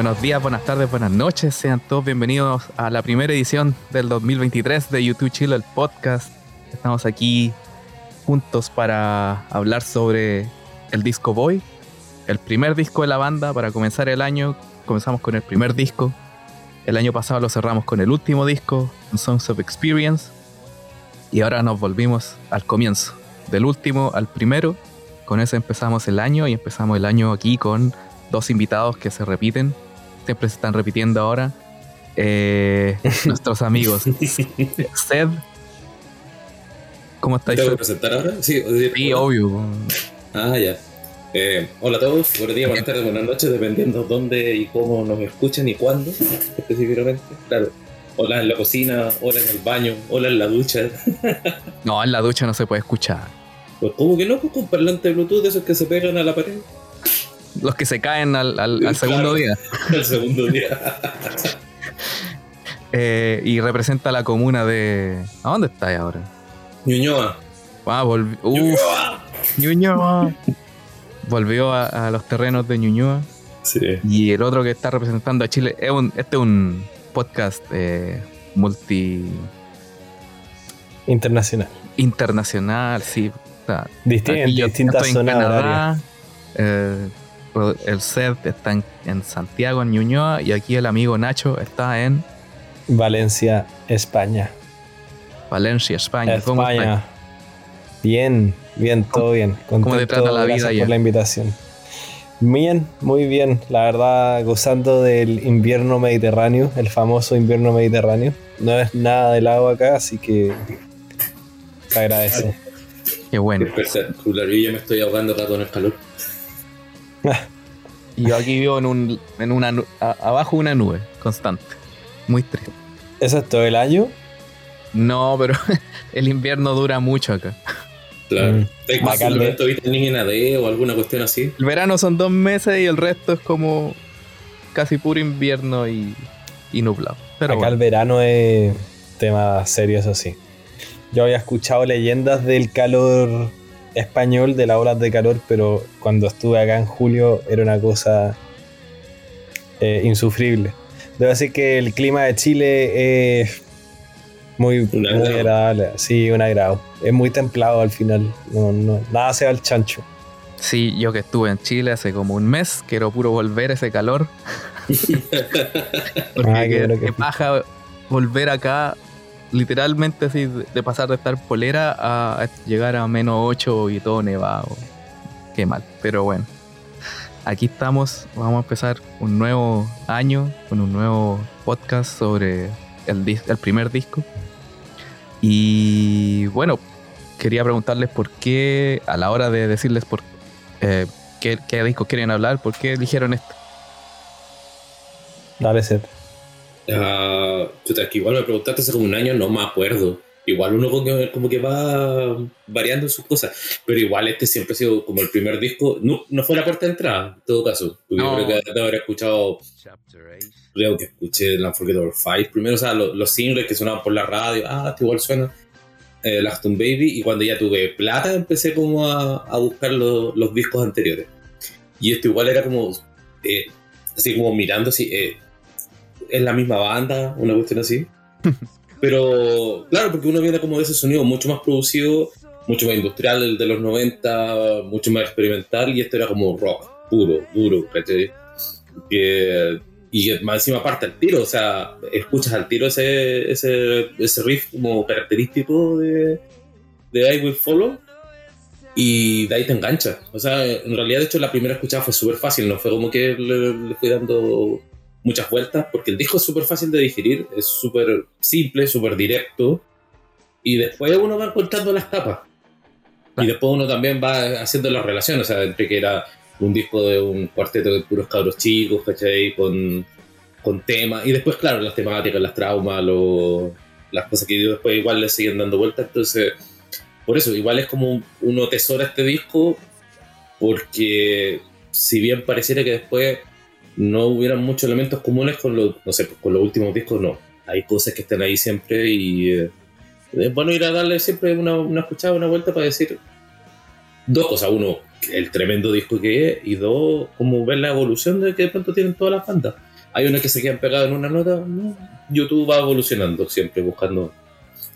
Buenos días, buenas tardes, buenas noches. Sean todos bienvenidos a la primera edición del 2023 de YouTube Chile, el podcast. Estamos aquí juntos para hablar sobre el disco Boy, el primer disco de la banda para comenzar el año. Comenzamos con el primer disco. El año pasado lo cerramos con el último disco, Songs of Experience. Y ahora nos volvimos al comienzo, del último al primero. Con eso empezamos el año y empezamos el año aquí con dos invitados que se repiten, siempre se están repitiendo ahora. Eh, nuestros amigos. Sed. ¿Cómo estáis? ¿Tengo que presentar ahora? Sí, sí obvio. Ah, ya. Eh, hola a todos, buenos días, buenas tardes, buenas noches, dependiendo dónde y cómo nos escuchen y cuándo específicamente. Claro. Hola en la cocina, hola en el baño, hola en la ducha. no, en la ducha no se puede escuchar. Pues, ¿Cómo que no? Pues con parlante Bluetooth, esos que se pegan a la pared. Los que se caen al, al, segundo día. Al segundo día. eh, y representa la comuna de. ¿A dónde está ahora? Ñuñoa. Ah, volvió. Ñuñoa. Volvió a, los terrenos de Ñuñoa. Sí. Y el otro que está representando a Chile. Es un, este es un podcast eh, multi. Internacional. Internacional, sí. distintas zonas. Eh, el set está en, Santiago, en Ñuñoa, y aquí el amigo Nacho está en Valencia, España. Valencia, España. España. Bien, bien, todo bien. ¿Cómo te trata la vida por la invitación. Bien, muy bien. La verdad, gozando del invierno mediterráneo, el famoso invierno mediterráneo. No es nada del agua acá, así que se agradece. Qué bueno. Yo me estoy ahogando acá con el calor. Y yo aquí vivo en, un, en una abajo una nube constante. Muy triste. ¿Eso es todo el año? No, pero el invierno dura mucho acá. Claro. Mm. vitamina D o alguna cuestión así? El verano son dos meses y el resto es como casi puro invierno y, nublado. Pero acá el verano es tema serio, eso sí. Yo había escuchado leyendas del calor español de las olas de calor, pero cuando estuve acá en julio era una cosa eh, insufrible. Debo decir que el clima de Chile es muy, agradable, sí, un agrado. Es muy templado al final, no, no, nada se va al chancho. Sí, yo que estuve en Chile hace como un mes, quiero puro volver ese calor. Porque ah, que, baja volver acá literalmente así de pasar de estar polera a llegar a menos 8 y todo nevado. Qué mal, pero bueno. Aquí estamos, vamos a empezar un nuevo año con un nuevo podcast sobre el, el primer disco. Y bueno, quería preguntarles por qué, a la hora de decirles por eh, qué, qué disco quieren hablar, por qué eligieron esto. Dale, Seth. Uh, que igual me preguntaste hace como un año, no me acuerdo. Igual uno como que, va variando sus cosas. Pero igual este siempre ha sido como el primer disco. No, no fue la puerta de entrada, en todo caso. Porque yo creo que haber escuchado. Creo que escuché el Unforgettable Five primero, o sea, los, singles que sonaban por la radio. Ah, este igual suena. Eh, Baby. Y cuando ya tuve plata, empecé como a, a buscar los discos anteriores. Y esto igual era como. Eh, así como mirando así. Eh, es la misma banda, una cuestión así. Pero claro, porque uno viene como de ese sonido mucho más producido, mucho más industrial del de los 90, mucho más experimental, y esto era como rock, puro, duro, ¿cachai? y más encima parte al tiro, o sea, escuchas al tiro ese, ese, ese riff como característico de, de I Will Follow, y de ahí te engancha. O sea, en realidad, de hecho, la primera escuchada fue súper fácil, no fue como que le, le fui dando muchas vueltas, porque el disco es súper fácil de digerir, es súper simple, súper directo, y después uno va encontrando las capas. Y después uno también va haciendo las relaciones, o sea, entre que era un disco de un cuarteto de puros cabros chicos, ¿cachai? Con, con temas, y después, claro, las temáticas, las traumas, las cosas que después igual le siguen dando vueltas, entonces, por eso, igual es como uno tesora este disco, porque si bien pareciera que después no hubieran muchos elementos comunes con los, no sé, con los últimos discos, no. Hay cosas que están ahí siempre y eh, es bueno ir a darle siempre una, una escuchada, una vuelta para decir dos cosas. Uno, el tremendo disco que es, y dos, como ver la evolución de que de pronto tienen todas las bandas. hay unos que se quedan pegados en una nota. YouTube va evolucionando siempre, buscando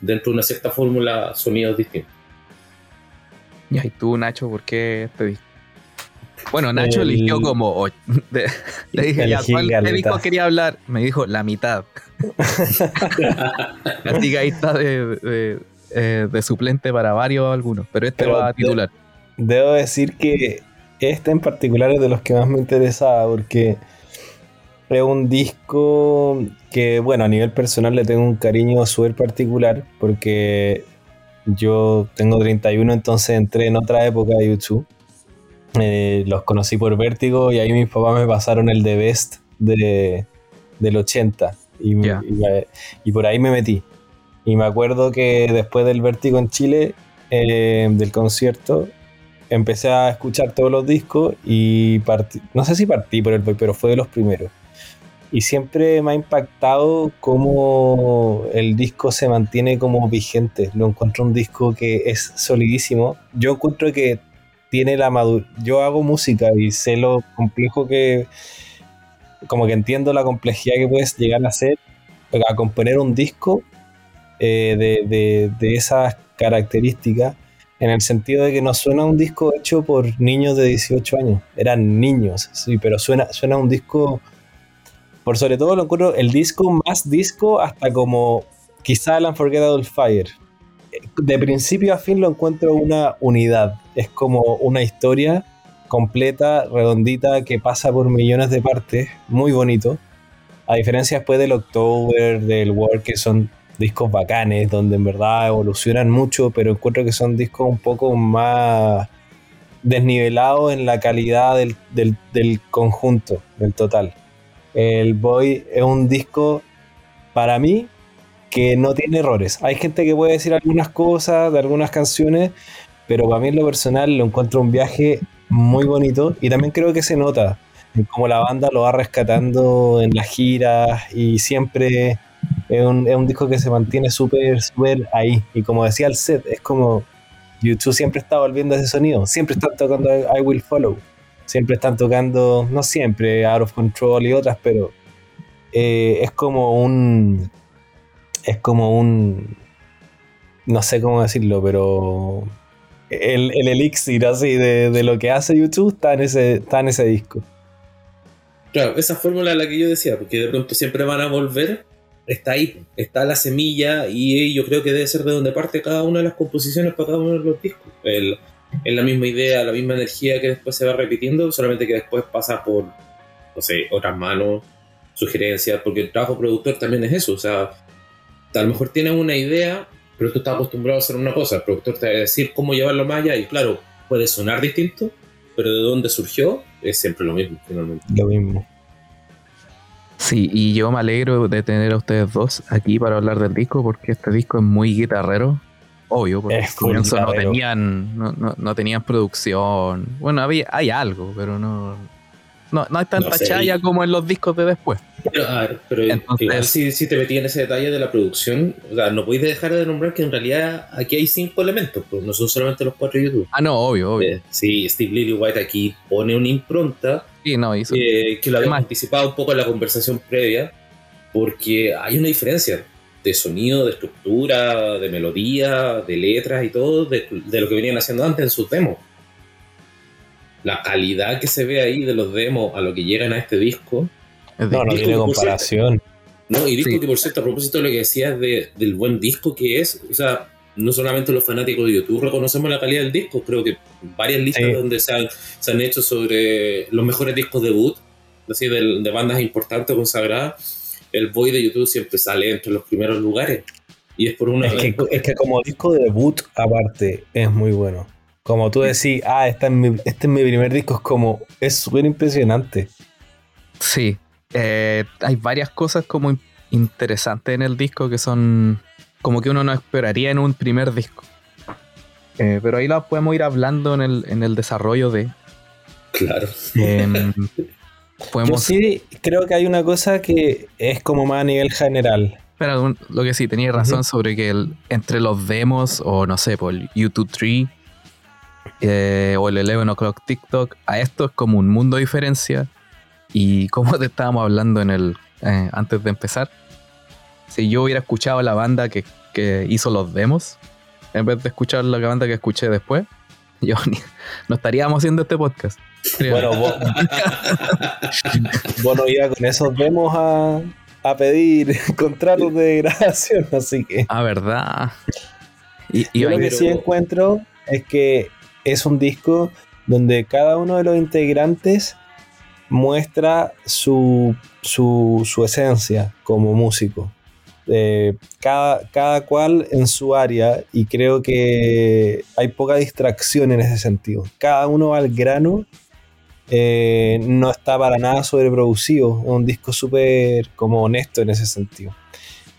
dentro de una cierta fórmula sonidos distintos. Y tú, Nacho, ¿por qué este disco? Bueno, Nacho eligió como. le dije, ya, ¿cuál disco quería hablar? Me dijo, la mitad. Así que ahí está de, eh, de, suplente para varios algunos, pero este va a titular. debo decir que este en particular es de los que más me interesaba porque es un disco que, bueno, a nivel personal le tengo un cariño súper particular porque yo tengo 31, entonces entré en otra época de YouTube. Eh, los conocí por Vértigo y ahí mis papás me pasaron el The Best de, del 80 y, y, por ahí me metí. Y me acuerdo que después del Vértigo en Chile, eh, del concierto, empecé a escuchar todos los discos y partí, no sé si partí por el pero fue de los primeros. Y siempre me ha impactado cómo el disco se mantiene como vigente. Lo encuentro un disco que es solidísimo. Yo encuentro que tiene la madurez. Yo hago música y sé lo complejo que. Como que entiendo la complejidad que puedes llegar a hacer, a componer un disco eh, de, de, de esas características en el sentido de que no suena un disco hecho por niños de 18 años, eran niños, sí, pero suena, suena un disco, por sobre todo lo encuentro el disco más disco hasta como quizá el Unforgettable Fire. De principio a fin lo encuentro una unidad, es como una historia completa, redondita, que pasa por millones de partes, muy bonito. A diferencia después del October, del War, que son discos bacanes, donde en verdad evolucionan mucho, pero encuentro que son discos un poco más desnivelados en la calidad del, del, conjunto, del total. El Boy es un disco, para mí, que no tiene errores. Hay gente que puede decir algunas cosas de algunas canciones, pero para mí en lo personal lo encuentro un viaje muy bonito y también creo que se nota como la banda lo va rescatando en las giras y siempre es un, disco que se mantiene súper, súper ahí. Y como decía el set, es como YouTube siempre está volviendo a ese sonido. Siempre están tocando I Will Follow. Siempre están tocando, no siempre, Out of Control y otras, pero eh, es como un. Es como un. No sé cómo decirlo, pero. El, el elixir así de, de, lo que hace YouTube está en ese, está en ese disco. Claro, esa fórmula es la que yo decía, porque de pronto siempre van a volver está ahí, está la semilla y yo creo que debe ser de donde parte cada una de las composiciones para cada uno de los discos. es la misma idea, la misma energía que después se va repitiendo, solamente que después pasa por, no sé, otras manos, sugerencias, porque el trabajo productor también es eso, o sea, a lo mejor tienes una idea, pero tú estás acostumbrado a hacer una cosa, el productor te va a decir cómo llevarlo más allá y claro, puede sonar distinto, pero de dónde surgió es siempre lo mismo, finalmente. Lo mismo. Sí, y yo me alegro de tener a ustedes dos aquí para hablar del disco, porque este disco es muy guitarrero. Obvio, porque al comienzo no tenían, no, no, tenían producción. Bueno, había, hay algo, pero no, no, no hay tanta chaya como en los discos de después. Pero, a ver, pero igual si, si, te metí en ese detalle de la producción, o sea, no podéis dejar de nombrar que en realidad aquí hay cinco elementos, pues no son solamente los cuatro YouTube. Ah, no, obvio, obvio. Eh, sí, Steve Lillywhite aquí pone una impronta sí, no, hizo, eh, que lo habíamos anticipado un poco en la conversación previa, porque hay una diferencia de sonido, de estructura, de melodía, de letras y todo, de, de lo que venían haciendo antes en sus demos la calidad que se ve ahí de los demos a lo que llegan a este disco. No, no tiene comparación. no, y disco que por cierto, a propósito de lo que decías de, del buen disco que es, o sea, no solamente los fanáticos de YouTube reconocemos la calidad del disco, creo que varias listas donde se han, se han, hecho sobre los mejores discos debut, así de, de bandas importantes, consagradas, el Boy de YouTube siempre sale entre los primeros lugares. Y es por una... Es que, es que como disco de debut, aparte, es muy bueno. Como tú decís, ah, este es mi, este es mi primer disco, es como, es súper impresionante. Sí, eh, hay varias cosas como interesantes en el disco que son como que uno no esperaría en un primer disco. Eh, pero ahí las podemos ir hablando en el, en el desarrollo de. Claro. Em, podemos... sí creo que hay una cosa que es como más a nivel general. Pero lo que sí, tenía razón sobre que entre los demos o no sé, por YouTube 3 eh, o el 11 O'Clock TikTok, a esto es como un mundo de diferencia. Y como te estábamos hablando en el eh, antes de empezar, si yo hubiera escuchado la banda que, que hizo los demos, en vez de escuchar la banda que escuché después, yo ni- no estaríamos haciendo este podcast. Bueno, vos, vos no ibas con esos demos a, a pedir contratos de grabación, así que. Ah, verdad. Y, y Yo lo que pero- sí encuentro es que es un disco donde cada uno de los integrantes muestra su, su, esencia como músico. Eh, cada, cada cual en su área y creo que hay poca distracción en ese sentido. Cada uno va al grano, eh, no está para nada sobreproducido, es un disco súper como honesto en ese sentido.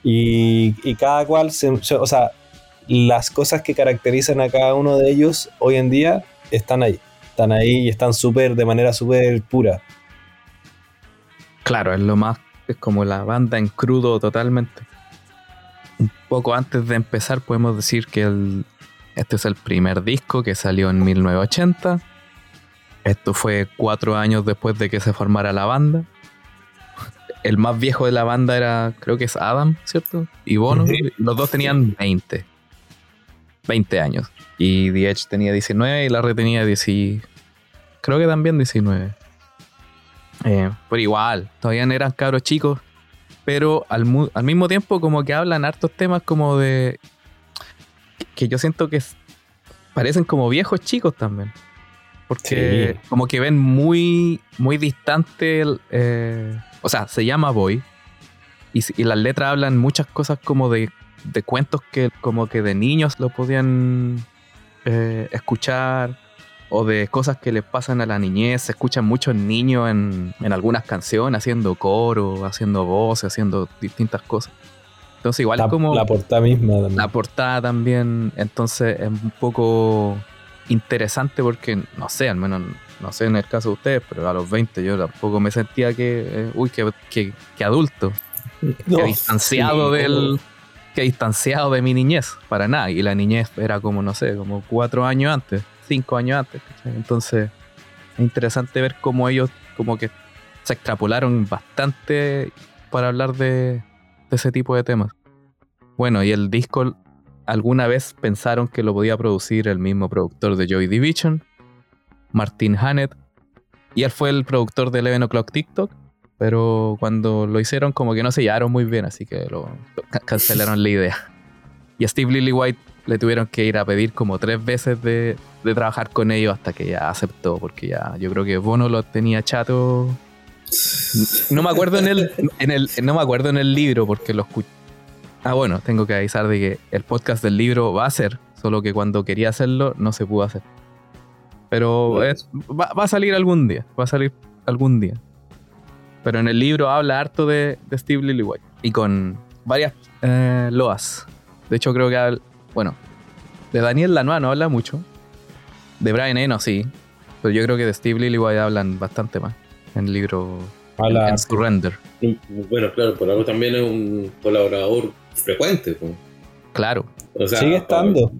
Y, cada cual, se- o sea, las cosas que caracterizan a cada uno de ellos hoy en día están ahí. Están ahí y están súper, de manera súper pura. Claro, es lo más, es como la banda en crudo totalmente. Un poco antes de empezar podemos decir que el- este es el primer disco que salió en 1980. Esto fue cuatro años después de que se formara la banda. El más viejo de la banda era, creo que es Adam, ¿cierto? Y Bono. Los dos tenían 20. 20 años. Y The Edge tenía 19 y Larry tenía 10. Creo que también 19. Eh, pero igual, todavía no eran cabros chicos. Pero al, mu- al mismo tiempo, como que hablan hartos temas como de. que yo siento que parecen como viejos chicos también. Porque Sí. como que ven muy, muy distante. el, eh, o sea, se llama Boy. Y, y las letras hablan muchas cosas como de, de cuentos que como que de niños lo podían eh, escuchar o de cosas que les pasan a la niñez. Se escuchan muchos niños en, en algunas canciones haciendo coro, haciendo voces, haciendo distintas cosas. Entonces igual La, es como la portada misma también. la portada también. Entonces es un poco interesante porque, no sé, al menos no sé en el caso de ustedes, pero a los 20 yo tampoco me sentía que, eh, uy, que, que, que adulto No, que distanciado sí, del que distanciado de mi niñez para nada. Y la niñez era como no sé como cuatro años antes cinco años antes entonces es interesante ver cómo ellos como que se extrapolaron bastante para hablar de, de ese tipo de temas. Bueno y el disco alguna vez pensaron que lo podía producir el mismo productor de Joy Division Martin Hannett y él fue el productor de Eleven O'Clock TikTok pero cuando lo hicieron como que no se llevaron muy bien, así que lo, lo ca- cancelaron la idea. Y a Steve Lillywhite le tuvieron que ir a pedir como tres veces de, de trabajar con ellos hasta que ya aceptó, porque ya yo creo que Bono lo tenía chato. No me acuerdo en el, en el, no me acuerdo en el libro porque lo escuché. Ah, bueno, tengo que avisar de que el podcast del libro va a ser, solo que cuando quería hacerlo no se pudo hacer. Pero es- va, va a salir algún día, va a salir algún día. Pero en el libro habla harto de, de Steve Lillywhite y con varias eh, loas. De hecho, creo que, habla- bueno, de Daniel Lanois no habla mucho. De Brian Eno sí. Pero yo creo que de Steve Lillywhite hablan bastante más en el libro Habla- en Surrender. Bueno, claro, por algo también es un colaborador frecuente. po. Claro. O sea, sigue estando.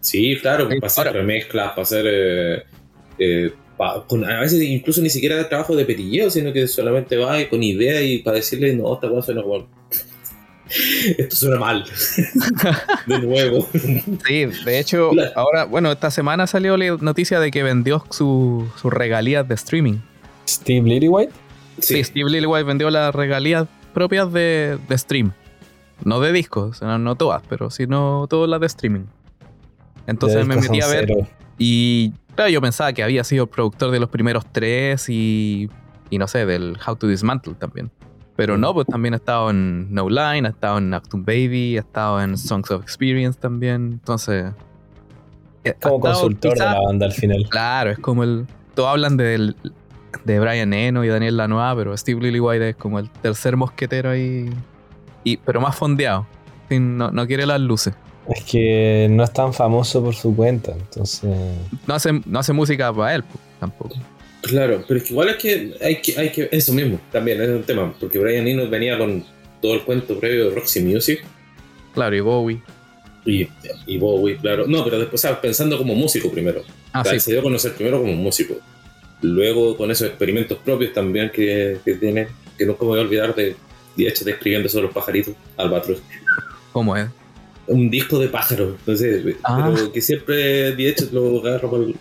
Sí, claro, Sí, para hacer remezclas, para hacer. eh, eh, pa- con- a veces incluso ni siquiera de trabajo de petilleo, sino que solamente va con idea y para decirle, no, esta cosa suena como. Esto suena mal. de nuevo. Sí, de hecho, Claro. ahora, bueno, esta semana salió la noticia de que vendió su- sus regalías de streaming. Steve Lillywhite. Sí, Steve Lillywhite vendió las regalías propias de, de stream. No de discos, no, no todas, pero sino todas las de streaming. Entonces de me metí a ver cero. y claro, yo pensaba que había sido el productor de los primeros tres y, y no sé, del How to Dismantle también. Pero no, pues también ha estado en No Line, ha estado en Acton Baby, ha estado en Songs of Experience también. Entonces... eh, Como consultor de la banda al final. Claro, es como el. Todos hablan del, de Brian Eno y Daniel Lanois, pero Steve Lillywhite es como el tercer mosquetero ahí. Y, pero más fondeado. No, no quiere las luces. Es que no es tan famoso por su cuenta, entonces. No hace, no hace música para él pues, tampoco. Claro, pero es que igual es que hay que, hay que. Eso mismo, también es un tema, porque Brian Eno venía con todo el cuento previo de Roxy Music Claro, y Bowie. y, y Bowie, claro. No, pero después, o sea, pensando como músico primero. Ah, O sea, sí. Se dio a conocer primero como músico. Luego con esos experimentos propios también que, que tiene, que no me voy a olvidar de, de hecho, describiendo sobre los pajaritos, albatros. ¿Cómo es? Un disco de pájaros, entonces, Ah. pero que siempre de hecho lo agarro para el,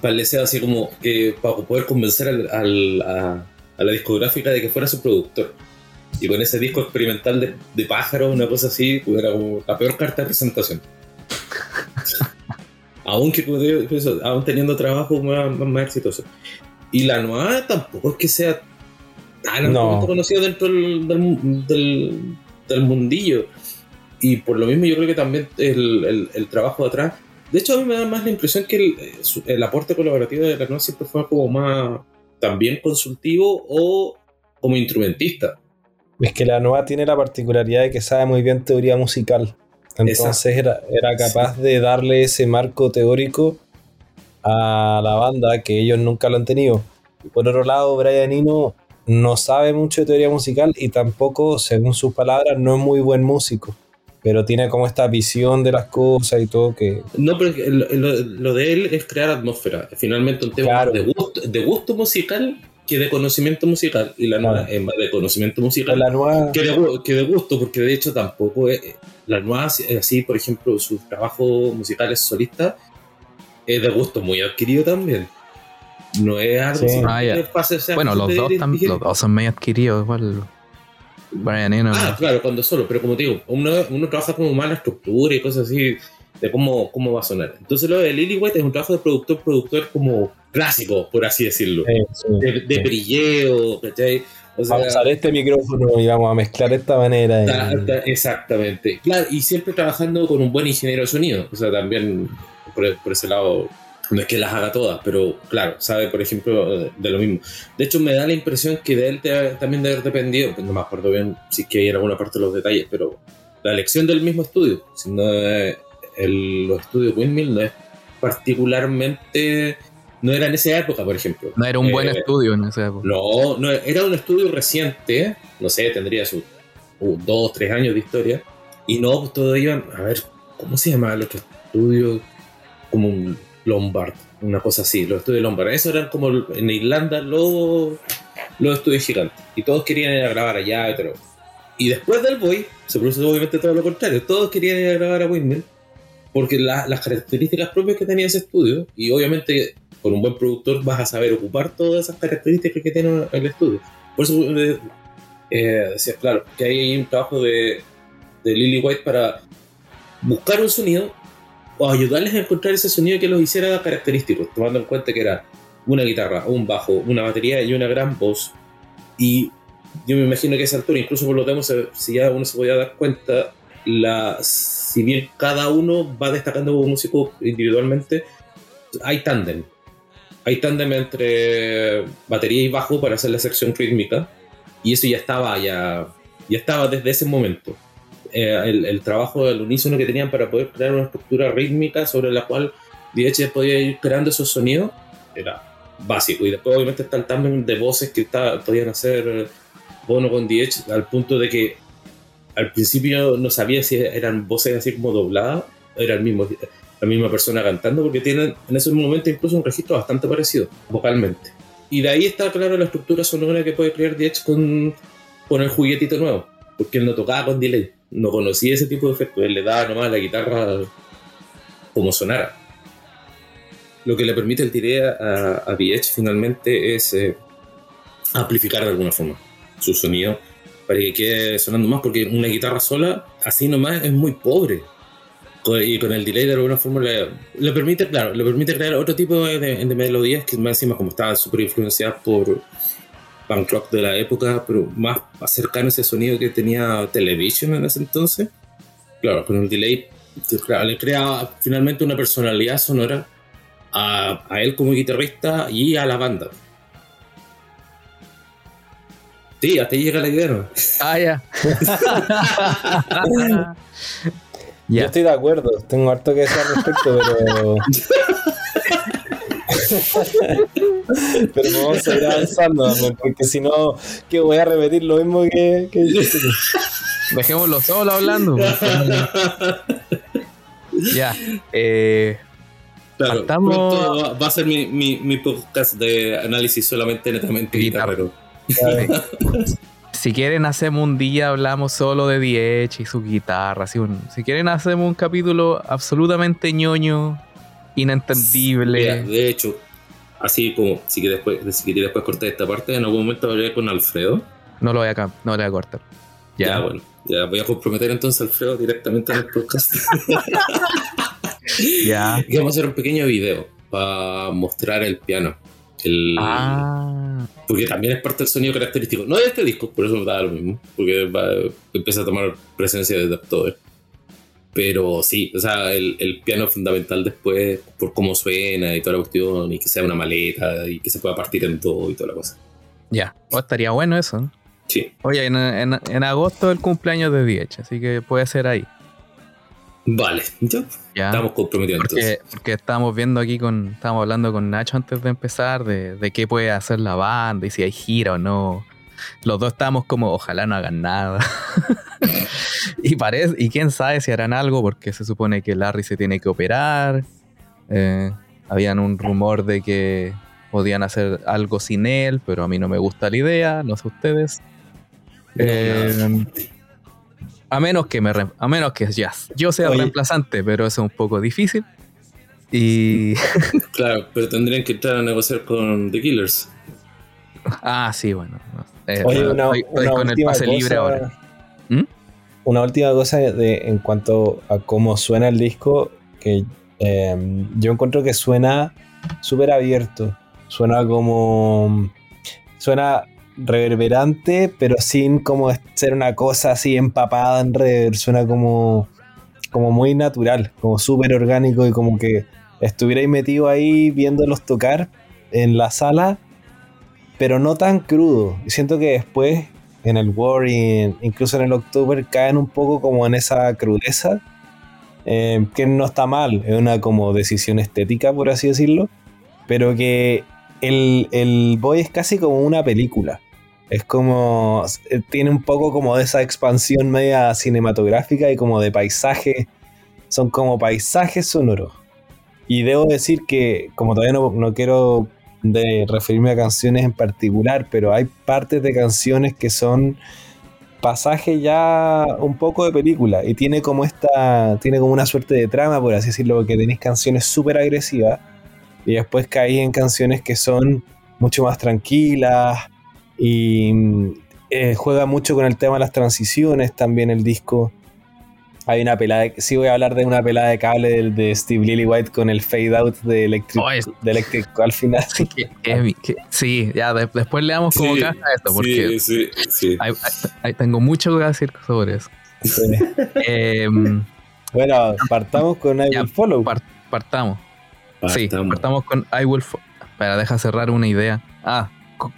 para el deseo así como que para poder convencer al, al- a, a la discográfica de que fuera su productor. Y con ese disco experimental de, de pájaros, una cosa así, pues era como la peor carta de presentación. aún que eso, aún teniendo trabajo más, más, más exitoso. Y la nueva tampoco es que sea tan No. conocida dentro del, del, del- del mundillo. Y por lo mismo yo creo que también el, el- el trabajo de atrás. De hecho, a mí me da más la impresión que el, el aporte colaborativo de la nueva siempre fue como más también consultivo o como instrumentista. Es que la nueva tiene la particularidad de que sabe muy bien teoría musical. Entonces era, era capaz de darle ese marco teórico a la banda que ellos nunca lo han tenido. Por otro lado, Brian Eno no sabe mucho de teoría musical y tampoco, según sus palabras, no es muy buen músico. Pero tiene como esta visión de las cosas y todo que... No, pero lo, lo- lo de él es crear atmósfera. Finalmente un tema Claro. de, gusto, de gusto musical que de conocimiento musical. Y la nueva es más de conocimiento musical. La nueva... que de, que de gusto, porque de hecho tampoco es, la nueva, así por ejemplo, sus trabajos musicales solistas es de gusto muy adquirido también. No es algo Sí. Ah, sea, Bueno, los de- dos, tam- los dos son medio adquiridos, igual. Brian Eno. Ah, claro, cuando solo, pero como te digo, uno, uno trabaja como más la estructura y cosas así de cómo, cómo va a sonar. Entonces lo de Lily White es un trabajo de productor, productor como clásico, por así decirlo. eh, sí, De, de sí. brilleo, ¿cachai? O sea, Vamos a usar este micrófono y vamos a mezclar de esta manera. Ta- y- ta- exactamente. Claro, y siempre trabajando con un buen ingeniero de sonido. O sea, también por, por ese lado, no es que las haga todas, pero claro, sabe, por ejemplo, de, de lo mismo. De hecho, me da la impresión que de él te- también debe haber dependido, no me acuerdo bien si es que hay en alguna parte de los detalles, pero la elección del mismo estudio. Si no es- el- los estudios Windmill no es particularmente. No era en esa época, por ejemplo. No era un buen Eh, estudio en esa época. no, no, era un estudio reciente, no sé, tendría sus uh, dos, tres años de historia, y no, pues todo iban, a ver, ¿cómo se llama el otro estudio? Como un Lombard, una cosa así, los estudios Lombard, eso eran como en Irlanda los, los estudios gigantes, y todos querían ir a grabar allá y todo. Y después del Boy, se produce obviamente todo lo contrario, todos querían ir a grabar a Windmill, porque la- las características propias que tenía ese estudio, y obviamente con un buen productor vas a saber ocupar todas esas características que tiene el estudio. Por eso eh, eh, decía, claro, que hay un trabajo de Lily White para buscar un sonido o ayudarles a encontrar ese sonido que los hiciera característicos, tomando en cuenta que era una guitarra, un bajo, una batería y una gran voz. Y yo me imagino que a esa altura, incluso por los demos, si ya uno se podía dar cuenta, la, si bien cada uno va destacando como músico individualmente, hay tándem. Hay tándem entre batería y bajo para hacer la sección rítmica. Y eso ya estaba, ya, ya estaba desde ese momento. Eh, el, trabajo del unísono que tenían para poder crear una estructura rítmica sobre la cual DH podía ir creando esos sonidos era básico. Y después obviamente está el tándem de voces que podían hacer Bono con DH al punto de que al principio no sabía si eran voces así como dobladas, era el mismo, la misma persona cantando, porque tienen en ese momento incluso un registro bastante parecido vocalmente. Y de ahí está claro la estructura sonora que puede crear Diez con, con el juguetito nuevo, porque él no tocaba con delay, no conocía ese tipo de efectos, él le daba nomás la guitarra como sonara. Lo que le permite el delay a, a VH finalmente es eh, amplificar de alguna forma su sonido para que quede sonando más, porque una guitarra sola, así nomás, es muy pobre. Y con el delay de alguna forma le, permite, claro, le permite crear otro tipo de melodías que más encima como estaban súper influenciadas por punk rock de la época, pero más cercano a ese sonido que tenía Television en ese entonces. Claro, con el delay claro, le crea finalmente una personalidad sonora a, a él como guitarrista y a la banda. Sí, hasta ahí llega la idea. ¿no? Ah, ya. Yo estoy de acuerdo, tengo harto que decir al respecto, pero. pero vamos a ir avanzando, porque si no, que voy a repetir lo mismo que. que. Dejémoslo solo hablando. ya. Eh, Claro, Partamos- va, va a ser mi, mi, mi podcast de análisis solamente netamente Guitarra. guitarrero. Si quieren hacemos un día, hablamos solo de Diech y su guitarra. un- si quieren hacemos un capítulo absolutamente ñoño, inentendible. Mira, de hecho, así como si que después, si quería después cortar esta parte, en algún momento hablaré con Alfredo. No lo voy a, cam- no lo voy a cortar. Ya, Ya, bueno, ya voy a comprometer entonces a Alfredo directamente en el podcast. ya. y vamos a hacer un pequeño video para mostrar el piano. El, Ah, Porque también es parte del sonido característico. No de este disco, por eso me da lo mismo. Porque va- empieza a tomar presencia desde October. Pero sí, o sea, el, el piano es fundamental después por cómo suena y toda la cuestión, y que sea una maleta y que se pueda partir en todo y toda la cosa. ya. Oh, estaría bueno eso. ¿no? Sí. Oye, en, en- en agosto es el cumpleaños de Diech, así que puede ser ahí. Vale, ya Ya. estamos comprometidos Porque, entonces. porque estábamos viendo aquí con. Estábamos hablando con Nacho antes de empezar de, de qué puede hacer la banda y si hay gira o no. Los dos estábamos como, ojalá no hagan nada. y parece, y quién sabe si harán algo, porque se supone que Larry se tiene que operar. Eh, habían un rumor de que podían hacer algo sin él, pero a mí no me gusta la idea, no sé ustedes. Eh, a menos que me a menos que ya, yo sea Oye. reemplazante, pero eso es un poco difícil. Y Claro, pero tendrían que entrar a negociar con The Killers. ah, sí, bueno. no. Eh, Oye, estoy- una, estoy una con el última pase cosa, libre ahora. ¿Mm? Una última cosa de, en cuanto a cómo suena el disco, que eh, yo encuentro que suena súper abierto. Suena como. Suena reverberante, pero sin como ser una cosa así empapada en reverb. Suena como, como muy natural, como súper orgánico y como que estuvierais metido ahí viéndolos tocar en la sala, pero no tan crudo. Siento que después en el War y incluso en el October caen un poco como en esa crudeza, eh, que no está mal, es una como decisión estética, por así decirlo, pero que el, el Boy es casi como una película. Es como, eh, tiene un poco como de esa expansión media cinematográfica y como de paisaje, son como paisajes sonoros. Y debo decir que, como todavía no, no quiero de referirme a canciones en particular, pero hay partes de canciones que son pasajes ya un poco de película y tiene como esta, tiene como una suerte de trama, por así decirlo, porque tenéis canciones súper agresivas y después caí en canciones que son mucho más tranquilas y mm, eh, juega mucho con el tema de las transiciones también el disco. Hay una pelada, de- sí voy a hablar de una pelada de cable del- de, Steve Lillywhite con el fade out de Electric, Oh, es- de Electric al final. Que- que- que- sí, ya de- después le damos como Sí, caja a esto, porque Sí, sí, sí. hay- hay- hay- tengo mucho que decir sobre eso. Sí. Em, Bueno, partamos con I Ya, Will Follow. par- partamos. Sí, Partamos. con I Will Fo- Espera, deja cerrar una idea. Ah,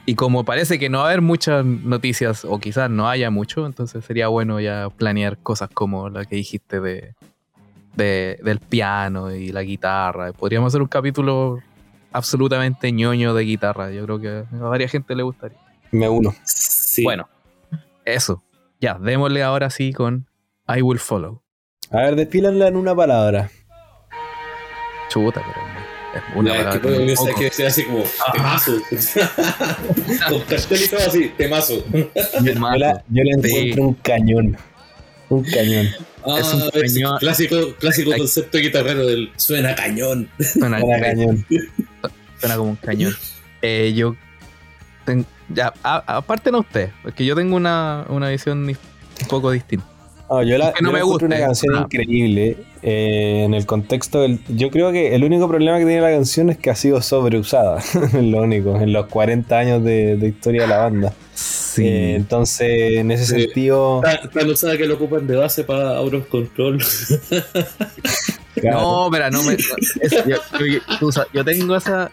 y como parece que no va a haber muchas noticias, o quizás no haya mucho, entonces sería bueno ya planear cosas como la que dijiste de, de- del piano y la guitarra. Podríamos hacer un capítulo absolutamente ñoño de guitarra. Yo creo que a varias gente le gustaría. Me uno. Sí. Bueno, eso. Ya, démosle ahora sí con I Will Follow. A ver, despílanla en una palabra. Chuta, pero una es que poco. que sea así como temazo. Con cartel y todo así, temazo. Yo la, yo la Sí. encuentro un cañón. Un cañón. Ah, Es un cañón. clásico, clásico Ay. concepto guitarrero del suena cañón. Suena, Una cañón. suena como un cañón. Eh, yo ten- ya, a- aparte no usted, porque yo tengo una, una visión un poco distinta. No, yo la, Es que no yo la me guste. una canción Ah. increíble. eh, en el contexto del. Yo creo que el único problema que tiene la canción es que ha sido sobreusada. es lo único. En los 40 años de, de historia de la banda. Sí. Eh, entonces, en ese Sí. sentido. Tan, tan usada que lo ocupan de base para Out of Control. claro, No, pero no me. no, es- yo, yo- yo tengo esa.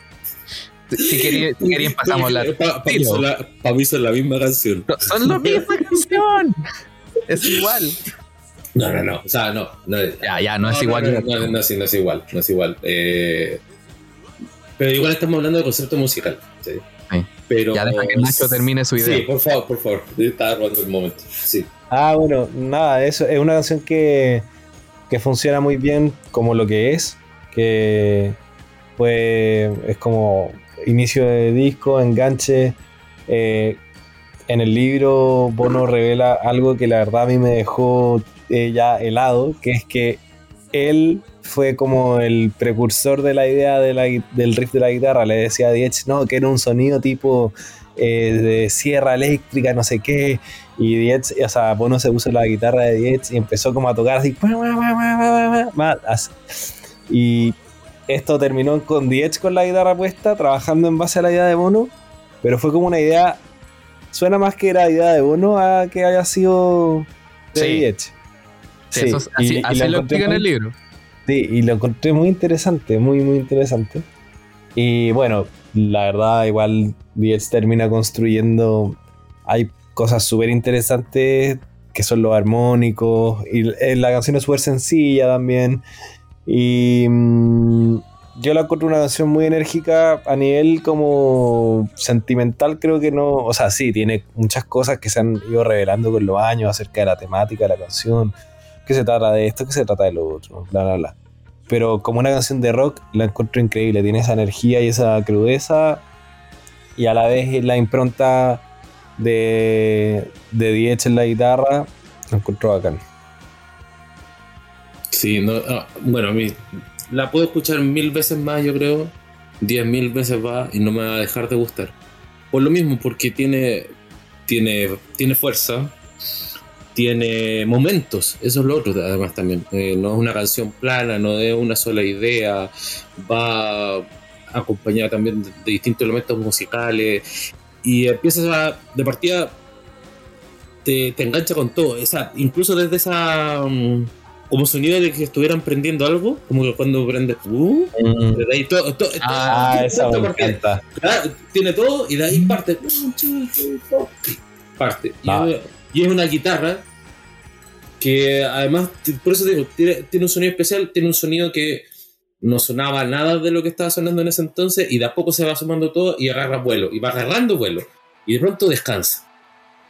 Si querían, si querían pasamos a hablar. Para son la- pa' mí son la misma canción. No, Son la misma canción. Es igual. No, no, no. O sea, no. no Ya, ya, no es igual. No, no, no, no, sí, no es igual. No es igual. Eh, pero igual estamos hablando de concepto musical. Sí. Sí. Pero, Ya deja que Nacho termine su idea. Sí, por favor, por favor. Yo Estaba robando el momento. Sí. Ah, bueno, nada, eso es una canción que, que funciona muy bien como lo que es, que pues es como inicio de disco, enganche. Eh, en el libro Bono revela algo que la verdad a mí me dejó eh, ya helado, que es que él fue como el precursor de la idea del riff de la guitarra. Le decía a Diech, no, que era un sonido tipo eh, de sierra eléctrica, no sé qué. Y Diez, o sea, Bono se puso la guitarra de Diez y empezó como a tocar así. Y esto terminó con Diez con la guitarra puesta, trabajando en base a la idea de Bono. Pero fue como una idea. Suena más que era idea de Bono a que haya sido de Diez. Sí, así, lo explica en el libro. Sí, y lo encontré muy interesante, muy, muy interesante. Y bueno, la verdad, igual Diez termina construyendo. Hay cosas súper interesantes que son los armónicos. Y la canción es súper sencilla también. Y mm, yo la encuentro una canción muy enérgica a nivel como sentimental, creo que no. O sea, sí, tiene muchas cosas que se han ido revelando con los años acerca de la temática de la canción. Que se trata de esto, que se trata de lo otro, bla, bla, bla pero como una canción de rock la encuentro increíble, tiene esa energía y esa crudeza y a la vez la impronta de, de Diez en la guitarra, la encuentro bacán. Sí, no, ah, bueno, a mí la puedo escuchar mil veces más, yo creo, diez mil veces más y no me va a dejar de gustar. Por lo mismo, porque tiene, tiene, tiene fuerza, tiene momentos, eso es lo otro además también, eh, no es una canción plana, no es una sola idea, va acompañada también de, distintos elementos musicales y empiezas a, de partida, te, engancha con todo, esa, incluso desde esa... Mm, como sonido de que estuvieran prendiendo algo, como que cuando prende, uh, de ahí todo, todo, ah, esa me encanta. Tiene todo y de ahí parte, parte. Y es una guitarra que además, por eso digo, tiene, un sonido especial, tiene un sonido que no sonaba nada de lo que estaba sonando en ese entonces y de a poco se va sumando todo y agarra vuelo, y va agarrando vuelo, y de pronto descansa.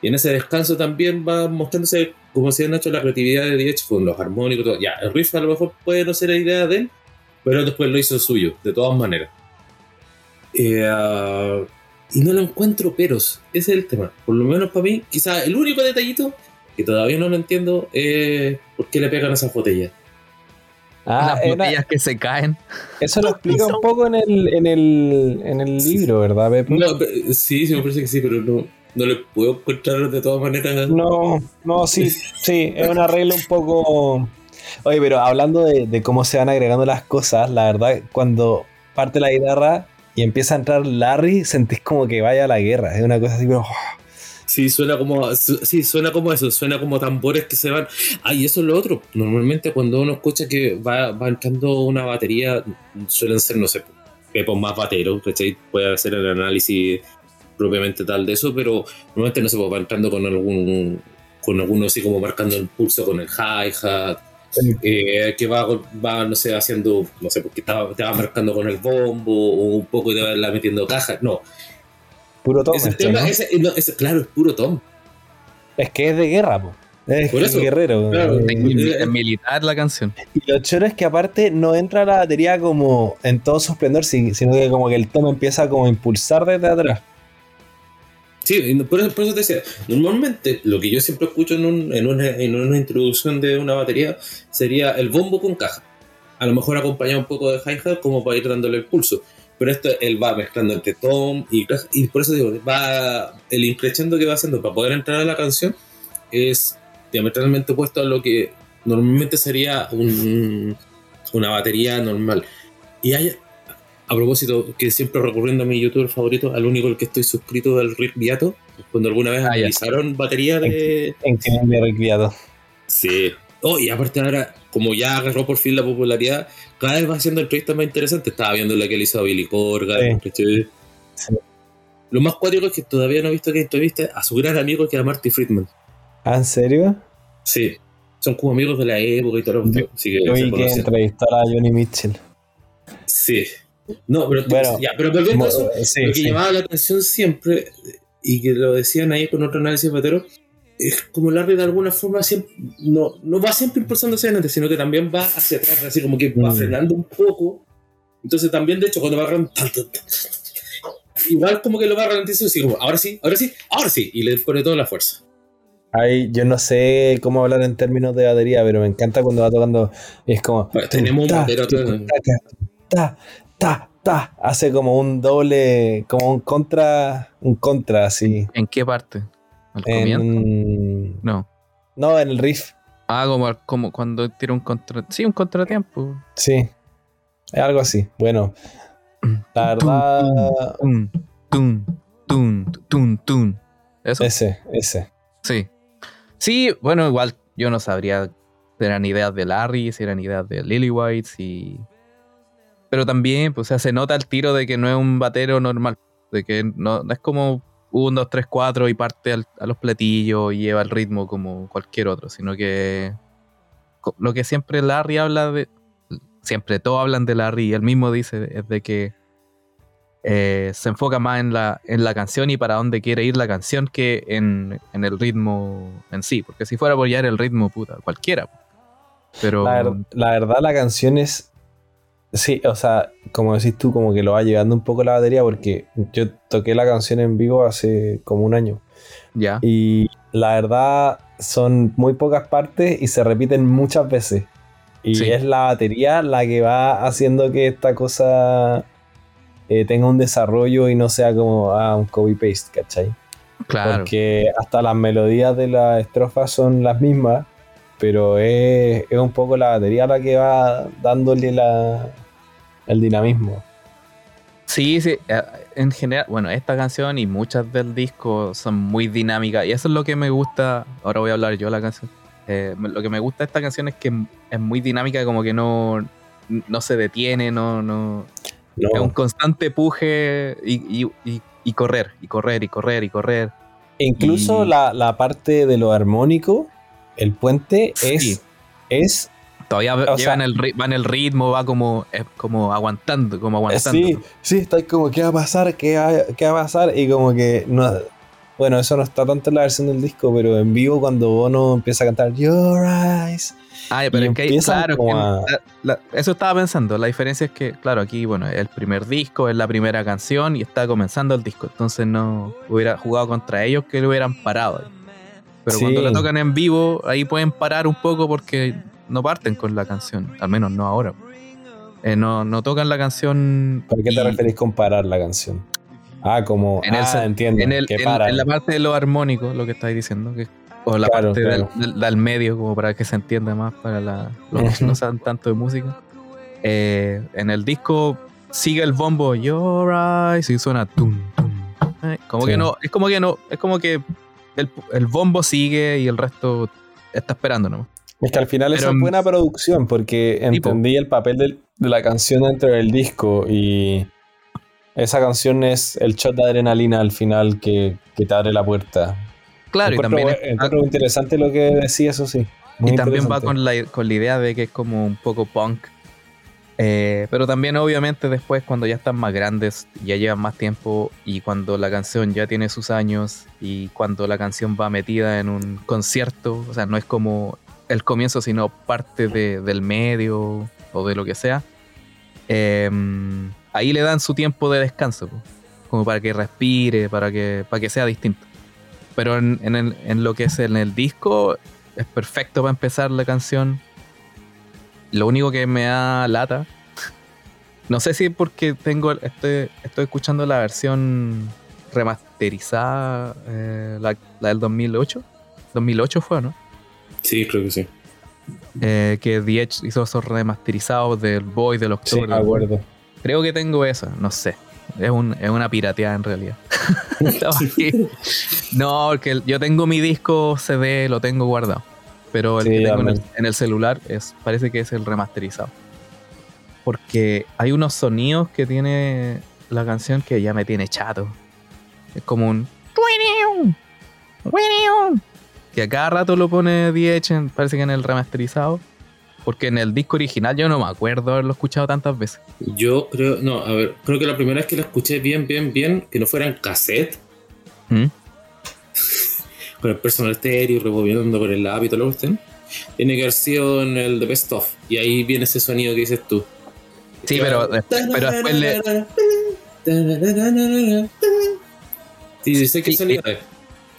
Y en ese descanso también va mostrándose, como decía Nacho, la creatividad de Diech con los armónicos, todo. Ya, el riff a lo mejor puede no ser la idea de él, pero después lo hizo suyo, de todas maneras. Eh, ah, y no lo encuentro peros. Ese es el tema. Por lo menos para mí, quizá el único detallito que todavía no lo entiendo es por qué le pegan esas botellas. Ah, Las botellas que se caen. Eso lo explica un poco en el, en el, en el libro, ¿verdad, sí, sí, me parece que sí, pero no, no le puedo encontrar de todas maneras. No, no, sí, sí, es una regla un poco. Oye, pero hablando de, de, cómo se van agregando las cosas, la verdad, cuando parte la guitarra, y empieza a entrar Larry, sentís como que vaya a la guerra. Es una cosa así, pero. Oh. Sí, suena como, sí, suena como eso, suena como tambores que se van. Ah, y eso es lo otro. Normalmente cuando uno escucha que va, va entrando una batería, suelen ser, no sé, pepos más bateros, ¿cachai? Puede hacer el análisis propiamente tal de eso, pero normalmente no se va entrando con algún, con alguno así como marcando el pulso con el hi-hat eh, que va, va, no sé, haciendo, no sé, porque te va marcando con el bombo o un poco y te va metiendo cajas. No. Puro tom. claro, es puro tom. Es que es de guerra, po. Es Por eso, guerrero. es militar la canción. Y lo choro es que aparte no entra la batería como en todo su esplendor, sino que como que el tom empieza como a impulsar desde atrás. Sí, por eso, te decía, normalmente lo que yo siempre escucho en, una, introducción de una batería sería el bombo con caja. A lo mejor acompañado un poco de hi-hat como para ir dándole el pulso. Pero esto él va mezclando entre tom y Y por eso digo, va el increciendo que va haciendo para poder entrar a la canción es diametralmente opuesto a lo que normalmente sería una batería normal. Y hay, a propósito, que siempre recurriendo a mi youtuber favorito, al único al que estoy suscrito del Rick Viato, cuando alguna vez ah, analizaron batería de. En, en de Rick Viato. Sí. Oh, y aparte ahora, como ya agarró por fin la popularidad, cada vez va haciendo entrevistas más interesantes. Estaba viendo la que le hizo a Billy Corgan. Lo más cuático es que todavía no he visto que entrevista a su gran amigo que era Marty Friedman. ¿Ah, en serio? Sí. Son como amigos de la época y todo. Así que, yo vi que entrevistó a Johnny Mitchell. Sí. No, pero, bueno, ya, pero volviendo a eso, lo que llamaba la atención siempre, y que lo decían ahí con otro análisis patero, es como Larry de alguna forma siempre, no, no va siempre impulsando hacia adelante, sino que también va hacia atrás, así como que va mm. frenando un poco Entonces también, de hecho, cuando va igual como que lo va ralentizando, así como, ahora sí, ahora sí, ahora sí, y le pone toda la fuerza. Ay, yo no sé cómo hablar en términos de batería, pero me encanta cuando va tocando. y es como. Bueno, tenemos un batero ta, ta. Hace como un doble, como un contra, un contra así. ¿En qué parte? ¿Al? En, No. no, en el riff. Ah, como, como cuando tira un contra... Sí, un contratiempo. Sí. Es algo así. Bueno, la verdad. Tun, tun, tun, tun, tun. ¿Eso? Ese, ese. Sí. Sí, bueno, igual yo no sabría si eran ideas de Larry, si eran ideas de Lily White, si... Pero también, pues, o sea, se nota el tiro de que no es un batero normal. De que no, es como 1, 2, 3, 4 y parte a los platillos y lleva el ritmo como cualquier otro, sino que lo que siempre Larry habla de... Siempre todos hablan de Larry y él mismo dice es de que eh, se enfoca más en la, en la canción y para dónde quiere ir la canción que en, en el ritmo en sí. Porque si fuera apoyar el ritmo, puta, cualquiera. Pero La, la verdad, la canción es. Sí, o sea, como decís tú, como que lo va llevando un poco la batería, porque yo toqué la canción en vivo hace como un año. ya. Y la verdad, son muy pocas partes y se repiten muchas veces. Y Sí. es la batería la que va haciendo que esta cosa eh, tenga un desarrollo y no sea como ah, un copy-paste, ¿cachai? Claro. Porque hasta las melodías de las estrofas son las mismas, pero es, es un poco la batería la que va dándole la, el dinamismo. Sí, sí. eh, En general, bueno, esta canción y muchas del disco son muy dinámicas. Y eso es lo que me gusta. Ahora voy a hablar yo de la canción. Eh, lo que me gusta de esta canción es que es muy dinámica, como que no, no se detiene, no, no, No, Es un constante puje y, y- y- y correr, y correr, y correr, y correr. e incluso la, la parte de lo armónico, el puente, Sí. es, es Todavía O lleva sea- en el, va en el ritmo, va como, es como aguantando, como aguantando. Sí, sí, está como, ¿qué va a pasar? ¿Qué va, qué va a pasar? Y como que no. Bueno, eso no está tanto en la versión del disco, pero en vivo cuando Bono empieza a cantar Your Eyes. Ah, pero es que hay- claro, como que a- la- la- eso estaba pensando. La diferencia es que, claro, aquí, bueno, es el primer disco, es la primera canción y está comenzando el disco. Entonces no hubiera jugado contra ellos que lo hubieran parado. Pero Sí. cuando lo tocan en vivo, ahí pueden parar un poco porque no parten con la canción. Al menos no ahora. Eh, no, no tocan la canción. ¿Por qué te y- referís con parar la canción? Ah, como. En el ah, sen- entiendo. en, el- que en- la parte de lo armónico, lo que estáis diciendo, que, o la Claro, parte claro. Del, del- del medio, como para que se entienda más para la- los que no saben tanto de música. Eh, en el disco sigue el bombo Your Eyes y suena tum, tum. Eh, como Sí. que no, es como que no, es como que el, el bombo sigue y el resto está esperando nomás. Es que al final Pero eso es en- buena producción porque Tipo. entendí el papel de la canción dentro del disco y esa canción es el shot de adrenalina al final que, que te abre la puerta. Claro, y también, es- encuentro interesante lo que decía, eso sí. Muy y también va con la, con la idea de que es como un poco punk. Eh, pero también obviamente después cuando ya están más grandes, ya llevan más tiempo y cuando la canción ya tiene sus años y cuando la canción va metida en un concierto, o sea, no es como el comienzo, sino parte de- del medio o de lo que sea, eh, ahí le dan su tiempo de descanso, como para que respire, para que, para que sea distinto. Pero en, en el- lo que es en el disco, es perfecto para empezar la canción. Lo único que me da lata, no sé si porque tengo, estoy, estoy escuchando la versión remasterizada, eh, la, la del 2008. 2008 fue, ¿no? Sí, creo que sí. Eh, que The Edge hizo esos remasterizados del Boy, del Sí, October. me acuerdo. Creo que tengo esa, no sé. Es, un, es una pirateada en realidad. No, porque yo tengo mi disco CD, lo tengo guardado. Pero el Sí, que tengo en el, en el celular es, parece que es el remasterizado. Porque hay unos sonidos que tiene la canción que ya me tiene chato. Es como un. Que a cada rato lo pone en- parece que en el remasterizado. Porque en el disco original yo no me acuerdo haberlo escuchado tantas veces. Yo creo, no, a ver, creo que la primera vez que la escuché bien, bien, bien, que no fuera en cassette, ¿Mm? con el personal estéreo, rebobinando por el lápiz y todo lo que estén, tiene que haber sido en el The Best Of. Y ahí viene ese sonido que dices tú. Sí, pero, pero después le. Sí, sé que Sí, sonido y- es.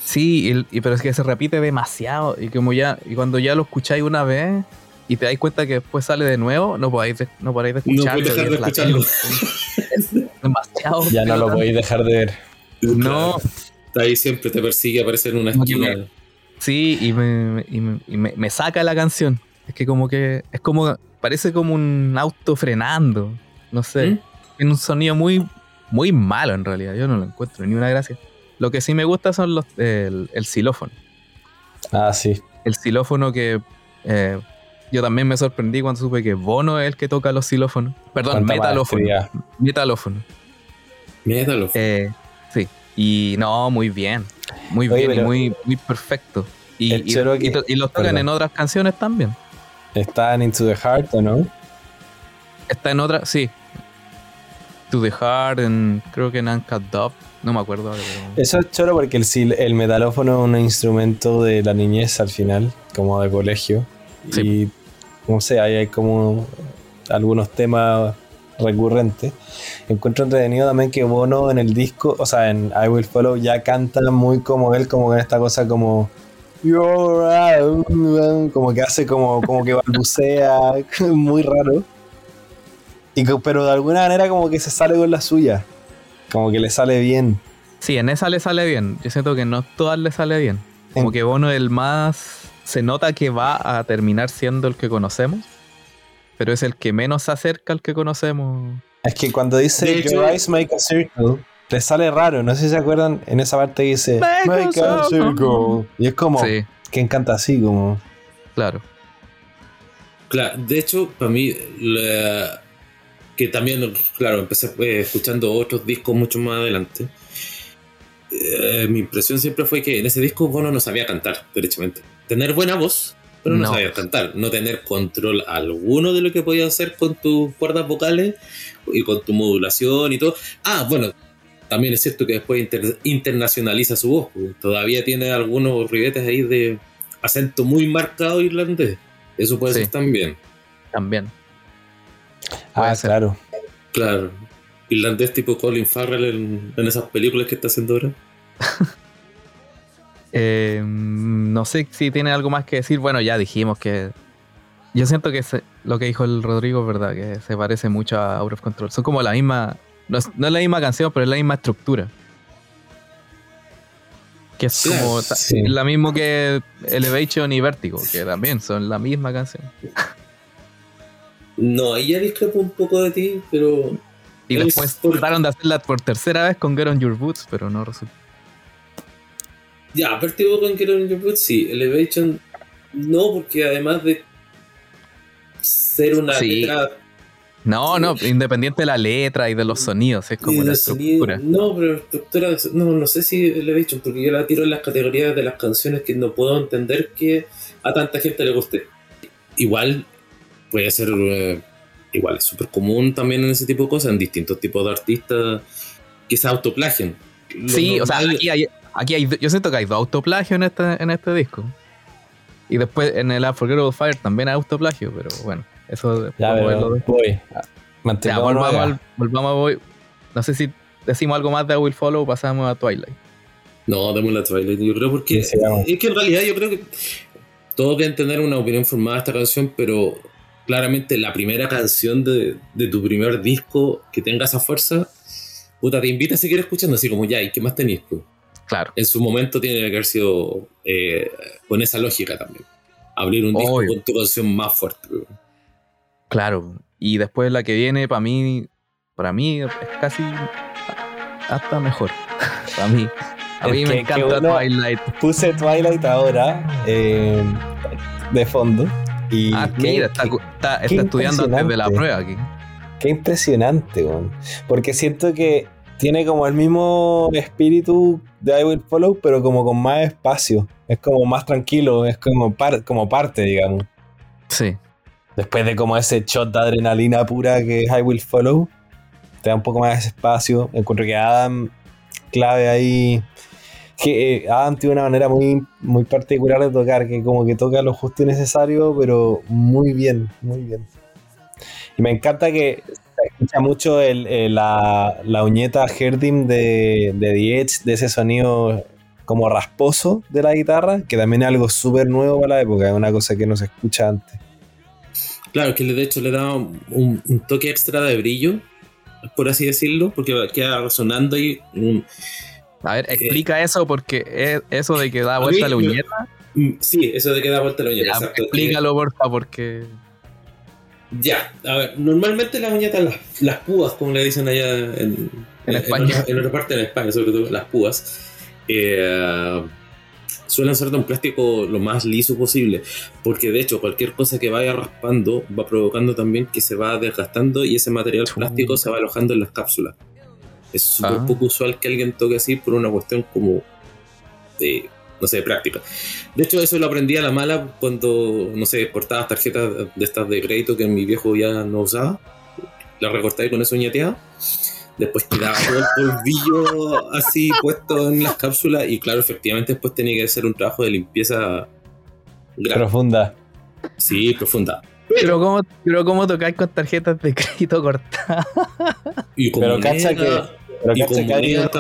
Sí, y, y- pero es que se repite demasiado. Y como ya, y cuando ya lo escucháis una vez y te dais cuenta que después sale de nuevo, no podéis de, no paráis de No escucharlo. dejar de escucharlo. demasiado. Ya no lo podéis dejar de ver. No. Está ahí siempre, te persigue, aparece en una esquina. Sí, y me, y me, y me- me saca la canción. Es que como que. Es como. Parece como un auto frenando. No sé. ¿Mm? Tiene un sonido muy. Muy malo en realidad. Yo no lo encuentro ni una gracia. Lo que sí me gusta son los el, el xilófono. Ah, sí. El xilófono que. eh, yo también me sorprendí cuando supe que Bono es el que toca los xilófonos. Perdón, metalófono. Metalófono. Métalo. Eh, sí. Y no, muy bien. Muy Oye, bien y muy, muy perfecto. Y, y, choro y que- to- y los tocan perdón. en otras canciones también. Está en Into the Heart, ¿o no? Está en otra, sí. To the Heart, en, creo que en Uncut Dub. No me acuerdo ahora, pero- Eso es choro porque el, el metalófono es un instrumento de la niñez al final, como de colegio. Sí. Y no sé, ahí hay como algunos temas recurrentes. Encuentro entretenido también que Bono en el disco, o sea, en I Will Follow ya canta muy como él, como con esta cosa como como que hace como, como que balbucea, muy raro. Y que- pero de alguna manera como que se sale con la suya. Como que le sale bien. Sí, en esa le sale bien. Yo siento que no todas le sale bien. Como En- que Bono es el más. Se nota que va a terminar siendo el que conocemos. Pero es el que menos se acerca al que conocemos. Es que cuando dice hecho- Your eyes make a circle, le sale raro. No sé si se acuerdan en esa parte que dice Make a Make a circle". circle. Y es como Sí, que encanta así, como. claro. Claro, de hecho, para mí, la- que también, claro, empecé eh, escuchando otros discos mucho más adelante. eh, mi impresión siempre fue que en ese disco Bono no sabía cantar, derechamente. Tener buena voz, pero no, No. sabía cantar. No tener control alguno de lo que podía hacer con tus cuerdas vocales y con tu modulación y todo. Ah, bueno, también es cierto que después inter- internacionaliza su voz. pues. Todavía tiene algunos ribetes ahí de acento muy marcado irlandés. Eso puede Sí. ser también. También. Ah, ser. claro. Claro. Irlandés tipo Colin Farrell en, en esas películas que está haciendo ahora. Eh, no sé si tiene algo más que decir. Bueno, ya dijimos que. Yo siento que se- lo que dijo el Rodrigo es verdad, que se parece mucho a Out of Control. Son como la misma. No es, no es la misma canción, pero es la misma estructura. Que es como sí. la mismo que Elevation y Vertigo, que también son la misma canción. No, ahí ya discrepo un poco de ti, pero. Y Es después por- trataron de hacerla por tercera vez con Get On Your Boots, pero no resultó. Ya, Vertigo con Get On Your Boots, sí. Elevation, no, porque además de ser una Sí. letra. No, no, independiente de la letra y de los sonidos, es como la sonido- estructura. No, pero estructura. No, no sé si Elevation, porque yo la tiro en las categorías de las canciones que no puedo entender que a tanta gente le guste. Igual puede ser. eh, igual es súper común también en ese tipo de cosas, en distintos tipos de artistas que se autoplagien. Lo Sí, o sea, aquí hay, aquí hay, yo siento que hay dos autoplagios en este, en este disco. Y después en el Unforgettable Fire también hay autoplagio, pero bueno, eso Ya, vamos a verlo después. voy. Ya, volvamos, al, volvamos a Boy. No sé si decimos algo más de I Will Follow o pasamos a Twilight. No, demos la Twilight, yo creo, porque Sí, es que en realidad yo creo que todos deben tener una opinión formada de esta canción, pero claramente la primera canción de, de tu primer disco que tenga esa fuerza, puta, te invita a seguir escuchando, así como ya, ¿y qué más tenés? pues? Claro. En su momento tiene que haber sido eh, con esa lógica también. Abrir un disco con tu canción más fuerte. pues. Claro. Y después la que viene, para mí, para mí es casi hasta mejor. para mí. A mí me que encanta Twilight. Puse Twilight ahora eh, de fondo. Y Ah, qué- mira, está, qué- está- qué estudiando antes de la prueba aquí. Qué impresionante, weón. Porque siento que tiene como el mismo espíritu de I Will Follow, pero como con más espacio. Es como más tranquilo, es como, par- como parte, digamos. Sí. Después de como ese shot de adrenalina pura que es I Will Follow, te da un poco más de espacio. Encuentro que Adam, clave ahí. Que eh, Adam tiene una manera muy, muy particular de tocar, que como que toca lo justo y necesario, pero muy bien, muy bien. Y me encanta que escucha mucho el, el- la, la uñeta Herdim de, de The Edge, de ese sonido como rasposo de la guitarra, que también es algo súper nuevo para la época, es una cosa que no se escucha antes. Claro, que de hecho le da un, toque extra de brillo, por así decirlo, porque queda resonando ahí. un- A ver, explica eso porque es eso de que da vuelta mí la uñeta. mm, sí, eso de que da vuelta la uñeta. Ya, explícalo, porfa, porque. Ya, a ver, normalmente las uñetas, las, las púas, como le dicen allá en, En España. otra, en otra parte, en España, sobre todo las púas, eh, suelen ser de un plástico lo más liso posible, porque de hecho cualquier cosa que vaya raspando va provocando también que se va desgastando y ese material plástico se va alojando en las cápsulas. Es súper Ah. poco usual que alguien toque así por una cuestión como de, no sé, de práctica. De hecho, eso lo aprendí a la mala cuando, no sé, cortabas tarjetas de estas de crédito que mi viejo ya no usaba. La recorté con eso uñeteada. Después quedaba todo el polvillo así puesto en las cápsulas. Y claro, efectivamente, después tenía que hacer un trabajo de limpieza grande. Profunda. Sí, profunda. Pero ¿cómo, pero ¿cómo tocáis con tarjetas de crédito cortadas? Pero cacha moneda, Pero Y que hay, una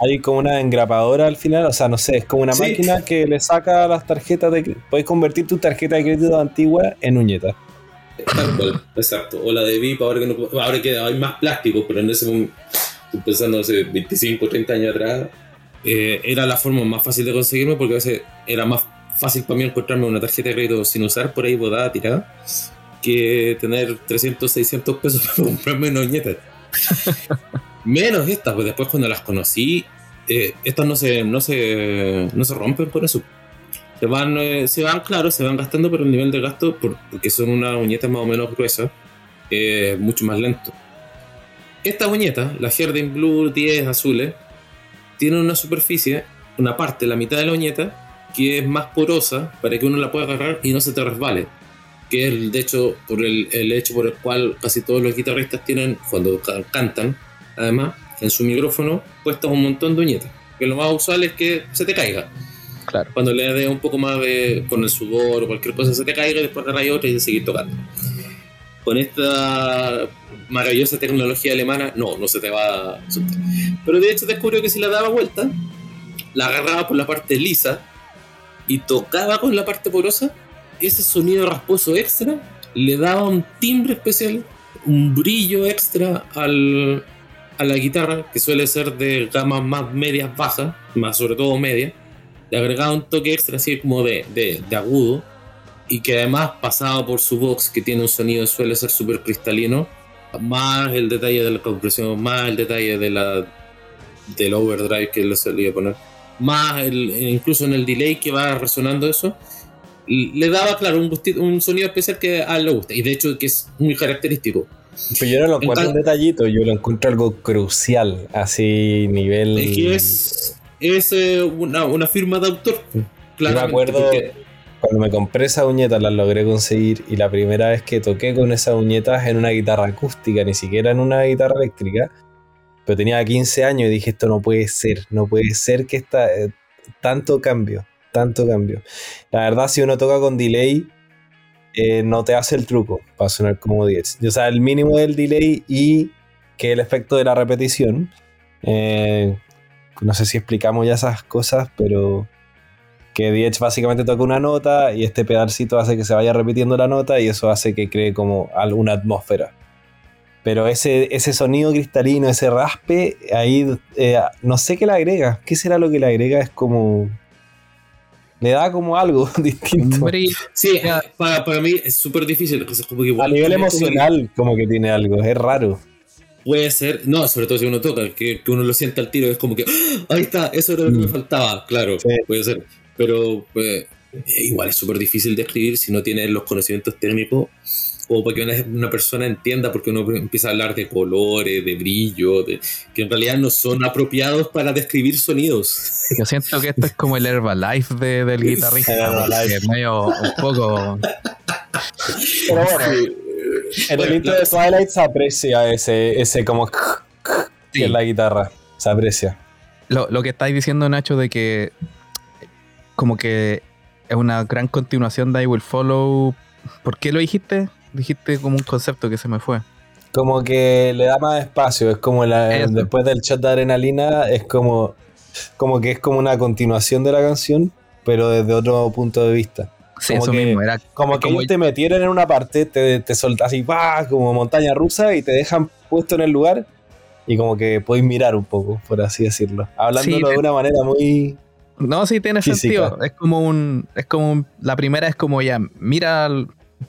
hay como una engrapadora al final, o sea, no sé, es como una Sí. máquina que le saca las tarjetas de cre- Puedes convertir tu tarjeta de crédito antigua en uñeta. Tal cual, exacto. O la de VIP, ahora que no, ahora que hay más plásticos, pero en ese momento, estoy pensando hace 25, 30 años atrás, eh, era la forma más fácil de conseguirme porque a veces era más fácil para mí encontrarme una tarjeta de crédito sin usar por ahí bodada, tirada, que tener 300, 600 pesos para comprarme una uñeta. Menos estas, pues después cuando las conocí, eh, estas no se, no, se, no se rompen por eso. Se van, eh, se van, claro, se van gastando, pero el nivel de gasto, por- porque son unas uñetas más o menos gruesas, es mucho más lento. Esta uñeta, la Herding Blue 10 azules, tiene una superficie, una parte, la mitad de la uñeta, que es más porosa para que uno la pueda agarrar y no se te resbale. Que es, de hecho, por el, el hecho por el cual casi todos los guitarristas tienen, cuando ca- cantan, además, en su micrófono, puestas un montón de uñetas. Que lo más usual es que se te caiga Claro. cuando le dé un poco más de con el sudor o cualquier cosa se te caiga y después agarras otra y seguir tocando. Con esta maravillosa tecnología alemana, no, no se te va a soltar. Pero de hecho descubrió que si la daba vuelta, la agarraba por la parte lisa y tocaba con la parte porosa, ese sonido rasposo extra le daba un timbre especial, un brillo extra al, a la guitarra, que suele ser de gamas más medias bajas, más sobre todo media le agregaba un toque extra así como de, de, agudo y que además pasaba por su box que tiene un sonido suele ser súper cristalino más el detalle de la compresión más el detalle de la del overdrive que le solía poner más el, incluso en el delay que va resonando eso le daba claro un, un sonido especial que a él le gusta y de hecho que es muy característico Pero yo no lo encuentro un detallito, yo lo encuentro algo crucial, así nivel... es que es, es eh, una, una firma de autor claramente, acuerdo- porque- Cuando me compré esas uñetas las logré conseguir y la primera vez que toqué con esas uñetas en una guitarra acústica, ni siquiera en una guitarra eléctrica, pero tenía 15 años y dije esto no puede ser, no puede ser que esta, eh, tanto cambio, tanto cambio. La verdad si uno toca con delay eh, no te hace el truco para sonar como 10. O sea, el mínimo del delay y que el efecto de la repetición. eh, no sé si explicamos ya esas cosas, pero que Diech básicamente toca una nota y este pedalcito hace que se vaya repitiendo la nota y eso hace que cree como alguna atmósfera. Pero ese, ese sonido cristalino, ese raspe, ahí eh, no sé qué le agrega. ¿Qué será lo que le agrega? Es como... Le da como algo distinto. Brillo. Sí, para, para mí es súper difícil. como que A nivel emocional como que tiene algo, es raro. Puede ser, no, sobre todo si uno toca, que, que uno lo siente al tiro, es como que, ¡Ah! ahí está, eso era lo que me Mm. faltaba, claro, Sí. puede ser. Pero pues, eh, igual es súper difícil de escribir si no tienes los conocimientos técnicos, o para que una, una persona entienda, porque uno empieza a hablar de colores, de brillo, de, que en realidad no son apropiados para describir sonidos. Yo siento que esto es como el Herbalife de- del guitarrista. Es medio un poco. Pero bueno, en el intro de Twilight se aprecia ese, ese como Sí. que es la guitarra. Se aprecia. Lo, lo que estáis diciendo, Nacho, de que como que es una gran continuación de I Will Follow. ¿Por qué lo dijiste? Dijiste como un concepto que se me fue. Como que le da más espacio, es como la, Eso. después del shot de adrenalina, es como, como que es como una continuación de la canción, pero desde otro punto de vista. Sí, Como eso que- mismo. Era Como que Como- ellos te metieron en una parte, te, te soltas así, ¡pah! como montaña rusa y te dejan puesto en el lugar y como que podéis mirar un poco, por así decirlo. Hablándolo Sí, de una manera muy... No, sí tiene Física. sentido. Es como un. Es como un- La primera es como ya. Mira.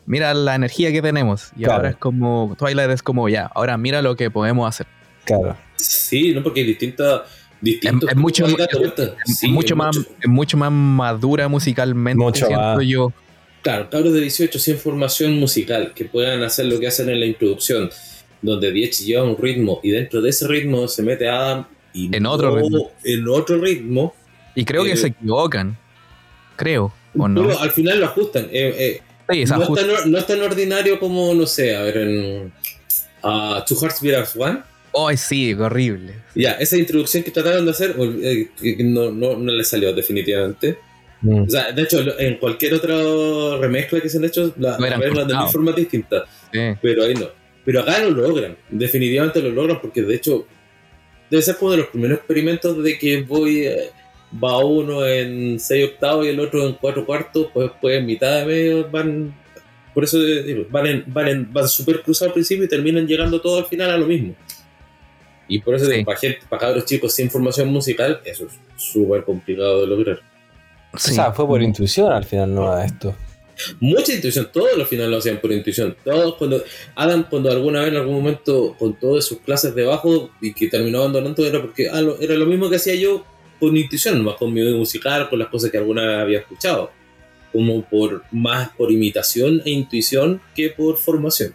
Mira la energía que tenemos. Y Claro. ahora es como. Twilight es como ya. Ahora mira lo que podemos hacer. Claro. Sí, ¿no? Porque hay distintas. Distintos Es- es mucho-. Es Sí, mucho, es más, es mucho más madura musicalmente. Mucho siento más. yo. Claro, cabros de 18 sin formación musical, que puedan hacer lo que hacen en la introducción, donde Diech lleva un ritmo y dentro de ese ritmo se mete Adam y En otro no ritmo. en otro ritmo, Y creo que Eh, se equivocan. Creo. ¿O no? pero al final lo ajustan. Eh, eh, Sí, no, es tan, no es tan ordinario como, no sé, a ver, en ah, Two Hearts Beat as One. Ay, sí, horrible. Ya, esa introducción que trataron de hacer eh, no, no, no le salió definitivamente. Mm. O sea, de hecho, en cualquier otra remezcla que se han hecho, la hubieran arreglan de mil formas distintas. Sí. Pero ahí no. Pero acá lo logran. Definitivamente lo logran porque de hecho debe ser como de los primeros experimentos de que voy eh, va uno en 6 octavos y el otro en 4 cuartos, pues, pues en mitad de medio van por eso van en, van en, van súper cruzados al principio y terminan llegando todo al final a lo mismo. Y por eso Sí. para gente, para cabros chicos sin formación musical, eso es súper complicado de lograr. Sí. O sea, fue por intuición al final, no a esto. Mucha intuición, todos los finales lo hacían por intuición. Todos cuando Adam cuando alguna vez en algún momento con todas sus clases de bajo y que terminó abandonando era porque ah, lo- era lo mismo que hacía yo con intuición, más con mi musical, con las cosas que alguna vez había escuchado. Como por más por imitación e intuición que por formación.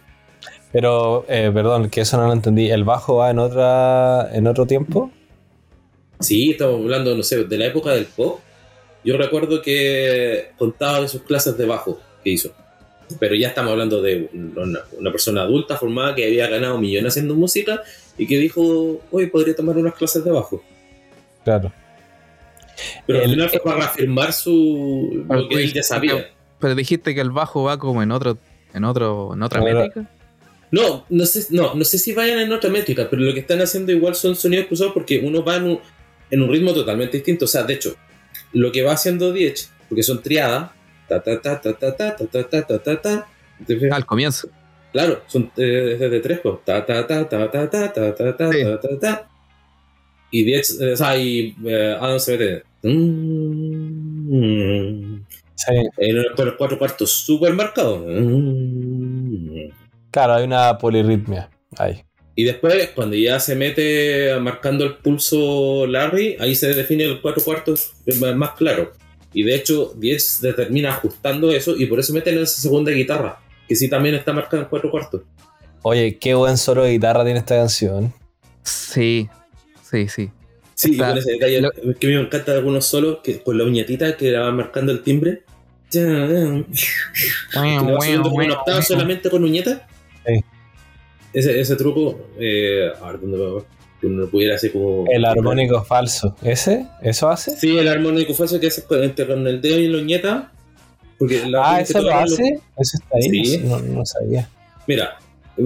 Pero, eh, perdón, que eso no lo entendí. ¿El bajo va en otra en otro tiempo? Sí, estamos hablando, no sé, de la época del pop. Yo recuerdo que contaba de sus clases de bajo que hizo. Pero ya estamos hablando de una, una persona adulta formada que había ganado millones haciendo música y que dijo, hoy podría tomar unas clases de bajo. Claro. Pero al El- final fue para reafirmar su, lo que él ya sabía. Pero dijiste que el bajo va como en otro, en otro, en otra Ahora- métrica. No, no sé, no, no sé si vayan en otra métrica, pero lo que están haciendo igual son sonidos cruzados porque uno va en un, en un ritmo totalmente distinto. O sea, de hecho, lo que va haciendo Diech, porque son triadas, ta ta ta ta ta ta ta ta ta ta ta. Al comienzo. Claro, son eh, desde tres, pues. Ta ta ta ta ta ta ta ta ta ta ta ta. Y Diech, eh, o sea, y eh, Adam se mete. Mm, Sí. En los cuatro cuartos súper marcados. Mm. Claro, hay una polirritmia ahí. Y después, cuando ya se mete marcando el pulso Larry, ahí se define el cuatro cuartos más- más claro. Y de hecho, 10 determina ajustando eso y por eso meten esa segunda guitarra, que sí también está marcada en cuatro cuartos. Oye, qué buen solo de guitarra tiene esta canción. Sí, sí, sí. Sí, Está- y con ese detalle lo- que me encanta algunos solos, que con la uñetita que la va marcando el timbre. Que le va subiendo como una octava solamente con uñeta. Sí. Ese, ese truco, eh, a ver dónde va. Que uno pudiera así como. El armónico falso. ¿Ese? ¿Eso hace? Sí, el armónico falso que hace con, entre con el dedo y la uñeta. Porque la ah, ¿eso lo hace? ¿Eso está ahí? Sí. No, no sabía. Mira,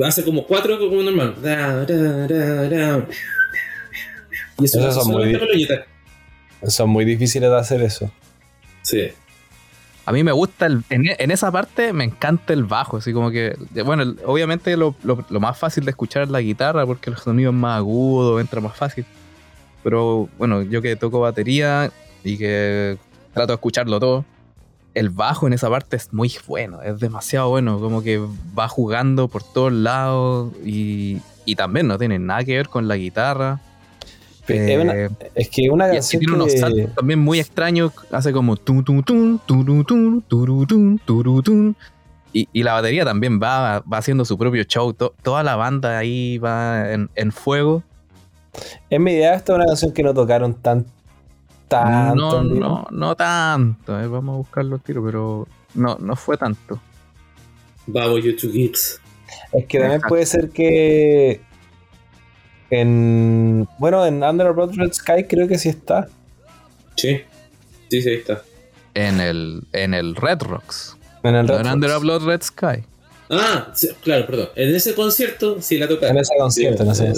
hace como cuatro como normal. Da, da, da, da. Y eso son muy. Son muy difíciles de hacer eso. Sí. A mí me gusta, el, en, en esa parte me encanta el bajo, así como que, bueno, el- obviamente lo, lo- lo más fácil de escuchar es la guitarra porque el sonido es más agudo, entra más fácil. Pero bueno, yo que toco batería y que trato de escucharlo todo, el bajo en esa parte es muy bueno, es demasiado bueno, como que va jugando por todos lados y, y también no tiene nada que ver con la guitarra. Es una- Eh, Es que una canción tiene unos saltos también muy extraños. Hace como. Y, y la batería también va, va haciendo su propio show. To- toda la banda ahí va en, en fuego. En mi idea, esta es una canción que no tocaron tan. Tanto. no, no, no tanto. eh, vamos a buscarlo al tiro, pero no, no fue tanto. Vamos, YouTube Geeks. Es que también Exacto. puede ser que. En. Bueno, en Under a Blood Red Sky creo que sí está. Sí. Sí, sí, ahí está. En el, en el Red Rocks. En el No Red en Under a. Blood Red Sky. Ah, sí, claro, perdón. En ese concierto sí la tocaron. En ese concierto, no sé.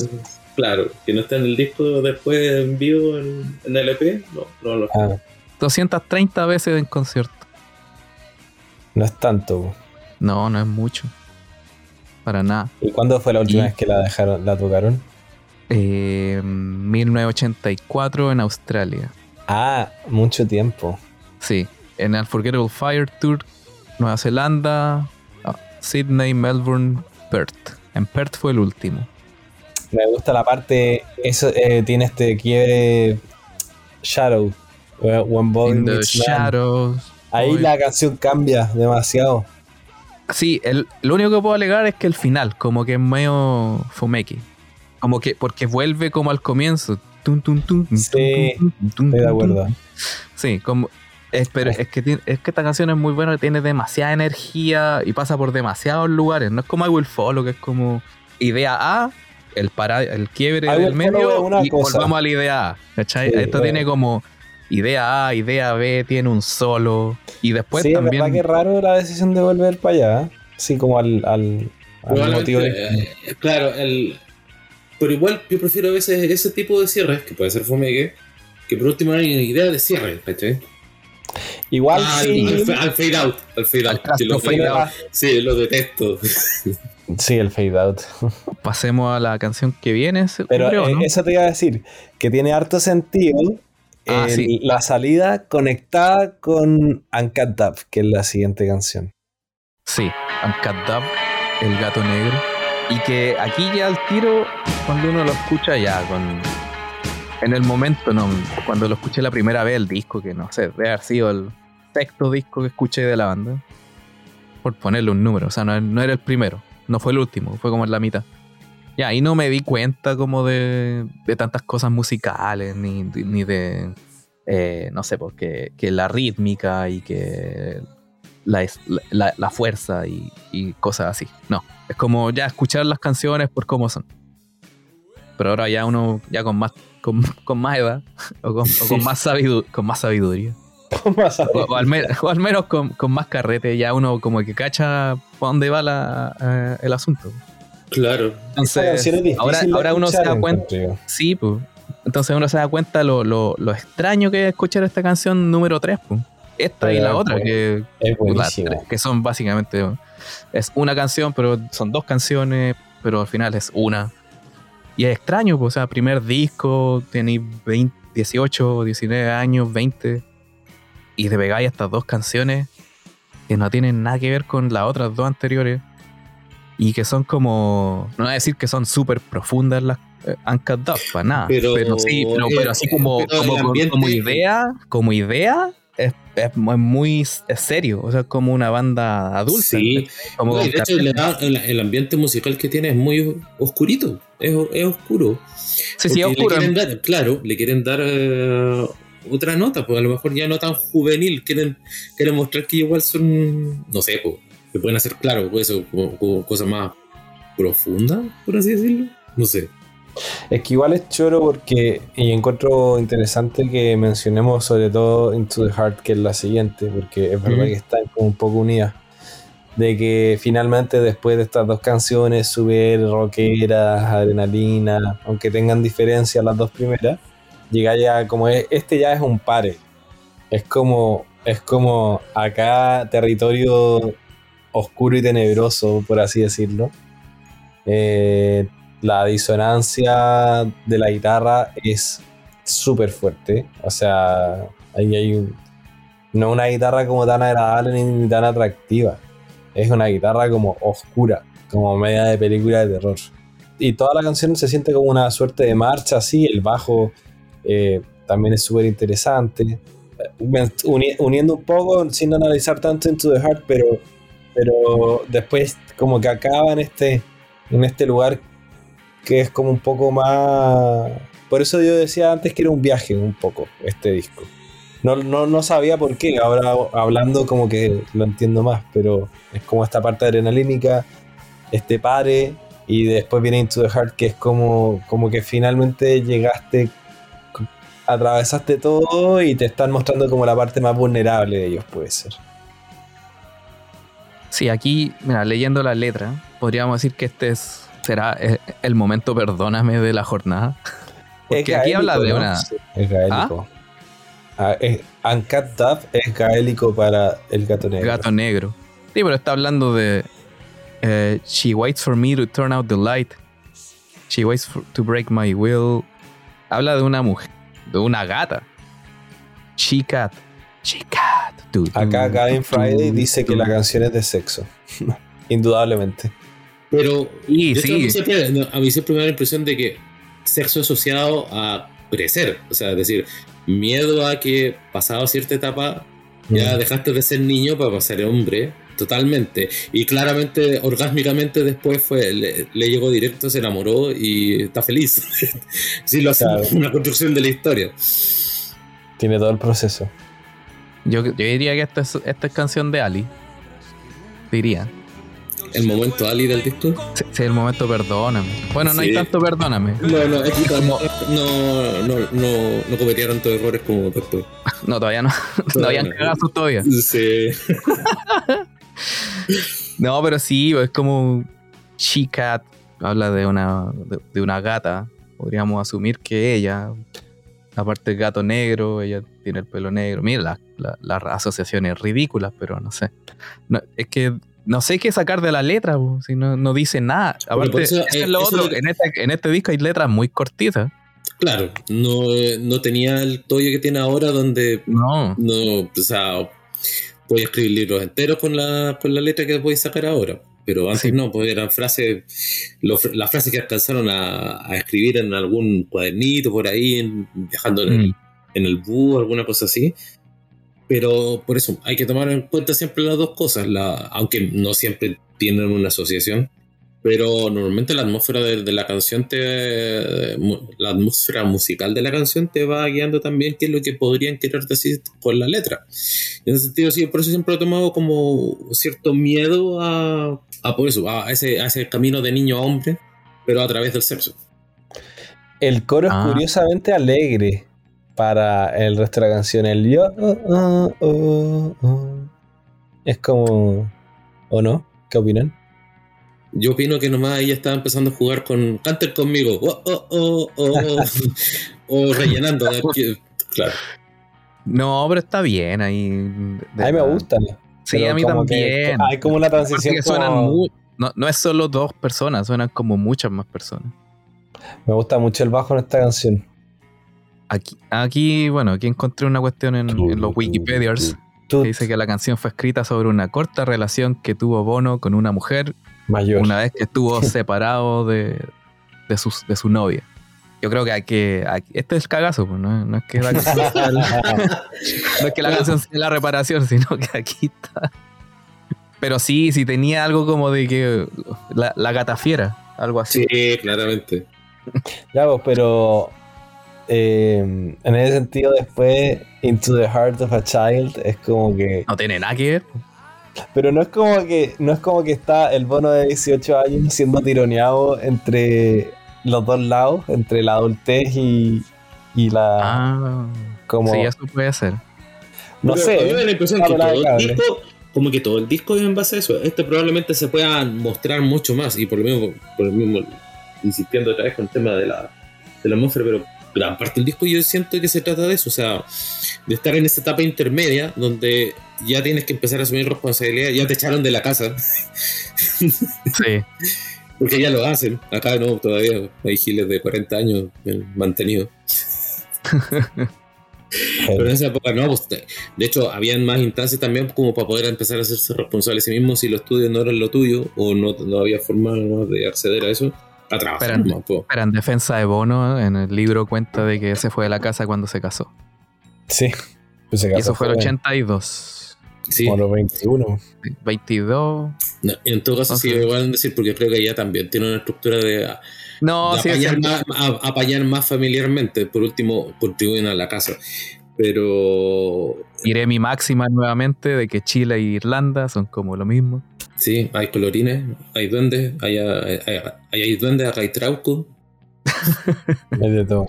Claro, que no está en el disco después en vivo en, en el EP. No, no lo Ah, 230 veces en concierto. no es tanto. No, no es mucho. Para nada. ¿Y cuándo fue la última Y- vez que la dejaron, la tocaron? Eh, 1984 en Australia. Ah, mucho tiempo. Sí, en Unforgettable Fire Tour, Nueva Zelanda, ah, Sydney, Melbourne, Perth. En Perth fue el último. Me gusta la parte, eso eh, tiene este quiebre Shadow. eh, When Boy. Shadows. Ahí Boy- la canción cambia demasiado. Sí, el, lo único que puedo alegar es que el final, como que es medio fumeki. Como que, porque vuelve como al comienzo. Tum, tum, tum, tum, Sí, tum, tum, tum, Estoy de acuerdo. tum. Sí, como. Es, pero es que, tiene- es que esta canción es muy buena, tiene demasiada energía y pasa por demasiados lugares. No es como I Will Follow, que es como idea A, el, para, el quiebre I del medio es una y cosa. volvamos a la idea A. ¿cachai? Sí, Esto bueno. tiene como idea A, idea B, tiene un solo. Y después sí, es también. verdad que es raro la decisión de volver para allá. ¿eh? Sí, como al, al, al motivo de- eh, claro, el, pero igual yo prefiero a veces ese tipo de cierres, que puede ser fumegue, que por último no hay ni idea de cierre, ¿cachai? Igual Ah, sí. al, fade out, al fade Al out. lo- fade out. Sí, lo detesto. Sí, el fade out. Pasemos a la canción que viene, Pero creo, eh, ¿no? eso te iba a decir, que tiene harto sentido Ah, el- sí. la salida conectada con Uncut Dub, que es la siguiente canción. Sí, Uncut Dub, El Gato Negro. Y que aquí ya al tiro, cuando uno lo escucha ya con... En el momento, no, cuando lo escuché la primera vez el disco, que no sé, debe haber sido el sexto disco que escuché de la banda. Por ponerle un número, o sea, no, no era el primero, no fue el último, fue como en la mitad. Ya, ahí no me di cuenta como de, de tantas cosas musicales, ni, ni de, eh, no sé, porque que la rítmica y que la, la, la fuerza y, y cosas así. No, es como ya escuchar las canciones por cómo son. Pero ahora ya uno, ya con más, con, con más edad, o con, o con más, sabidu- con más sabiduría, o, o al, me- o al menos con, con más carrete, ya uno como que cacha para dónde va la, eh, el asunto. Claro. Entonces, ahora, ahora uno se da cuenta. Sí, pues. Entonces uno se da cuenta lo, lo, lo extraño que es escuchar esta canción número 3, pues. Esta y la otra, que, Es tres, que son básicamente. Es una canción, pero son dos canciones, pero al final es una. Y es extraño, pues, o sea, primer disco, tenéis 20, 18, 19 años, 20, y te pegáis estas dos canciones que no tienen nada que ver con las otras dos anteriores, y que son como. No voy a decir que son súper profundas las eh, Uncut para nada. Pero- Pero, sí, pero, pero así como, como, ambiente- como idea, como idea, es, es muy- es serio, o sea, es como una banda adulta. Sí, como y de hecho el, el ambiente musical que tiene es muy oscurito, es, es oscuro. Sí, sí, Porque oscuro. Le dar, claro, le quieren dar eh, otra nota, pues a lo mejor ya no tan juvenil, quieren, quieren mostrar que igual son, no sé, pues, que pueden hacer, claro, pues, eso, como- como cosas más profundas, por así decirlo. No sé. Es que igual es choro porque, y encuentro interesante que mencionemos sobre todo Into the Heart, que es la siguiente, porque es verdad Ujú. que están como un poco unidas. De que finalmente después de estas dos canciones, Subir, Rockeras, Adrenalina, aunque tengan diferencias las dos primeras, llega ya como es, este ya es un pare. Es como, es como acá territorio oscuro y tenebroso, por así decirlo. Eh, la disonancia de la guitarra es súper fuerte. O sea, ahí hay un- no una guitarra como tan agradable ni tan atractiva. Es una guitarra como oscura, como media de película de terror. Y toda la canción se siente como una suerte de marcha así. El bajo eh, también es súper interesante. Uniendo un poco, sin analizar tanto Into the Heart, pero, pero después como que acaba en este, en este lugar que es como un poco más... Por eso yo decía antes que era un viaje un poco este disco. No, no, no sabía por qué, ahora hablando como que lo entiendo más, pero es como esta parte adrenalínica, este pare, y después viene Into the Heart, que es como, como que finalmente llegaste, atravesaste todo y te están mostrando como la parte más vulnerable de ellos, puede ser. Sí, aquí, mira, leyendo la letra, podríamos decir que este es, será eh, el momento perdóname de la jornada. Porque aquí habla de una. es gaélico. Ah, es, Uncut es gaélico para el gato negro. Gato negro. Sí, pero está hablando de. eh, She waits for me to turn out the light. She waits for- to break my will. Habla de una mujer, de una gata. She cat. She cat. Tu, Acá Gavin Friday dice que la canción es de sexo. Indudablemente. Pero Sí, sí. A, mí siempre, no, a mí siempre me da la impresión de que sexo asociado a crecer. O sea, es decir, miedo a que pasado cierta etapa ya Mm. dejaste de ser niño para pasar a hombre. Totalmente. Y claramente, orgásmicamente después fue, le, le llegó directo, se enamoró y está feliz. sí, lo hace Claro. una construcción de la historia. Tiene todo el proceso. Yo, yo diría que esta es, esta es canción de Ali. Diría. El momento Ali del disco. Sí, sí, el momento perdóname. Bueno, no hay tanto perdóname. No, no, es que no, no, no, cometía tantos errores como después. No, todavía no. No habían no. cagado todavía. Sí. No, pero sí, es como She Cat. Habla de una, de, de una gata. Podríamos asumir que ella, aparte del gato negro, ella tiene el pelo negro. Mira, la- la- las asociaciones ridículas, pero no sé. No, es que no sé qué sacar de la letra, si no, no dice nada. Aparte, eso, eso eh, es lo eso otro. es En, este, en este disco hay letras muy cortitas. Claro, no, eh, no tenía el toyo que tiene ahora donde No. no, o sea, puedes escribir libros enteros con la, con la letra que puedes sacar ahora. Pero antes Sí. no, pues eran frases, las frases que alcanzaron a, a escribir en algún cuadernito por ahí, viajando en, el, Mm. en el bus, alguna cosa así. Pero por eso hay que tomar en cuenta siempre las dos cosas, la, aunque no siempre tienen una asociación. Pero normalmente la atmósfera de, de la canción te. La atmósfera musical de la canción te va guiando también qué es lo que podrían querer decir con la letra. En ese sentido, sí, por eso siempre he tomado como cierto miedo a, a por eso, a ese, a ese camino de niño a hombre, pero a través del sexo. El coro Ah. es curiosamente alegre para el resto de la canción. El yo. oh, oh, oh, oh. Es como. ¿O no? ¿Qué opinan? Yo opino que nomás ella estaba empezando a jugar con Canten conmigo, oh, oh, oh, oh, oh, o rellenando. Claro. No, pero está bien ahí. A mí me la- gusta. Sí, a mí que- también. hay como una transición. que suenan como- muy- no, no es solo dos personas, suenan como muchas más personas. Me gusta mucho el bajo en esta canción. Aquí, aquí bueno, aquí encontré una cuestión en, en los Wikipedias que dice que la canción fue escrita sobre una corta relación que tuvo Bono con una mujer mayor. una vez que estuvo separado de, de, sus- de su novia. Yo creo que hay que. hay- este es el cagazo, pues, ¿no? No es que la canción sea la, no es que la canción sea la reparación, sino que aquí está. Pero sí, sí tenía algo como de que la, la gata fiera, algo así. Sí, claramente. Ya, pues, pero eh, en ese sentido, después, Into the Heart of a Child es como que. No tiene nada que ver. Pero no es como que no es como que está el bono de 18 años siendo tironeado entre los dos lados, entre la adultez y, y la. Ah, como. sí, eso puede ser. no Pero sé. a mí me da la impresión que habla de todo el cable. disco, como que todo el disco es en base a eso. Este probablemente se pueda mostrar mucho más y por lo mismo, por lo mismo insistiendo otra vez con el tema de la, de la atmósfera, pero gran parte del disco yo siento que se trata de eso, o sea, de estar en esa etapa intermedia donde ya tienes que empezar a asumir responsabilidad, ya te echaron de la casa, Sí. porque ya lo hacen, acá no, todavía hay giles de 40 años mantenidos. Pero en esa época no, pues, de hecho, habían más instancias también como para poder empezar a hacerse responsable a sí mismo si los estudios no eran lo tuyo o no, no había forma de acceder a eso, a trabajar Pero- más, po. Pero en defensa de Bono, en el libro cuenta de que se fue de la casa cuando se casó. Sí. Pues se Y casó eso fue el joven, 82. Sí, Como los 21. 22. no, en todo caso sí, Ok. igual decir, porque creo que ella también tiene una estructura de, No, de sí, es apañar, más, a- apañar más familiarmente, por último, contribuyen a la casa. Pero Diré mi máxima nuevamente de que Chile e Irlanda son como lo mismo. Sí, hay colorines, hay duendes, hay, hay, hay, hay duendes, hay trauco, Hay de todo.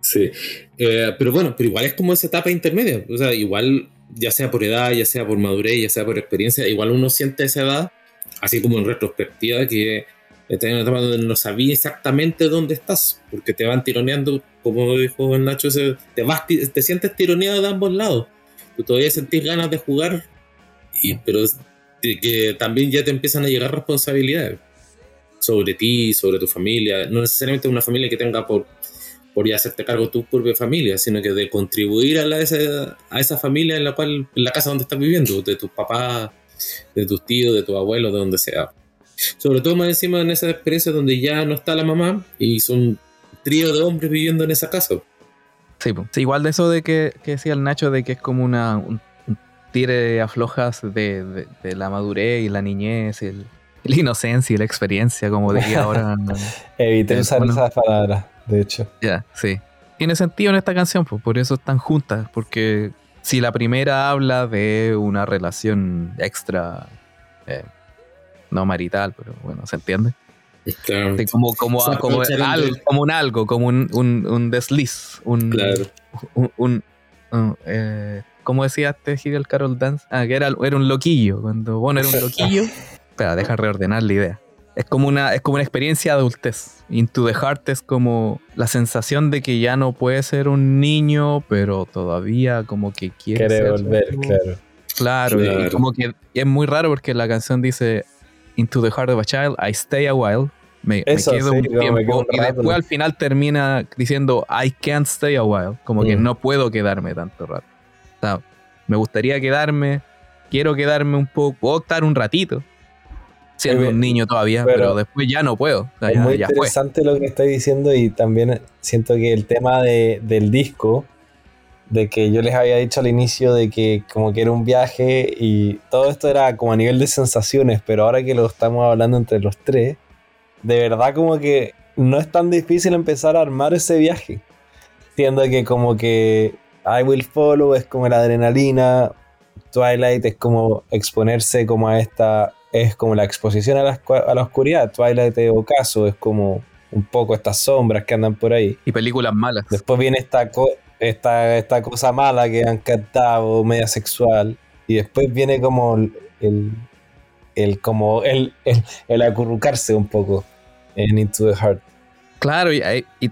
Sí, Eh, pero bueno, pero igual es como esa etapa intermedia. O sea, igual ya sea por edad, ya sea por madurez, ya sea por experiencia, igual uno siente esa edad, así como en retrospectiva, que estás en una etapa donde no sabías exactamente dónde estás, porque te van tironeando, como dijo Nacho, te, vas, te sientes tironeado de ambos lados. Tú todavía sentís ganas de jugar, y, pero que también ya te empiezan a llegar responsabilidades sobre ti, sobre tu familia, no necesariamente una familia que tenga por, por ya hacerte cargo tu propia familia, sino que de contribuir a, la, esa, a esa familia en la cual, en la casa donde estás viviendo, de tus papás, de tus tíos, de tus abuelos, de donde sea. Sobre todo más encima en esa experiencia donde ya no está la mamá y son trío de hombres viviendo en esa casa. Sí, igual de eso de que, que, decía el Nacho, de que es como una, un, tire aflojas de, de, la madurez y la niñez, el, la inocencia y la experiencia, como diría ahora. Evité usar esas palabras, de hecho. Ya, sí. Tiene sentido en esta canción, pues, por eso están juntas, porque si la primera habla de una relación extra, eh, no marital, pero bueno, ¿se entiende? Claro. como, como, como, algo, como, un algo, como un, un, un desliz, un, claro. un, un eh, como decía este Hegel Carol Dance, ah, que era, era un loquillo, cuando bueno era un loquillo, espera, deja reordenar la idea. Es como una, es como una experiencia de adultez. Into the Heart es como la sensación de que ya no puede ser un niño, pero todavía como que quiere, quiere volver, claro. Claro, Y como que es muy raro porque la canción dice Into the Heart of a Child, I stay a while. Me, quedo un tiempo y después al final termina diciendo I can't stay a while, como que mm. no puedo quedarme tanto rato. Sea, me gustaría quedarme, quiero quedarme un poco, puedo estar un ratito, siendo un niño todavía, pero, después ya no puedo. es muy interesante lo que estáis diciendo y también siento que el tema de, del disco, de que yo les había dicho al inicio de que como que era un viaje y todo esto era como a nivel de sensaciones, pero ahora que lo estamos hablando entre los tres, de verdad como que no es tan difícil empezar a armar ese viaje. Siendo que como que I Will Follow es como la adrenalina, Twilight es como exponerse como a esta es como la exposición a la, a la oscuridad. Twilight de Ocaso es como un poco estas sombras que andan por ahí. Y películas malas. Después viene esta, esta, esta cosa mala que han cantado, media sexual. Y después viene como el, el, como el, el, acurrucarse un poco en Into the Heart. Claro, y, y,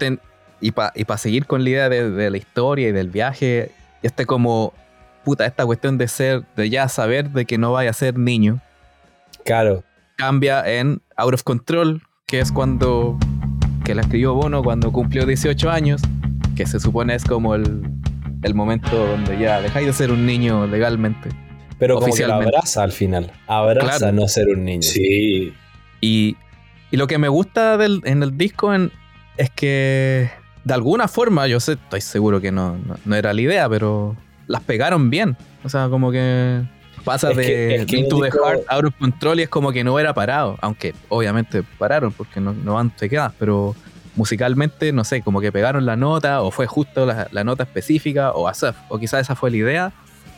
y para seguir con la idea de, de, la historia y del viaje, este como, puta, esta cuestión de ser, de ya saber de que no vaya a ser niño, Claro. Cambia en Out of Control, que es cuando. que la escribió Bono cuando cumplió 18 años, que se supone es como el, el momento donde ya dejáis de ser un niño legalmente. Pero como que lo abraza al final. Abraza no ser un niño. Sí. Y, y lo que me gusta del, en el disco es que de alguna forma, yo sé, estoy seguro que no, no, era la idea, pero las pegaron bien. O sea, como que Pasa de Into the Heart Out of Control y es como que no era parado. Aunque obviamente pararon porque no, no van quedas, pero musicalmente, no sé, como que pegaron la nota o fue justo la, nota específica o asaf, o quizás esa fue la idea.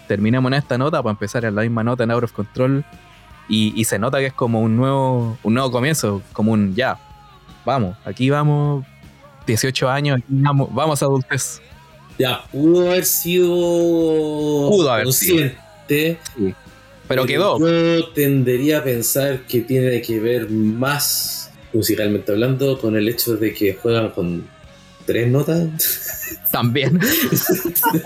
Terminemos en esta nota para empezar en la misma nota en Out of Control y, se nota que es como un nuevo, un nuevo comienzo, como un ya, vamos, aquí vamos, 18 años, vamos, vamos a adultez. Ya, pudo haber sido. Pudo haber sido pero quedó. Yo tendería a pensar que tiene que ver más, musicalmente hablando, con el hecho de que juegan con tres notas. También.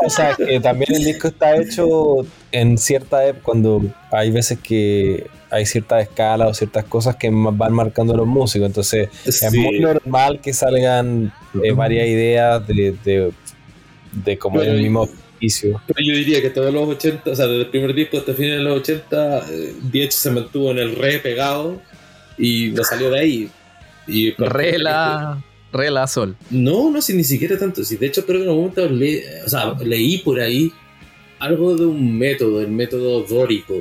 o sea, que también el disco está hecho en cierta época, cuando hay veces que hay ciertas escalas o ciertas cosas que van marcando los músicos. Entonces, es muy normal que salgan eh, varias ideas de, de, de como el mismo pero yo diría que todos los 80, o sea, desde el primer disco hasta finales de los 80, eh, se mantuvo en el re pegado y no salió de ahí. Y re la, re la sol. No, no, si ni siquiera tanto. Si de hecho, pero en algún momento o sea, leí por ahí algo de un método, el método dórico,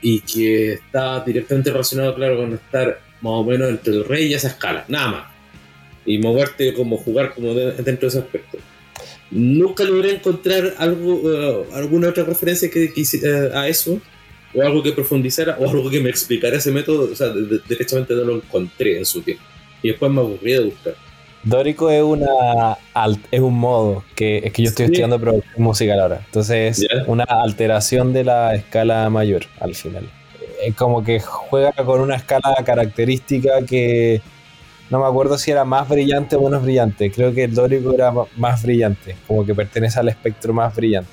y que está directamente relacionado, claro, con estar más o menos entre el rey y esa escala, nada más. Y moverte como jugar como dentro de ese aspecto nunca logré encontrar algo, eh, alguna otra referencia que, eh, a eso, o algo que profundizara, o algo que me explicara ese método. O sea, derechamente no lo encontré en su tiempo. Y después me aburrí de buscar. Dórico es una es un modo que es que yo estoy estudiando producción musical ahora. Entonces es una alteración de la escala mayor al final. Es como que juega con una escala característica que no me acuerdo si era más brillante o menos brillante. Creo que el Dórico era más brillante, como que pertenece al espectro más brillante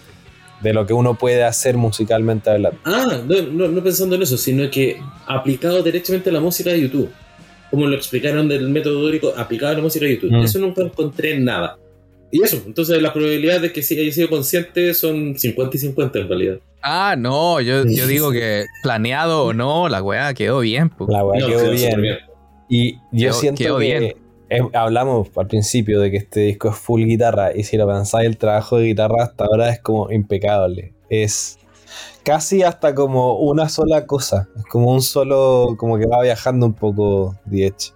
de lo que uno puede hacer musicalmente hablando. Ah, no, no pensando en eso, sino que aplicado directamente a la música de YouTube como lo explicaron del método dórico aplicado a la música de YouTube. Mm. Eso nunca encontré nada. Y eso, entonces la probabilidad de que sí haya sido consciente son 50 y 50 en realidad. Ah, no, yo, yo digo que planeado o no, la weá quedó bien. La weá quedó, bien. Y yo siento que hablamos al principio de que este disco es full guitarra y si lo pensáis el trabajo de guitarra hasta ahora es como impecable. Es casi hasta como una sola cosa. Es como un solo, como que va viajando un poco Diech.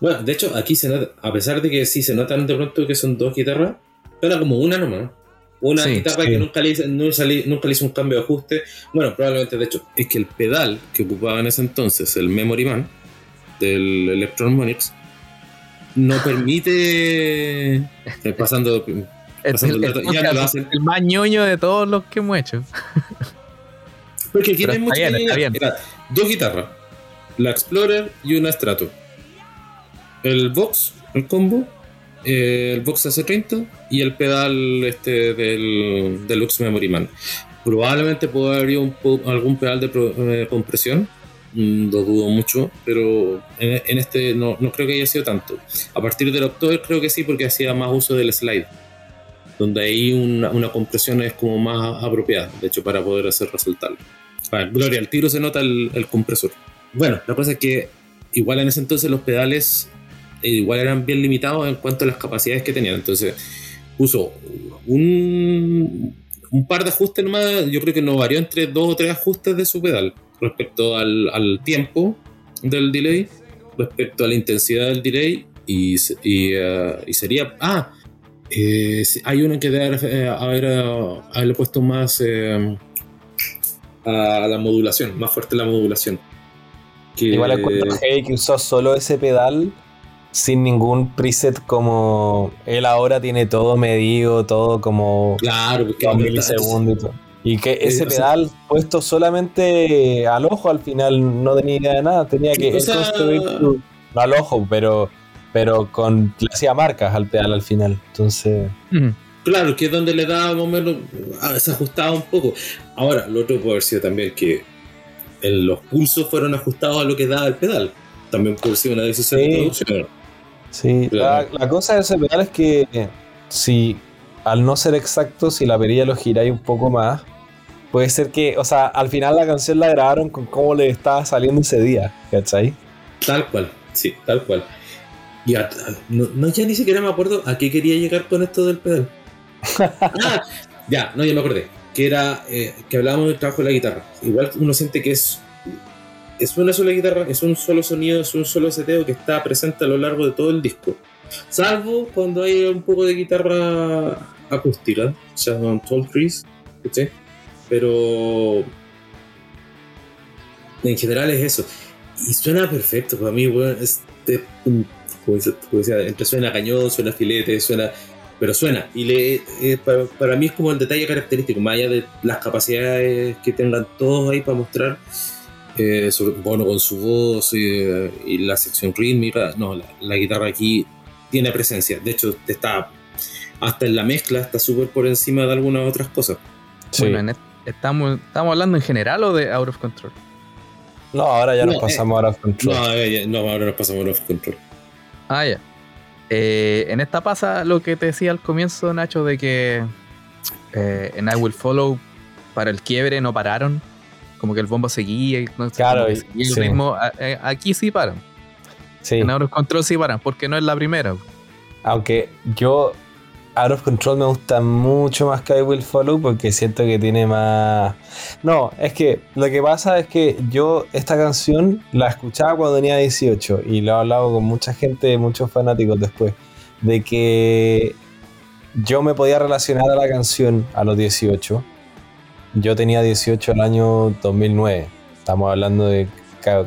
Bueno, de hecho, aquí se nota, a pesar de que sí se notan de pronto que son dos guitarras, era como una nomás. Una guitarra que nunca le, hizo, nunca le hizo un cambio de ajuste. Bueno, probablemente, de hecho, es que el pedal que ocupaba en ese entonces, el Memory Man del Electron Monix, no permite. pasando el, más ñoño de todos los que hemos hecho. Porque aquí hay dos guitarras, la Explorer y una Strato. El Vox, el combo, eh, el Vox AC30 y el pedal este del Deluxe Memory Man. Probablemente pueda haber algún pedal de eh, compresión, mm, lo dudo mucho, pero en, este no, no, creo que haya sido tanto. A partir del October creo que sí, porque hacía más uso del slide donde ahí una, compresión es como más apropiada, de hecho, para poder hacer resaltarlo. Gloria, al tiro se nota el, compresor. Bueno, la cosa es que igual en ese entonces los pedales eh, igual eran bien limitados en cuanto a las capacidades que tenían. Entonces puso un, un par de ajustes nomás, yo creo que no varió entre dos o tres ajustes de su pedal respecto al, tiempo del delay, respecto a la intensidad del delay y, y, uh, y sería... Ah, eh, hay uno que debe eh, haber, eh, haberle puesto más a la modulación, más fuerte la modulación. Igual encuentro hey, que usó solo ese pedal sin ningún preset como él ahora tiene todo medido, todo como claro, milisegundos y todo. Y que ese pedal puesto solamente al ojo al final no tenía idea de nada, tenía que construir al ojo, pero pero con le hacía marcas al pedal al final. Entonces. Claro, que es donde le da más o menos. Ah, se ajustaba un poco. Ahora, lo otro puede haber sido también que los pulsos fueron ajustados a lo que daba el pedal. También puede ser una decisión de producción. Sí, la, cosa de ese pedal es que si al no ser exacto, si la perilla lo giráis un poco más, puede ser que, o sea, al final la canción la grabaron con cómo le estaba saliendo ese día, ¿cachai? Tal cual, sí, tal cual. No, ya ni siquiera me acuerdo a qué quería llegar con esto del pedal. ah, ya, no, ya me acordé. Que era eh, que hablábamos del trabajo de la guitarra. Igual uno siente que es, es una sola guitarra, es un solo sonido, es un solo seteo que está presente a lo largo de todo el disco. Salvo cuando hay un poco de guitarra acústica, o sea, un Tall Trees, Pero en general es eso. Y suena perfecto para mí, bueno, este como, decía, entre suena cañón, suena filete, suena. Pero suena. Y le, eh, para, mí es como el detalle característico, más allá de las capacidades que tengan todos ahí para mostrar. Eh, bueno, con su voz y, la sección rítmica. No, la, guitarra aquí tiene presencia. De hecho, está hasta en la mezcla, está súper por encima de algunas otras cosas. Bueno, estamos, ¿estamos hablando en general o de Out of Control? No, ahora ya nos pasamos a Out of Control. No, no, ahora nos pasamos a Out of Control. Ah, ya. Eh, en esta pasa lo que te decía al comienzo, Nacho, de que eh, en I Will Follow para el quiebre no pararon. Como que el bombo seguía y, no, claro, el ritmo. Eh, aquí sí paran. Sí. En Out of Control sí paran, porque no es la primera. Aunque yo Out of Control me gusta mucho más que I Will Follow porque siento que tiene más... No, es que lo que pasa es que yo esta canción la escuchaba cuando tenía 18 y lo he hablado con mucha gente, muchos fanáticos después, de que yo me podía relacionar a la canción a los 18. Yo tenía 18 el año 2009. Estamos hablando de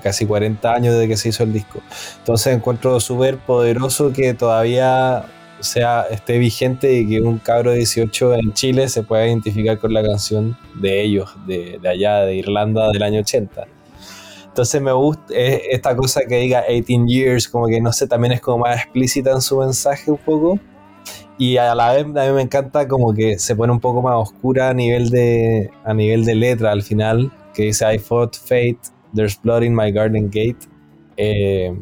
casi 40 años desde que se hizo el disco. Entonces encuentro súper poderoso que todavía sea, esté vigente y que un cabro de 18 en Chile se pueda identificar con la canción de ellos, de, allá, de Irlanda del año 80. Entonces me gusta esta cosa que diga 18 years, como que no sé, también es como más explícita en su mensaje un poco. Y a la vez a mí me encanta como que se pone un poco más oscura a nivel de, a nivel de letra al final, que dice I fought fate, there's blood in my garden gate. Eh,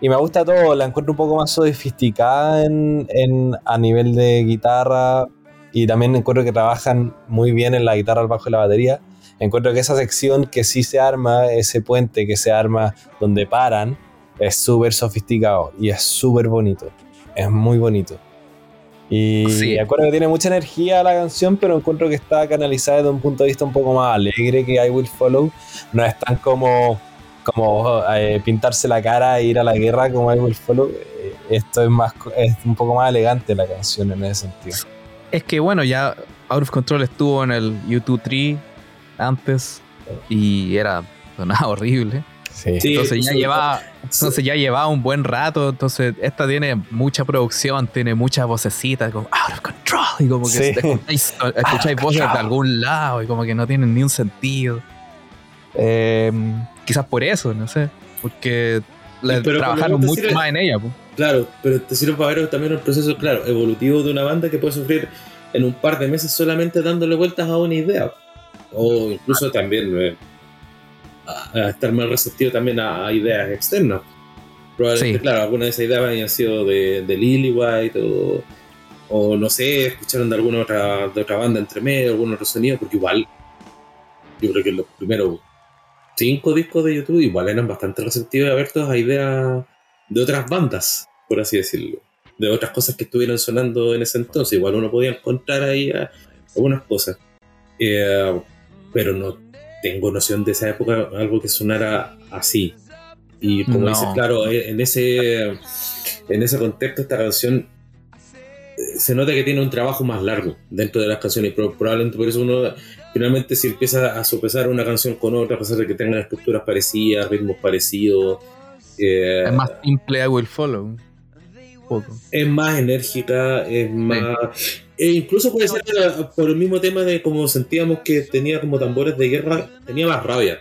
y me gusta todo, la encuentro un poco más sofisticada en, en, a nivel de guitarra y también encuentro que trabajan muy bien en la guitarra, al bajo y la batería. Encuentro que esa sección que sí se arma, ese puente que se arma donde paran, es súper sofisticado y es súper bonito. Es muy bonito. Y sí. acuerdo que tiene mucha energía la canción, pero encuentro que está canalizada desde un punto de vista un poco más alegre que I Will Follow. No es tan como, como eh, pintarse la cara e ir a la guerra como I Will Follow. Eh, esto es más es un poco más elegante la canción en ese sentido. Es que bueno, ya Out of Control estuvo en el YouTube 3 antes y era sonaba horrible. entonces, ya llevaba, entonces ya llevaba un buen rato. Entonces, esta tiene mucha producción, tiene muchas vocecitas, como out of control. Y como que escucháis, voces de algún lado y como que no tienen ni un sentido. Em, quizás por eso, no sé. Porque trabajaron mucho más en ella. Claro, pero te sirve para ver también el proceso, claro, evolutivo de una banda que puede sufrir en un par de meses solamente dándole vueltas a una idea o incluso también eh, a, estar más receptivo también a, ideas externas. Probablemente, claro, algunas de esas ideas hayan sido de, de Lily White o, o, no sé, escucharon de alguna otra, de otra banda entre medio, algún otro sonido, porque igual yo creo que los primeros cinco discos de YouTube igual eran bastante receptivos abiertos a ideas de otras bandas, por así decirlo. De otras cosas que estuvieron sonando en ese entonces. Igual uno podía encontrar ahí algunas cosas. Eh, pero no tengo noción de esa época, algo que sonara así. Y como dices, claro, eh, en ese, en ese contexto esta canción eh, se nota que tiene un trabajo más largo dentro de las canciones, pero probablemente por eso uno finalmente si empieza a sopesar una canción con otra, a pesar de que tengan estructuras parecidas, ritmos parecidos. Eh, es más simple I Will Follow. Es más enérgica, es más... E incluso puede ser por el mismo tema de como sentíamos que tenía como tambores de guerra, tenía más rabia.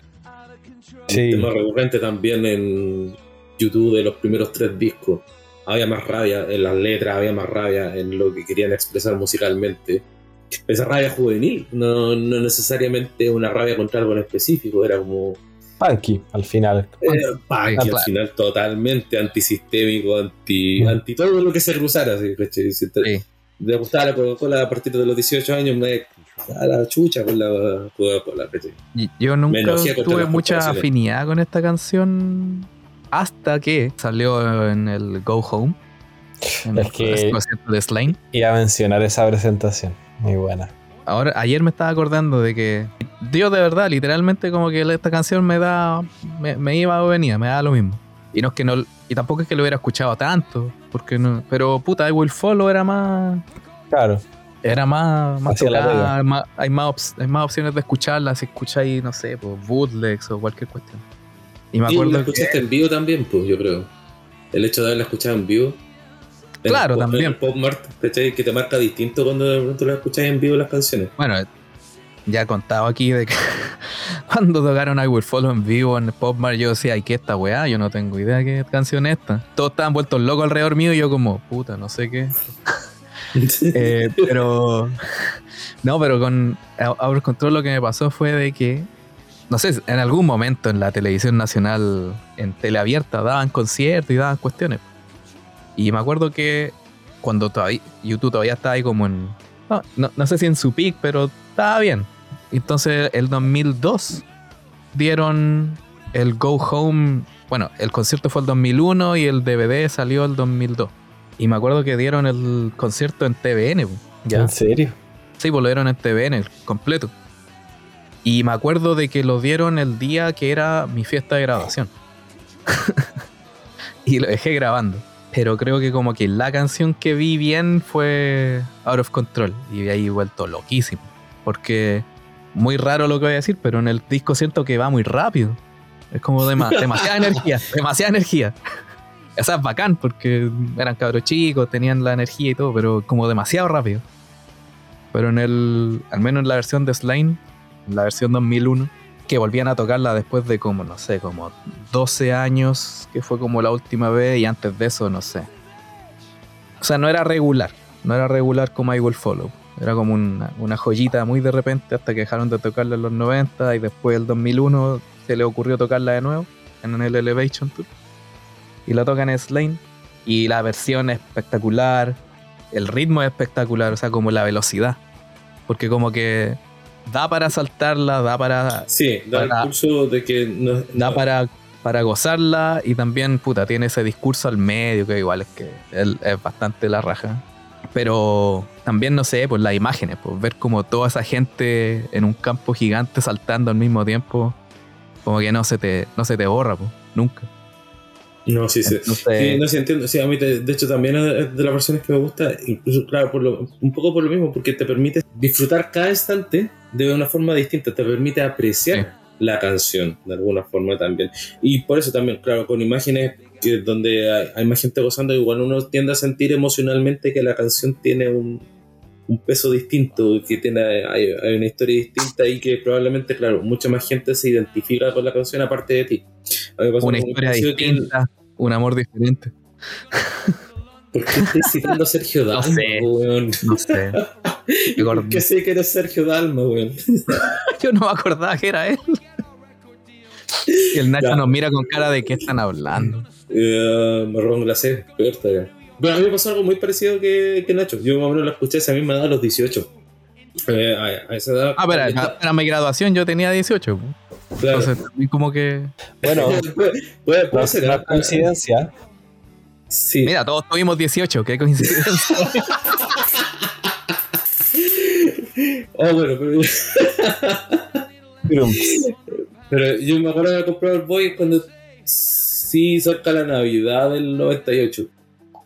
Sí. Un tema recurrente también en YouTube de los primeros tres discos. Había más rabia en las letras, había más rabia en lo que querían expresar musicalmente. Esa rabia juvenil, no, no necesariamente una rabia contra algo en específico, era como punky al final. Punky al final, totalmente antisistémico, anti, anti todo lo que se cruzara. ¿sí? Sí me gustaba la Coca-Cola a partir de los 18 años, me a la chucha con la Coca-Cola. Yo nunca tuve mucha afinidad con esta canción hasta que salió en el Go Home. En es que de Slime. Iba a mencionar esa presentación, muy buena. Ahora, ayer me estaba acordando de que Dios de verdad, literalmente como que esta canción me da, me, me iba o venía, me da lo mismo. Y no es que no, y tampoco es que lo hubiera escuchado tanto, porque no, pero puta, I Will Follow era más. Claro. Era más, más, hay, más hay más opciones de escucharla si escucháis, no sé, pues, bootlegs o cualquier cuestión. Y me acuerdo. Y la escuchaste en vivo también, pues, yo creo. El hecho de haberla escuchado en vivo. Claro, también. El pop que te marca distinto cuando de pronto la escucháis en vivo las canciones. Bueno, ya he contado aquí de que cuando tocaron I Will Follow en vivo en Pop Mart, yo decía, ay, ¿qué esta weá? Yo no tengo idea qué canción es esta. Todos estaban vueltos locos alrededor mío y yo como, puta, no sé qué. Eh, pero... No, pero con Out Control lo que me pasó fue de que, no sé, en algún momento en la televisión nacional, en teleabierta, daban conciertos y daban cuestiones. Y me acuerdo que cuando todavía, YouTube todavía estaba ahí como en... no, no sé si en su peak, pero estaba bien entonces, el 2002 dieron el Go Home. Bueno, el concierto fue el 2001 y el DVD salió el 2002. Y me acuerdo que dieron el concierto en TVN. ¿Ya? ¿En serio? Sí, pues lo dieron en TVN completo. Y me acuerdo de que lo dieron el día que era mi fiesta de graduación. y lo dejé grabando. Pero creo que como que la canción que vi bien fue Out of Control. Y de ahí vuelto loquísimo. Porque muy raro lo que voy a decir, pero en el disco siento que va muy rápido. Es como dema- demasiada energía, demasiada energía. O sea, es bacán porque eran cabros chicos, tenían la energía y todo, pero como demasiado rápido. Pero en el, al menos en la versión de Slime, en la versión 2001, que volvían a tocarla después de como, no sé, como 12 años, que fue como la última vez, y antes de eso, no sé. O sea, no era regular, no era regular como I Will Follow. Era como una, una joyita muy de repente hasta que dejaron de tocarla en los 90 y después el 2001 se le ocurrió tocarla de nuevo en el Elevation Tour. Y la tocan en Slane y la versión es espectacular, el ritmo es espectacular, o sea, como la velocidad. Porque como que da para saltarla, da para Sí, da Para- el curso de que no, da no- para, para gozarla y también, puta, tiene ese discurso al medio que igual es que él es bastante la raja. Pero también, no sé, pues las imágenes, pues ver como toda esa gente en un campo gigante saltando al mismo tiempo, como que no se te, no se te borra, pues, nunca. No, sí, sí. Entonces, Sí, no, sí, entiendo. Sí, a mí, te- de hecho, también es de las versiones que me gusta, incluso, claro, por lo- un poco por lo mismo, porque te permite disfrutar cada instante de una forma distinta, te permite apreciar la canción de alguna forma también. Y por eso también, claro, con imágenes que donde hay, hay más gente gozando, igual uno tiende a sentir emocionalmente que la canción tiene un, un peso distinto, que tiene hay, hay una historia distinta y que probablemente, claro, mucha más gente se identifica con la canción aparte de ti. A mí me una historia que distinta, un amor diferente. ¿Por qué estás citando a Sergio Dalma, sé. weón? No sé. Me acordé. ¿Por qué sé que eres Sergio Dalma, weón? Yo no me acordaba que era él. Y el Nacho Ya. nos mira con cara de qué están hablando. Eh, marrón glacé, todavía. Bueno, a mí me pasó algo muy parecido que, que Nacho. Yo más o menos la escuché a esa misma edad a los 18. Eh, a, a esa edad. Ah, pero está- para mi graduación yo tenía 18. pues. claro. Entonces, como que. Bueno, puede, puede- ser. una coincidencia. Sí. Mira, todos tuvimos 18, qué coincidencia. Oh, bueno, pero, Pero, pero yo me acuerdo de haber comprado el Boy cuando sí cerca de la Navidad del 98.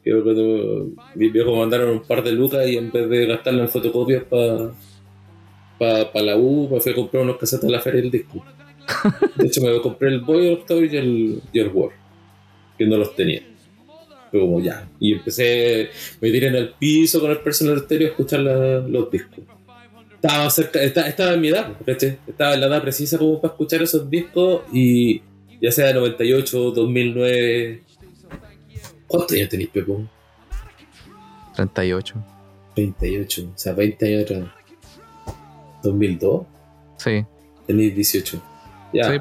Fue cuando mandaron un par de lucas y en vez de gastarlo en fotocopias para pa, la U, me fui a comprar unos casetes de la feria del disco. De hecho, me compré el Boy October y el, y el War, que no los tenía. Fue como ya. Y empecé, me tiré en el piso con el personal stereo a escuchar los discos. Estaba, cerca, estaba, en mi edad, ¿cachai? Estaba en la edad precisa como para escuchar esos discos y ya sea 98, 2009. ¿Cuántos años tenéis, Pepo? 38. 28, o sea, 20 años atrás. ¿2002? Sí, Tenéis 18. Ya. sí.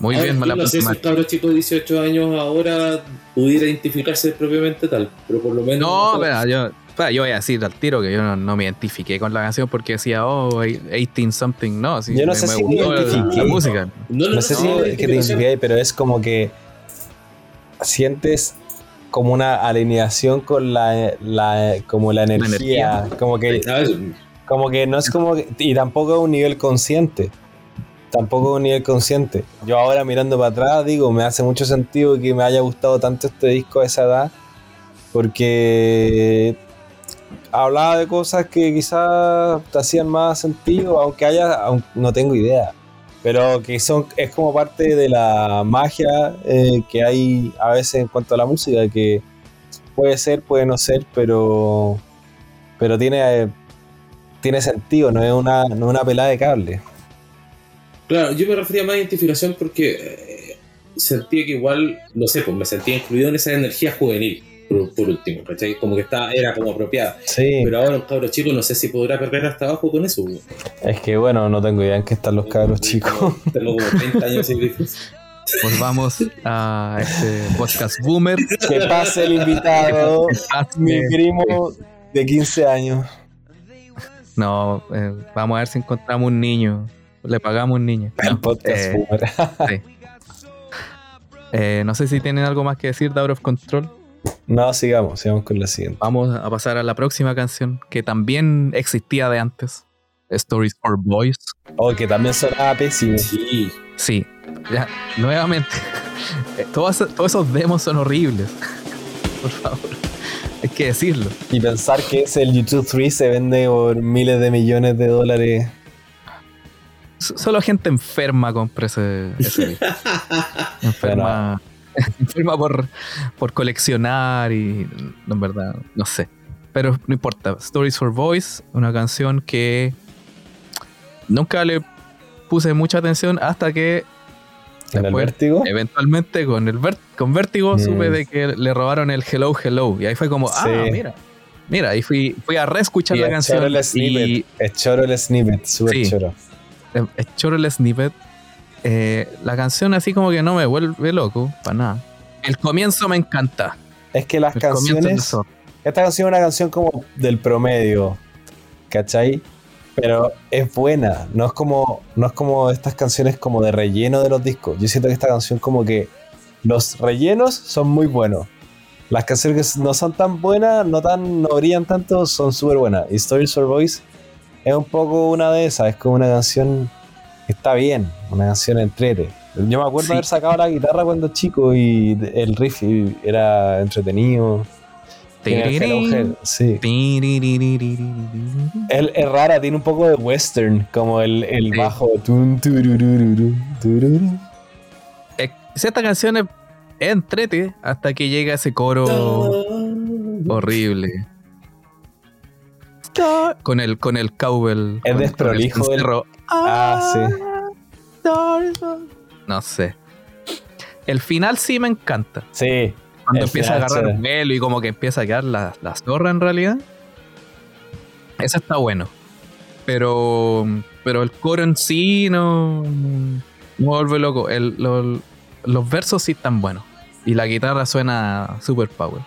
Muy Ahora, bien, me yo la no sé si un cabro chico de 18 años ahora pudiera identificarse propiamente tal, pero por lo menos. No, espera, yo, espera, yo voy a decir al tiro que yo no, no me identifiqué con la canción porque decía, oh, 18 something. No, sí, Yo no me, sé me si me gustó la- identifiqué. la música. No, no, no sé si no, es que te identifiqué, pero es como que sientes como una alineación con la, la- como la energía, energía. como que A ver, como que no es como que- y tampoco es un nivel consciente tampoco es un nivel consciente. Yo ahora mirando para atrás digo me hace mucho sentido que me haya gustado tanto este disco a esa edad porque hablaba de cosas que quizás te hacían más sentido aunque haya aun- no tengo idea pero que son es como parte de la magia eh, que hay a veces en cuanto a la música que puede ser puede no ser pero pero tiene tiene sentido, no es una, no es una pelada de cable. Claro, yo me refería más a identificación porque eh, sentía que igual, no sé, pues me sentía incluido en esa energía juvenil, por, por último, ¿cachai? Como que estaba, era como apropiada. Sí, Pero ahora un cabro chico no sé si podrá perder hasta abajo con eso. güey. es que bueno, no tengo idea en qué están los cabros chicos. Tengo como 30 años sin. Volvamos a este podcast boomer. que pase el invitado, mi primo de 15 años. No, eh, vamos a ver si encontramos un niño. Le pagamos un niño. El No, podcast eh, boomer. eh, no sé si tienen algo más que decir de Out of Control. No, sigamos, sigamos con la siguiente. Vamos a pasar a la próxima canción que también existía de antes. Stories for Boys. Oh, que también sonaba pésimo. Sí. Sí, ya, nuevamente. eh, todos, todos esos demos son horribles. Por favor, hay que decirlo. Y pensar que ese el YouTube 3 se vende por miles de millones de dólares. Solo gente enferma compra ese, ese disco. enferma, enferma por, por coleccionar y no, en verdad, no sé. Pero no importa. Stories for Boys, una canción que nunca le puse mucha atención hasta que ¿En el vértigo? eventualmente con el ver- con Vértigo Mm. supe de que le robaron el Hello Hello y ahí fue como, ah, Sí. mira. Mira, ahí fui, fui a reescuchar Y la canción choro el y snippet. Es choro el snippet, súper Sí. choro. es choro el snippet. Eh, la canción así como que no me vuelve loco, para nada. El comienzo me encanta. Es que las El canciones. Esta canción es una canción como del promedio, ¿cachai? Pero es buena, no es como no es como estas canciones como de relleno de los discos. Yo siento que esta canción como que los rellenos son muy buenos. Las canciones que no son tan buenas, no tan no brillan tanto, son súper buenas. Y Stories for Boys es un poco una de esas, es como una canción está bien, una canción entrete. Yo me acuerdo Sí. haber sacado la guitarra cuando chico y el riff era entretenido. Tiene el Sí. Es, rara, tiene un poco de western, como el, el Sí. bajo. esta canción es entrete hasta que llega ese coro horrible. Con el, con el cowbell. Es desprolijo el el- cencerro. Ah, No sé. El final sí me encanta. Sí, Cuando empieza a agarrar sí. el vuelo y como que empieza a quedar la, la zorra en realidad. Eso está bueno. Pero, pero el coro en sí no, no vuelve loco. El- lo- los versos sí están buenos. Y la guitarra suena super power.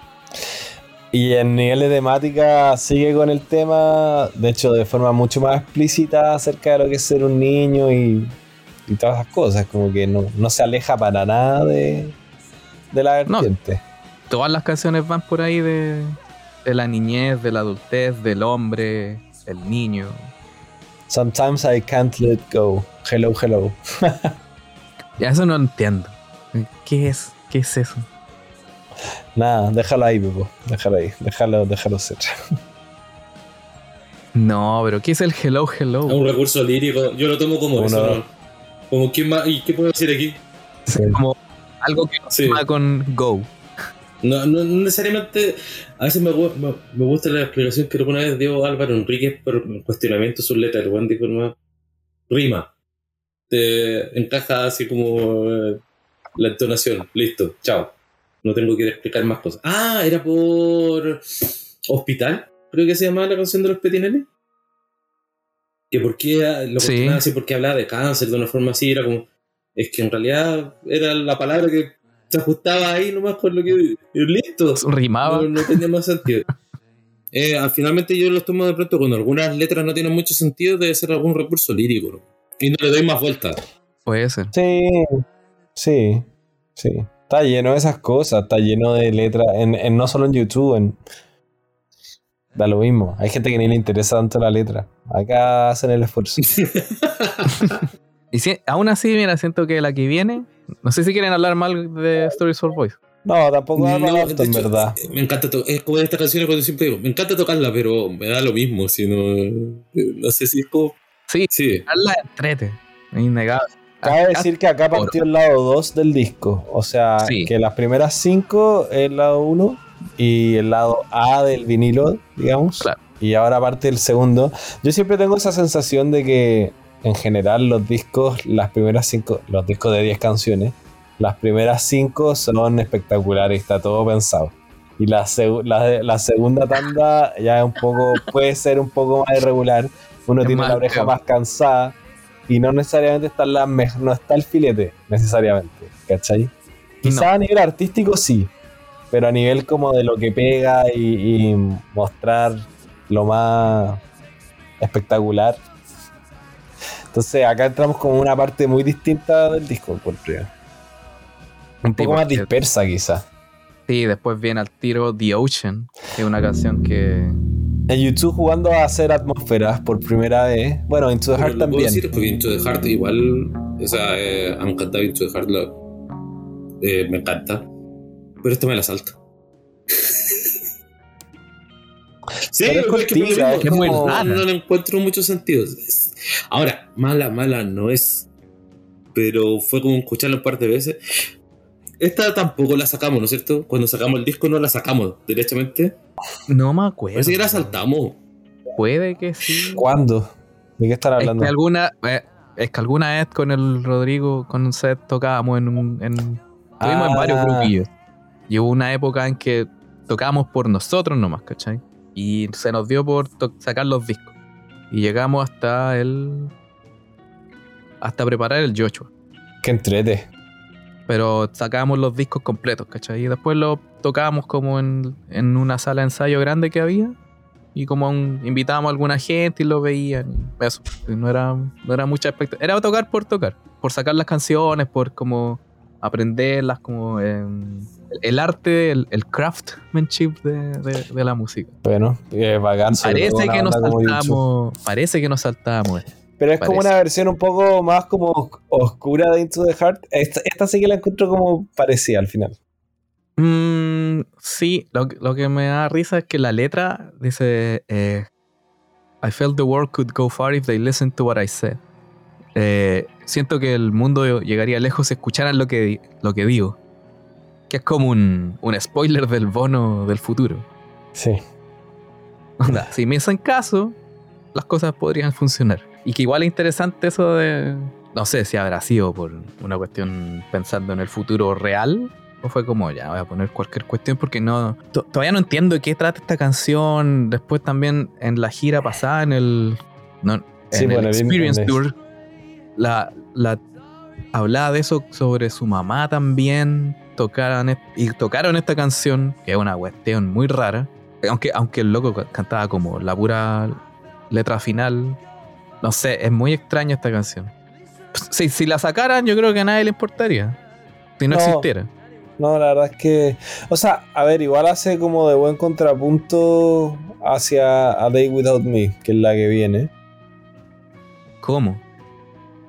Y en nivel de temática sigue con el tema, de hecho de forma mucho más explícita acerca de lo que es ser un niño y, y todas esas cosas, como que no, no se aleja para nada de, de la No. vertiente. Todas las canciones van por ahí de, de la niñez, de la adultez, del hombre, el niño. Sometimes I can't let go. Hello, hello. Ya eso no entiendo. ¿Qué es? ¿Qué es eso? Nada, déjalo ahí, Pepo. Déjalo ahí. Déjalo, déjalo ser. No, pero ¿qué es el hello hello? Es un recurso lírico. Yo lo tomo como Uno- eso, ¿no? Como, ¿qué más? ¿Y qué puedo decir aquí? Sí. Como algo que Sí. va con go. No, no, no necesariamente. A veces me, gu- me, me gusta la explicación que alguna vez dio Álvaro Enríquez por cuestionamiento de sus letras. El buen dijo rima. Te encaja así como eh, la entonación. Listo, chao. No tengo que explicar más cosas. Ah, era por Hospital, creo que se llamaba la canción de los Petinelli. Que por qué ah, lo Sí. así, porque hablaba de cáncer de una forma así, era como. Es que en realidad era la palabra que se ajustaba ahí nomás con lo que. listo. Rimaba. No, no tenía más sentido. Eh, al- finalmente yo los tomo de pronto cuando algunas letras no tienen mucho sentido, debe ser algún recurso lírico. ¿no? Y no le doy más vueltas. Puede ser. Sí, sí, sí. Está lleno de esas cosas, está lleno de letras, en, en- no solo en YouTube, en, da lo mismo. Hay gente que ni le interesa tanto la letra. Acá hacen el esfuerzo. Y si, aún así, mira, siento que la que viene. No sé si quieren hablar mal de Stories for Boys. No, tampoco No, de en hecho, verdad. Me encanta, to- es como de estas canciones cuando siempre digo, me encanta tocarla, pero me da lo mismo, si no, no sé si es como... Sí, Sí, la entrete. Es innegable. Cabe decir que acá partió el lado 2 del disco. O sea, Sí. que las primeras 5 es el lado 1 y el lado A del vinilo, digamos. Claro. Y ahora parte el segundo. Yo siempre tengo esa sensación de que en general los discos, las primeras 5, los discos de 10 canciones, las primeras 5 son espectaculares, está todo pensado. Y la, seg- la, la segunda tanda ya es un poco, puede ser un poco más irregular. Uno Es tiene la oreja más cansada y no necesariamente está la no está el filete necesariamente, ¿cachai? Quizá No. a nivel artístico sí, pero a nivel como de lo que pega y, y mostrar lo más espectacular. Entonces acá entramos como una parte muy distinta del disco, encuentro yo. Un Sí, poco más dispersa quizá. Sí, después viene al tiro The Ocean, que es una canción que. En YouTube jugando a hacer atmósferas por primera vez. Bueno, Into the Heart lo puedo también. decir porque Into the Heart igual, o sea, eh, han cantado Into the Heart, lo- eh, me encanta, pero esto me la salta. Sí, Pero es es que es muy no, rara. no le encuentro mucho sentido. Ahora, mala, mala no es. Pero fue como escucharla un par de veces. Esta tampoco la sacamos, ¿no es cierto? Cuando sacamos el disco no la sacamos directamente. No me acuerdo. Parece que la saltamos. Puede que sí. ¿Cuándo? ¿De qué están Es hablando? que alguna, eh, es que alguna vez con el Rodrigo, con un set, tocábamos en un. En, estuvimos en varios Ah. grupillos. Y hubo una época en que tocábamos por nosotros nomás, ¿cachai? Y se nos dio por sacar los discos. Y llegamos hasta el. hasta preparar el Joshua. Que entrete. Pero sacábamos los discos completos, ¿cachai? Y después los tocábamos como en, en una sala de ensayo grande que había. Y como un- invitábamos a alguna gente y lo veían. y Eso. Y No era, no era mucha expectativa. Era tocar por tocar. Por sacar las canciones, por como aprenderlas, como em, el arte, el, el craftsmanship de, de- de la música. Bueno, eh, bacán. Parece que nos saltamos. Parece que nos saltábamos. Pero es como una versión un poco más como oscura de Into the Heart. Esta, esta sí que la encuentro como parecida al final. Mm, sí, lo, que- lo que me da risa es que la letra dice: eh, I felt the world could go far if they listened to what I said. Eh, siento que el mundo llegaría lejos si escucharan lo que, lo que digo. Que es como un, un spoiler del bono del futuro. Sí. Onda, si me hacen caso, las cosas podrían funcionar. Y que igual es interesante eso de. No sé si habrá sido por una cuestión pensando en el futuro real. O fue como, ya voy a poner cualquier cuestión porque no. to- Todavía no entiendo de qué trata esta canción. Después también en la gira pasada, en el. No, en Sí, el bueno, Experience Tour. La, la. Hablaba de eso sobre su mamá también. Tocaron, est- y tocaron esta canción, que es una cuestión muy rara. Aunque, aunque el loco ca- cantaba como la pura letra final. No sé, es muy extraña esta canción. Si, si la sacaran, yo creo que a nadie le importaría. Si no, No. existiera. No, la verdad es que. O sea, a ver, igual hace como de buen contrapunto hacia A Day Without Me, que es la que viene. ¿Cómo?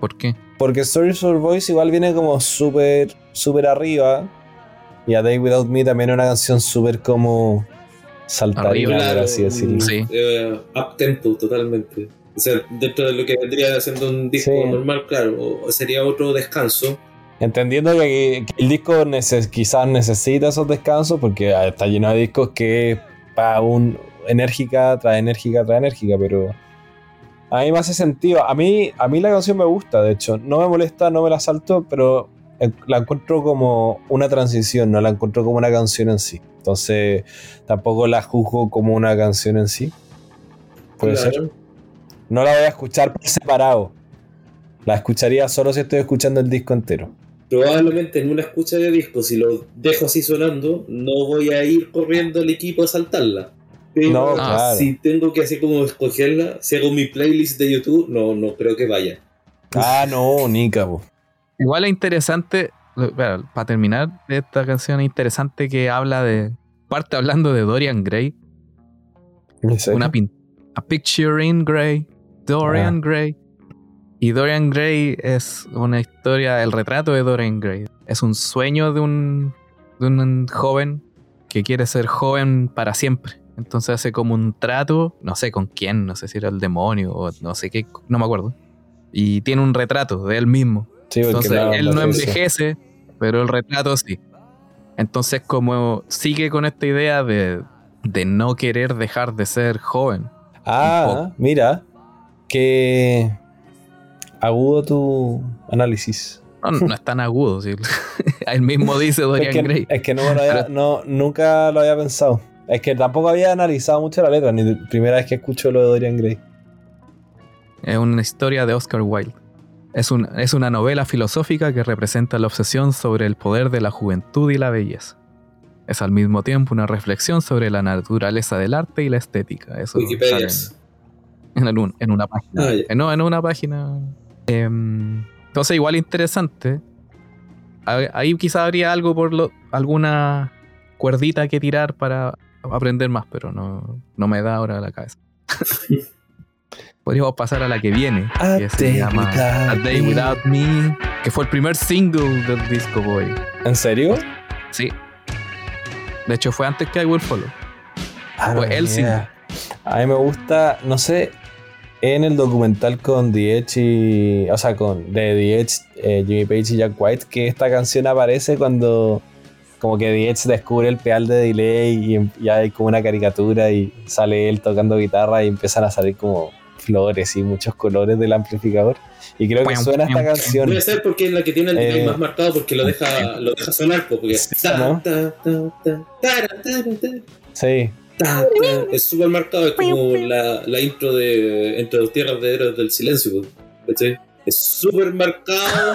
¿Por qué? Porque Stories for Voice igual viene como súper, súper arriba. Y A Day Without Me también es una canción súper como saltarina, Arriba, por así decirlo. Sí. Eh, up tempo, totalmente. O sea, dentro de lo que vendría siendo un disco Sí. normal, claro, o sería otro descanso. Entendiendo que, que el disco neces- quizás necesita esos descansos porque ah, está lleno de discos que para un enérgica tras enérgica tras enérgica, pero a mí me hace sentido. A mí, a mí la canción me gusta, de hecho. No me molesta, no me la salto, pero la encuentro como una transición, no la encuentro como una canción en sí. Entonces tampoco la juzgo como una canción en sí. Puede Claro. ser. No la voy a escuchar por separado. La escucharía solo si estoy escuchando el disco entero. Probablemente en una escucha de disco, si lo dejo así sonando, no voy a ir corriendo al equipo a saltarla. Pero No, claro. si tengo que así como escogerla, si hago mi playlist de YouTube, no, no creo que vaya. Ah, no, Nica, po. Igual es interesante, bueno, para terminar, esta canción es interesante que habla de. Parte hablando de Dorian Gray. Una pin A Picture in Gray. Dorian Ah. Gray. Y Dorian Gray es una historia, el retrato de Dorian Gray. Es un sueño de un, de un joven que quiere ser joven para siempre. Entonces hace como un trato, no sé con quién, no sé si era el demonio o no sé qué, no me acuerdo. Y tiene un retrato de él mismo. Sí, Entonces él no envejece, pero el retrato sí. Entonces como sigue con esta idea de, de no querer dejar de ser joven. Ah, mira. Qué agudo tu análisis. No, no es tan agudo. sí. él mismo dice Dorian es, que, Gray. es que no, me lo había- no, nunca lo había pensado. Es que tampoco había analizado mucho la letra, ni primera vez que escucho lo de Dorian Gray. Es una historia de Oscar Wilde. Es, un- es una novela filosófica que representa la obsesión sobre el poder de la juventud y la belleza. Es al mismo tiempo una reflexión sobre la naturaleza del arte y la estética. Eso Wikipedia. sale en, en un- en una página. Ah. Eh, no, en una página. Em, entonces, igual interesante. Ahí quizá habría algo por lo, alguna cuerdita que tirar para aprender más, pero no, no me da ahora la cabeza. Podríamos pasar a la que viene, A que se llama A Day. Without Me, que fue el primer single del disco Boy. ¿En serio? Sí. De hecho, fue antes que I Will Follow. Ah, Fue tenía idea. A mí me gusta, no sé, en el documental con The Edge y. O sea, con de The Edge, eh, Jimmy Page y Jack White, que esta canción aparece cuando. Como que The Edge descubre el pedal de delay y ya hay como una caricatura y sale él tocando guitarra y empiezan a salir como flores y muchos colores del amplificador. Y creo que suena esta canción. Debe ser porque es la que tiene el delay Eh, más marcado porque lo deja, lo deja sonar. Porque ¿no? Sí, ta, ta. es súper marcado, es como la, la intro de Entre dos tierras de héroes del silencio. ¿cachai? Es súper marcado,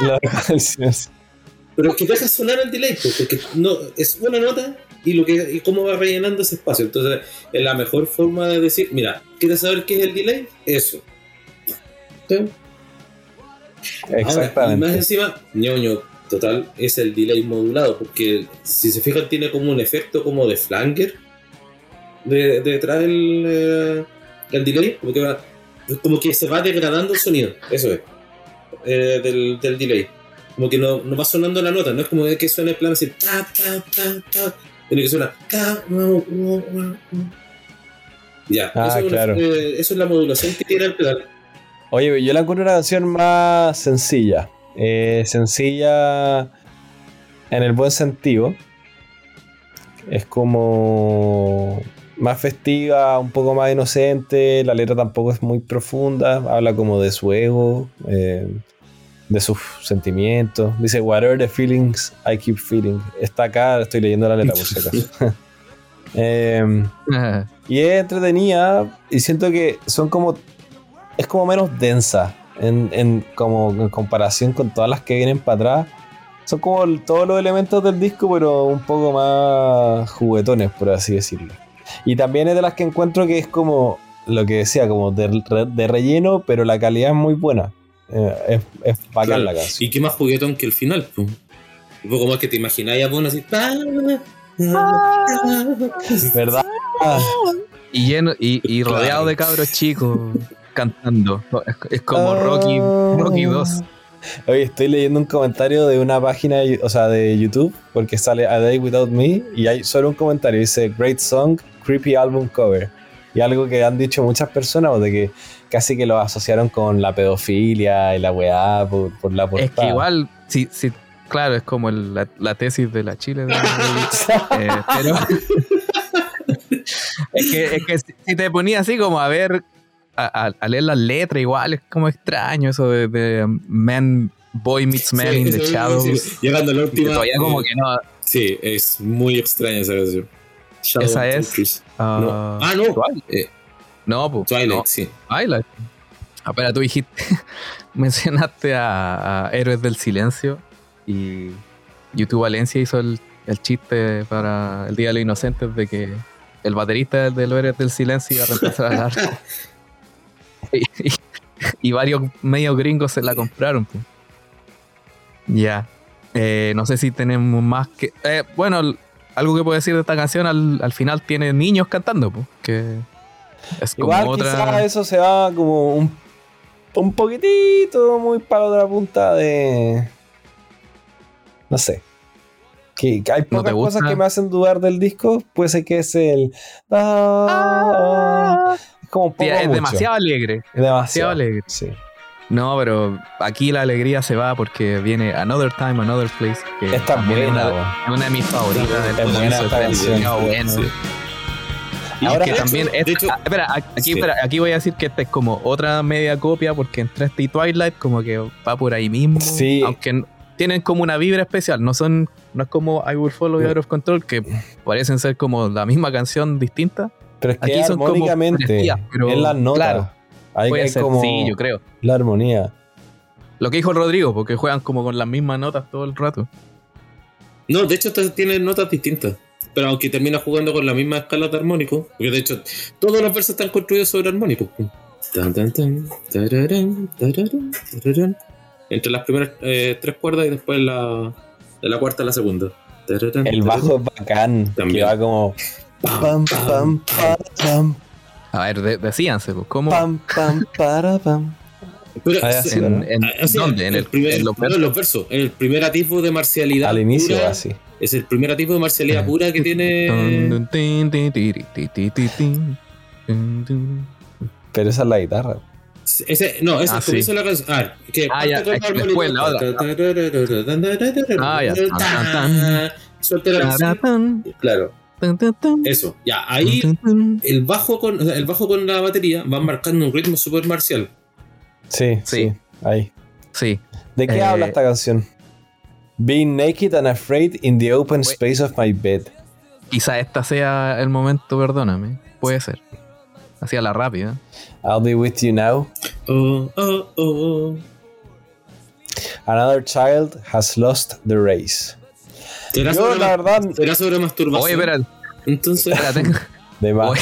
pero que deja sonar el delay, pues, porque no, es una nota y lo que y cómo va rellenando ese espacio. Entonces, es la mejor forma de decir, mira, ¿quieres saber qué es el delay? Eso. ¿Sí? Ahora, y más Exactamente. encima, ñoño, total, es el delay modulado, porque si se fijan tiene como un efecto como de flanger de, de detrás del eh, el delay, como que, va, como que se va degradando el sonido, eso es, eh, del, del delay. Como que no, no va sonando la nota, no es como que suene en plan así, ta, ta, ta, ta, tiene que sonar, ta, uh, uh, uh, uh. Ya, Ah, eso, es claro. eh, eso es la modulación que tiene el pedal. Oye, yo la encuentro una canción más sencilla. Eh, sencilla en el buen sentido. Es como más festiva, un poco más inocente. La letra tampoco es muy profunda. Habla como de su ego, eh, de sus sentimientos. Dice, whatever the feelings I keep feeling. Está acá, estoy leyendo la letra por si acaso. Em, y es entretenida y siento que son como. Es como menos densa en, en- como en comparación con todas las que vienen para atrás. Son como el- todos los elementos del disco, pero un poco más juguetones, por así decirlo. Y también es de las que encuentro que es como lo que decía, como de, re- de relleno, pero la calidad es muy buena. Eh, es, es bacán Claro. la canción. Y qué más juguetón que el final, pues. Un poco más que te imagináis a Bono así. pa, ¿Verdad? Y lleno, y, y Claro. rodeado de cabros chicos cantando. Es, es como Rocky, Rocky 2. Oye, estoy leyendo un comentario de una página, de- o sea, de YouTube, porque sale A Day Without Me, y hay solo un comentario, dice Great Song, Creepy Album Cover. Y algo que han dicho muchas personas, de que casi que lo asociaron con la pedofilia y la weá por, por la portada. Es que igual, sí, sí, claro, es como el- la, la tesis de la Chile. de- eh, pero es que, es que si, si te ponía así como a ver, a, a- a leer las letras, igual es como extraño eso de, de Man, Boy Meets Man Sí, in the Shadows. sí. Llegando a la última. todavía como eh, que no. Sí, es muy extraña esa canción. Shadow Esa es- ah, No. Ah, no. Twilight. Eh, No, pues. Twilight, no, sí. Twilight. Ah, pero tú dijiste, mencionaste a, a Héroes del Silencio y YouTube Valencia hizo el, el chiste para el Día de los Inocentes de que el baterista de los Héroes del Silencio iba a reemplazar al arte. y, y- y varios medios gringos se la compraron. pues. Ya. Eh, no sé si tenemos más que... eh, bueno, algo que puedo decir de esta canción, al, al final tiene niños cantando, pues, que es como Igual otra... quizás eso se va como un, un poquitito muy para la otra punta de... No sé. Que, que hay ¿No te pocas cosas que me hacen dudar del disco. Puede ser que es el... Ah, es como un poco Sí, es mucho. demasiado alegre. Es demasiado demasiado alegre. Sí. No, pero aquí la alegría se va porque viene Another Time, Another Place. Que también es buena, una, una de mis favoritas. del esta. Sí. Y Ahora- es que también. hecho- esta- hecho- ah, espera, aquí, Sí. espera, aquí voy a decir que esta es como otra media copia porque entre este y Twilight, como que va por ahí mismo. Sí. Aunque tienen como una vibra especial. No son no es como I Will Follow Out of Control, que parecen ser como la misma canción distinta. Pero es que Aquí son como armónicamente parecidas, pero es la nota. claro, Hay, Puede hay ser, como sí, yo creo. la armonía. Lo que dijo Rodrigo, porque juegan como con las mismas notas todo el rato. No, de hecho esta tiene notas distintas. Pero aunque termina jugando con la misma escala de armónico, porque de hecho todos los versos están construidos sobre armónicos. Entre las primeras eh, tres cuerdas y después la, de la cuarta a la segunda. El bajo es bacán. Que También. va como... Pam, pam, para, pam, A ver, de- decíanse, pues, ¿cómo? pam, pam, para, pam. Pero, Ah, sí, sí, ¿En, en ah, dónde? ¿En, el, primer- en los no, en versos? los versos. El primer atisbo de marcialidad. Al inicio, pura, así. Es el primer atisbo de marcialidad pura que tiene. Pero esa es la guitarra. Ese, no, esa Ah, es sí. la canción. A ver, que Ah, ya, parte es que con después la armónico. Ah, ya. Tan, tan, tan. Suelta la canción. Claro. Eso. Ya, ahí el bajo con, o sea, el bajo con la batería van marcando un ritmo super marcial. Sí, Sí. sí, ahí. Sí. ¿De qué Eh, habla esta canción? Being naked and afraid in the open Oye. space of my bed. Quizá esta sea el momento, perdóname. Puede ser. Hacía la rápida. I'll be with you now. Oh, oh, oh. Another child has lost the race. ¿Será Yo, sobre, la ma- verdad, será sobre masturbación? Oye, espera, Entonces, espera, tengo- de más. Oye,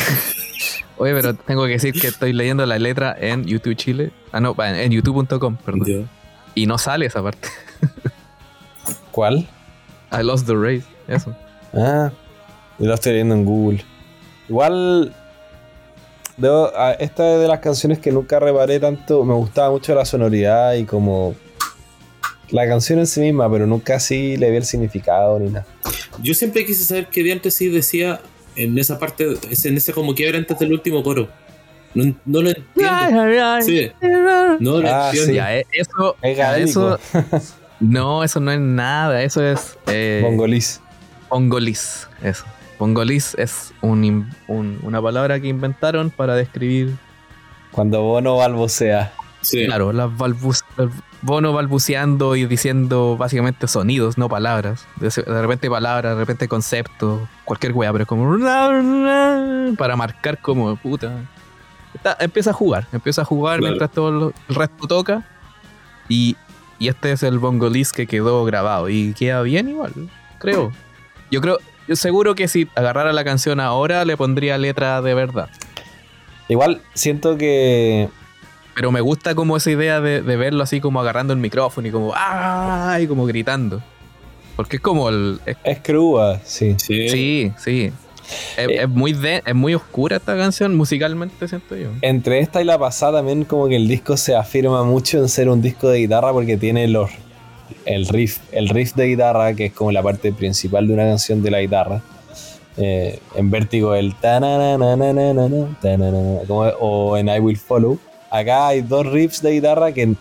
oye, pero tengo que decir que estoy leyendo la letra en YouTube Chile. Ah, no, en youtube.com, perdón. Y no sale esa parte. ¿Cuál? I lost the race. Eso. Ah, yo lo estoy leyendo en Google. Igual, debo- a- esta es de las canciones que nunca reparé tanto. Me gustaba mucho la sonoridad y como la canción en sí misma, pero nunca así le vi el significado ni nada. Yo siempre quise saber qué diantres sí decía en esa parte, en ese como quiebre antes del último coro. No, no lo entiendo. Sí, no lo Ah, entiendo. sí. Ya, eh, eso, Es ya, eso. No, eso no es nada. Eso es. Eh, Bongolis. Pongolis. Eso. Pongolis es un un- una palabra que inventaron para describir, Cuando Bono balbucea. Sí. claro, las balbus, el bono balbuceando y diciendo básicamente sonidos, no palabras. De, repente palabras, de repente conceptos, cualquier wea, pero es como para marcar como puta. Está- empieza a jugar, empieza a jugar Claro. mientras todo lo- el resto toca. Y, y este es el bongolis que quedó grabado. Y queda bien igual, creo. Yo creo, yo seguro que si agarrara la canción ahora le pondría letra de verdad. Igual siento que Pero me gusta como esa idea de, de verlo así como agarrando el micrófono y como ¡ah! y como gritando. Porque es como el. es- es cruda, sí. Sí. sí, sí. Es, Eh. es muy de- es muy oscura esta canción musicalmente, siento yo. Entre esta y la pasada también como que el disco se afirma mucho en ser un disco de guitarra porque tiene los el riff, el riff de guitarra que es como la parte principal de una canción de la guitarra. Eh, en Vértigo el como- o en I Will Follow. Acá hay dos riffs de guitarra que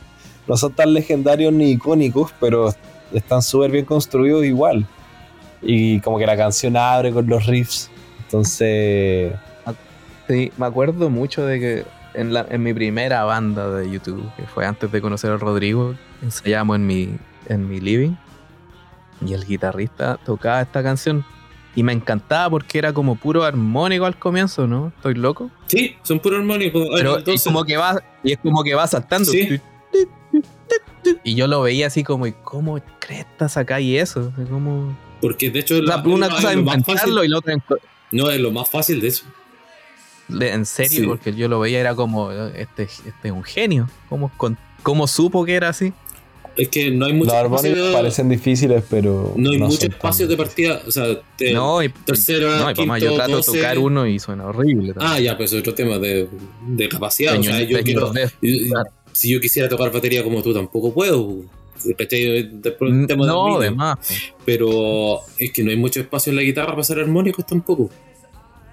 no son tan legendarios ni icónicos, pero están súper bien construidos igual. Y como que la canción abre con los riffs. Entonces, Sí, me acuerdo mucho de que en mi primera banda de YouTube, que fue antes de conocer a Rodrigo, ensayamos en mi, en mi living y el guitarrista tocaba esta canción y me encantaba porque era como puro armónico al comienzo, ¿no? ¿Estoy loco? Sí, son puros armónicos. Ah, Pero entonces- es como que va, y es como que va saltando. Sí. Y yo lo veía así como, ¿y cómo cretas acá y eso? Como... Porque de hecho, la- una cosa es inventarlo y la otra No, es lo más fácil de eso. En serio, Sí. porque yo lo veía era como, este, este es un genio. ¿Cómo, con- cómo supo que era así? Es que no hay mucho los armónicos espacio, parecen difíciles, pero. no hay mucho son tan espacio de partida. O sea, te- no, y, tercera, no, y para más, yo quinto, trato doce. de tocar uno y suena horrible. también. Ah, ya, pues es otro tema de, de capacidad. O sea, yo quiero, si yo quisiera tocar batería como tú, tampoco puedo. Después el tema no, de más. Pero es que no hay mucho espacio en la guitarra para hacer armónicos tampoco.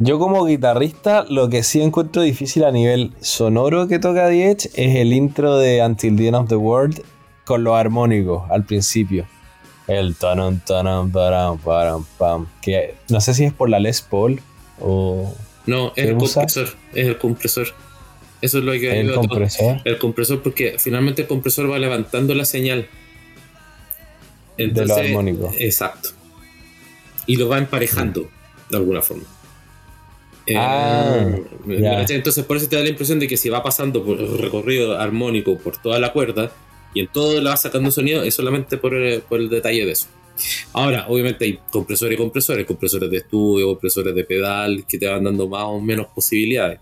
Yo como guitarrista, lo que sí encuentro difícil a nivel sonoro que toca The Edge es el intro de Until the End of the World con los armónicos al principio. El tanan tanan param param pam. Que no sé si es por la Les Paul o No, es ¿Qué el usa? compresor. Es el compresor. Eso es lo que el compresor. El compresor, porque finalmente el compresor va levantando la señal. De los armónicos. Exacto. Y lo va emparejando de alguna forma. Eh, Ah. Entonces, por eso te da la impresión de que si va pasando por el recorrido armónico por toda la cuerda y en todo le va sacando sonido, es solamente por el, por el detalle de eso. Ahora, obviamente hay compresores y compresores, compresores de estudio, compresores de pedal, que te van dando más o menos posibilidades.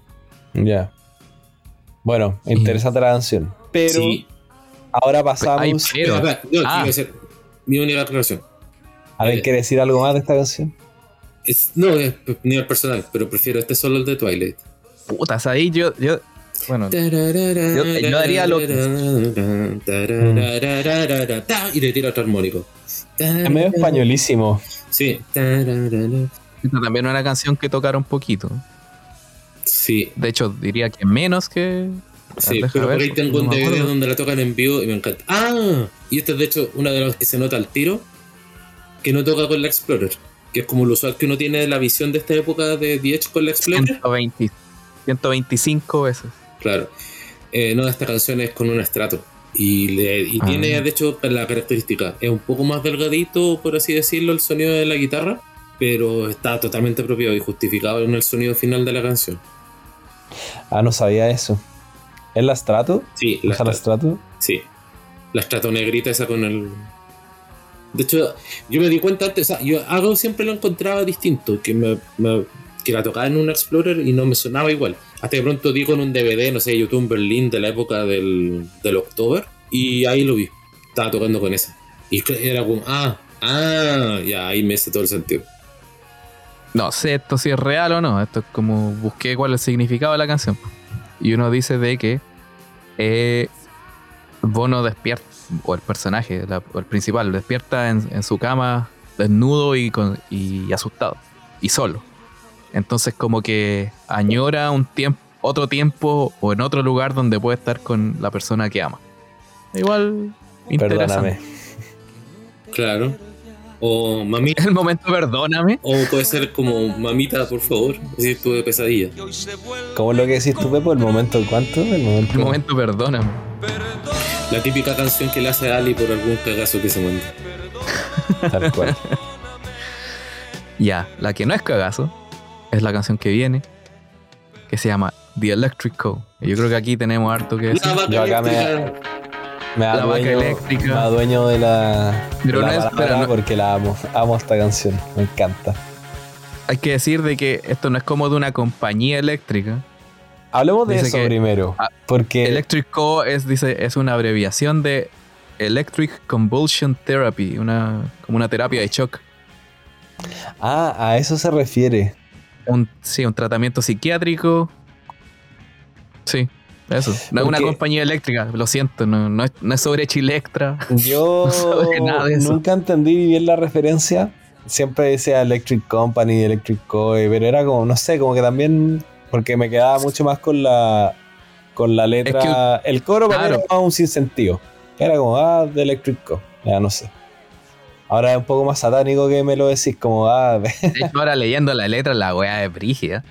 Ya. Bueno, interesante la canción. Pero Sí. ahora Ay, pasamos. pero- Espera, yo Ah. quiero hacer mi única aclaración. ¿Alguien quiere decir algo más de esta canción? Es, no, es nivel personal, pero prefiero este solo el de Twilight. Putas, ahí yo, yo, bueno, yo daría lo Y le tira otro armónico. Es medio españolísimo. Sí. esta también era una canción que tocaron poquito. Sí, De hecho, diría que menos que. sí, Deja pero ver, por ahí tengo un DVD donde la tocan en vivo y me encanta. ¡Ah! Y este es de hecho una de las que se nota al tiro, que no toca con la Explorer, que es como lo usual que uno tiene de la visión de esta época de The Edge con la Explorer. 120, 125 veces. Claro. Eh, no, esta canción es con un estrato. Y, le- y Ah. tiene, de hecho, la característica. Es un poco más delgadito, por así decirlo, el sonido de la guitarra. Pero está totalmente apropiado y justificado en el sonido final de la canción. Ah, no sabía eso. ¿Es la Strato? Sí, la, ¿Usa la estra- Strato? sí. la estrato negrita esa con el. De hecho, yo me di cuenta antes, o sea, yo algo siempre lo encontraba distinto, que me, me- que la tocaba en un Explorer y no me sonaba igual. Hasta que pronto di con un DVD, no sé, YouTube en Berlín de la época del, del October, y ahí lo vi. Estaba tocando con esa. Y era como, ah, ah, ya ahí me hace todo el sentido. No sé esto si es real o no. Esto es como busqué cuál es el significado de la canción. Y uno dice de que eh, Bono despierta, o el personaje, o el principal, despierta en, en su cama desnudo y, con, y asustado. Y solo. Entonces como que añora un tiempo, otro tiempo o en otro lugar donde puede estar con la persona que ama. Igual interesante. Perdóname. Claro. O mamita. El momento perdóname. O puede ser como mamita, por favor. Así tuve pesadilla. ¿Cómo es lo que decís tú, Pepo? ¿El momento cuánto? El momento. El momento perdóname. La típica canción que le hace a Ali por algún cagazo que se manda. Tal cual. Ya, la que no es cagazo es la canción que viene, que se llama The Electric Co. Y yo creo que aquí tenemos harto que decir. La vaca Yo acá me-. Me La vaca adueño, eléctrica. me adueño de la, Pero de la no es- pero no- porque la amo. Amo esta canción. Me encanta. Hay que decir de que esto no es como de una compañía eléctrica. Hablemos de Dice eso que- primero. Ah, Porque Electric Co es, dice, es una abreviación de Electric Convulsion Therapy, una, como una terapia de shock. Ah, a eso se refiere. Un, sí, un tratamiento psiquiátrico. Sí, eso. No es una compañía eléctrica, lo siento, no, no es, no es sobre. Yo No nada de eso. nunca entendí bien la referencia. Siempre decía Electric Company, Electric Co. Pero era como, no sé, como que también. Porque me quedaba mucho más con la. Con la letra. el coro para mí claro. era más un sinsentido. Era como, ah, de Electric Co. Ya no sé. Ahora es un poco más satánico que me lo decís, como, ah, De hecho, ahora leyendo la letra, la weá es brígida.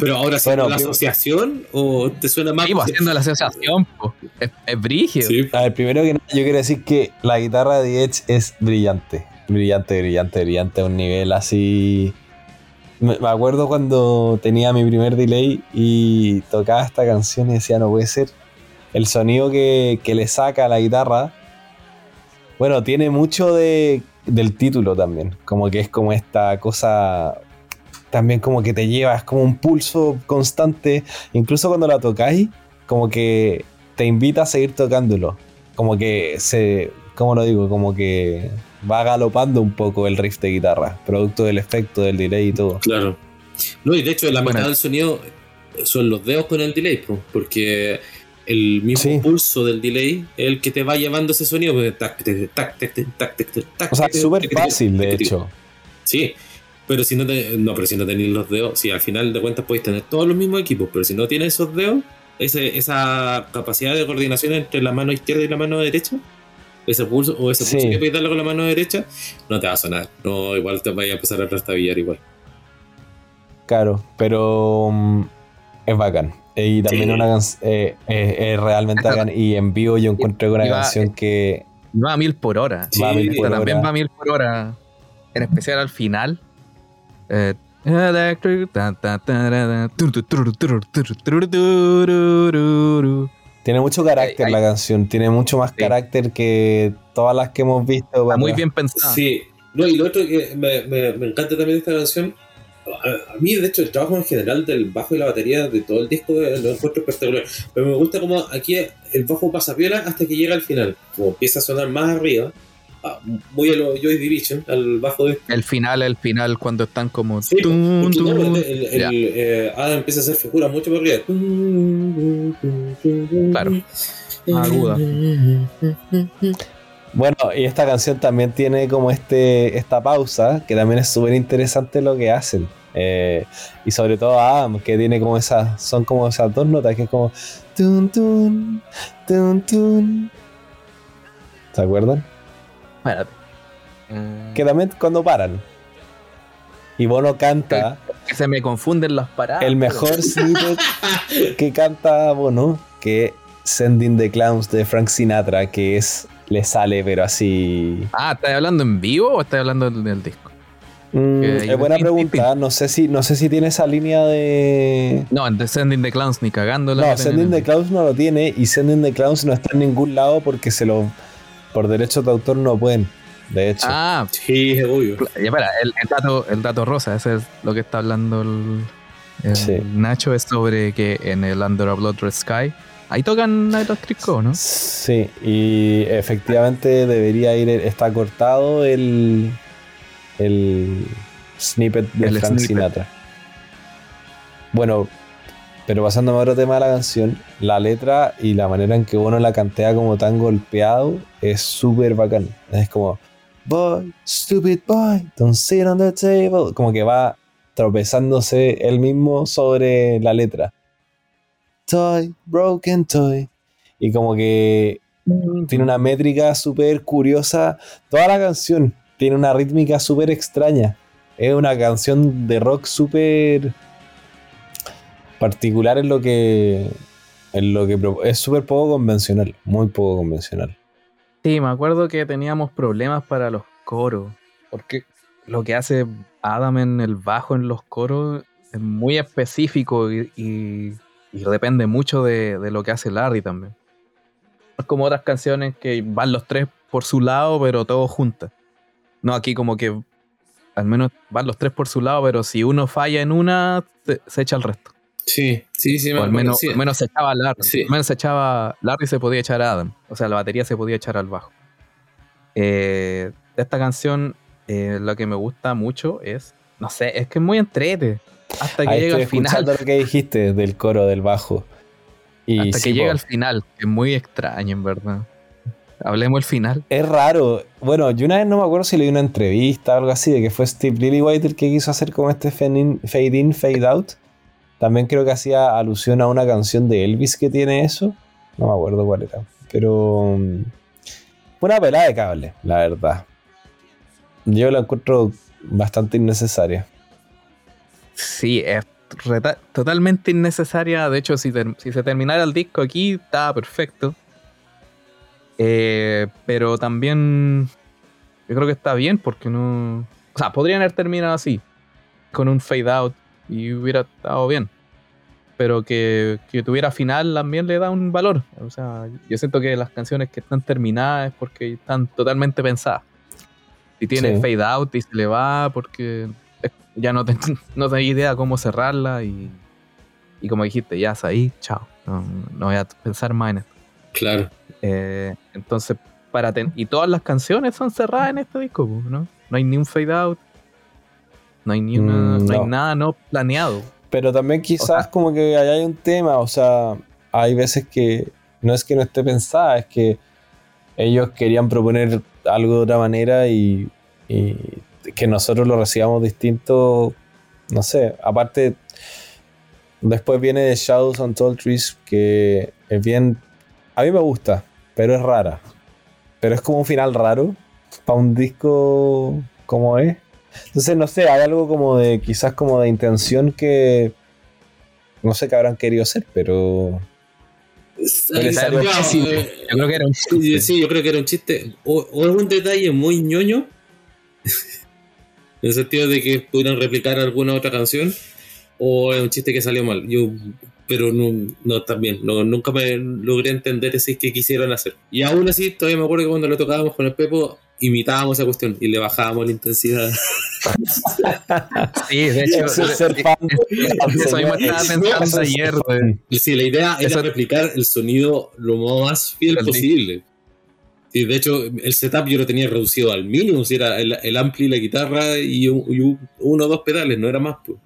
Pero ahora haciendo Bueno, la asociación o te suena más. Vivo haciendo la asociación, po. Es, es brígido. Sí. A ver, primero que nada, yo quiero decir que la guitarra de Edge es brillante. Brillante, brillante, brillante, a un nivel así. Me me acuerdo cuando tenía mi primer delay y tocaba esta canción y decía, no puede ser. El sonido que, que le saca a la guitarra. Bueno, tiene mucho de, del título también. Como que es como esta cosa. También como que te lleva, es como un pulso constante. Incluso cuando la tocáis, como que te invita a seguir tocándolo. Como que se. ¿Cómo lo digo? Como que va galopando un poco el riff de guitarra, producto del efecto del delay y todo. Claro. No, y de hecho, la Bueno. mitad del sonido son los dedos con el delay, po, porque el mismo pulso del delay es el que te va llevando ese sonido. Tac, o sea, es súper fácil, de hecho. Sí, pero si no, te, no, pero si no tenés los dedos, si al final de cuentas podéis tener todos los mismos equipos, pero si no tienes esos dedos, ese, esa capacidad de coordinación entre la mano izquierda y la mano derecha, ese pulso o ese pulso que podéis darle con la mano derecha, no te va a sonar. No, igual te vaya a empezar a trastabillar igual. Claro, pero mm, es bacán. Y también Sí. una canción eh, eh, es realmente Esa- bacán. Y en vivo yo encuentro una canción que Va a mil por hora. Sí, va a mil por también hora. va a mil por hora. En especial al final. Eh. Tiene mucho carácter Ay, la canción. Tiene mucho más Sí. carácter que todas las que hemos visto. Está muy bien pensada. Sí, no, y lo otro que me, me, me encanta también de esta canción, a, a mí de hecho el trabajo en general del bajo y la batería de todo el disco eh, lo encuentro espectacular, pero me gusta como aquí el bajo pasa piola hasta que llega al final, como empieza a sonar más arriba, ah, muy a lo Joy Division, al bajo de... El final, el final, cuando están como. Sí, porque no, tun. el, el, el, eh, Adam empieza a hacer figuras mucho más arriba. Claro. Aguda. Bueno, y esta canción también tiene como este esta pausa, que también es súper interesante lo que hacen. Eh, y sobre todo Adam, que tiene como esas, son como esas dos notas que es como tun tun, tun tun. ¿Se acuerdan? Espérate. Que también cuando paran. Y Bono canta Que se me confunden las paradas. el mejor snippet que canta Bono, que Sending the Clowns de Frank Sinatra, que es le sale pero así Ah, ¿estás hablando en vivo o estás hablando del, del disco? Mm, es buena pin, pin, pregunta. No sé si, no sé si tiene esa línea de. No, en The Sending the Clowns ni cagando la No, en Sending el the. Clowns no lo tiene y Sending the Clowns no está en ningún lado porque se lo. Por derechos de autor no pueden. De hecho. Ah, Sí, es obvio. ya espera, el, el dato, el dato rosa, ese es lo que está hablando el, el Sí. Nacho, es sobre que en el Under a Blood Red Sky, ahí tocan Night of Crico, ¿no? Sí, y efectivamente debería ir. Está cortado el. El snippet de El Frank snippet. Sinatra. Bueno, pero pasándome a otro tema de la canción, la letra y la manera en que Bono la cantea como tan golpeado es súper bacán. Es como, Boy, stupid boy, don't sit on the table. Como que va tropezándose él mismo sobre la letra. Toy, broken toy. Y como que tiene una métrica súper curiosa. Toda la canción tiene una rítmica súper extraña. Es una canción de rock súper particular en lo que. En lo que es súper poco convencional. Muy poco convencional. Sí, me acuerdo que teníamos problemas para los coros, porque lo que hace Adam en el bajo en los coros es muy específico y, y- y depende mucho de, de lo que hace Larry también. No es como otras canciones que van los tres por su lado, pero todos juntas. No, aquí como que al menos van los tres por su lado, pero si uno falla en una, se, se echa el resto. Sí, sí, sí. me al menos, al menos se echaba Larry. Sí. Al menos se echaba. Larry se podía echar a Adam. O sea, la batería se podía echar al bajo. Eh, de esta canción, eh, lo que me gusta mucho es. No sé, es que es muy entrete. Hasta que Ahí llega al final. escuchando lo que dijiste del coro del bajo. Y Hasta sí, que llega al final. que Es muy extraño, en verdad. Hablemos del final. Es raro. Bueno, yo una vez no me acuerdo si leí una entrevista o algo así, de que fue Steve Lillywhite el que quiso hacer como este fade in, fade out. También creo que hacía alusión a una canción de Elvis que tiene eso. No me acuerdo cuál era. Pero. mm, Fue una pelada de cable, la verdad. Yo la encuentro bastante innecesaria. Sí, es totalmente innecesaria. De hecho, si, se terminara el disco aquí, estaba perfecto. Eh, pero también yo creo que está bien porque no... O sea, podrían haber terminado así, con un fade out y hubiera estado bien. Pero que, que tuviera final también le da un valor. O sea, yo siento que las canciones que están terminadas es porque están totalmente pensadas. Si tiene Sí. fade out y se le va porque ya no, ten- no tenía idea cómo cerrarla y, y como dijiste, ya es ahí, chao. No, no voy a pensar más en esto. Claro. Eh, entonces, para ten- y todas las canciones son cerradas en este disco, ¿no? No hay ni un fade out, no hay ni una, Mm, no hay nada no planeado. Pero también quizás O sea- como que hay un tema, o sea, hay veces que no es que no esté pensada, es que ellos querían proponer algo de otra manera y, y que nosotros lo recibamos distinto, no sé, aparte, después viene de Shadows on Tall Trees, que es bien, a mí me gusta, pero es rara, pero es como un final raro para un disco como es. Entonces, no sé, hay algo como de, quizás como de intención que no sé qué habrán querido hacer, pero Yo creo que era un Sí, chiste. sí, yo creo que era un chiste. O, o algún detalle muy ñoño. En el sentido de que pudieran replicar alguna otra canción. O es un chiste que salió mal. Yo, pero no, no también. No, nunca me logré entender ese que quisieron hacer. Y aún así, todavía me acuerdo que cuando lo tocábamos con el Pepo, imitábamos esa cuestión y le bajábamos la intensidad. Sí, de hecho, Eso es ser fan. eso mismo estaba pensando ayer. Sí, la idea era Eso- replicar el sonido lo más fiel El posible. Sí, de hecho, el setup yo lo tenía reducido al mínimo, si era el, el ampli, la guitarra y, un- y un- uno o dos pedales, no era más. pues.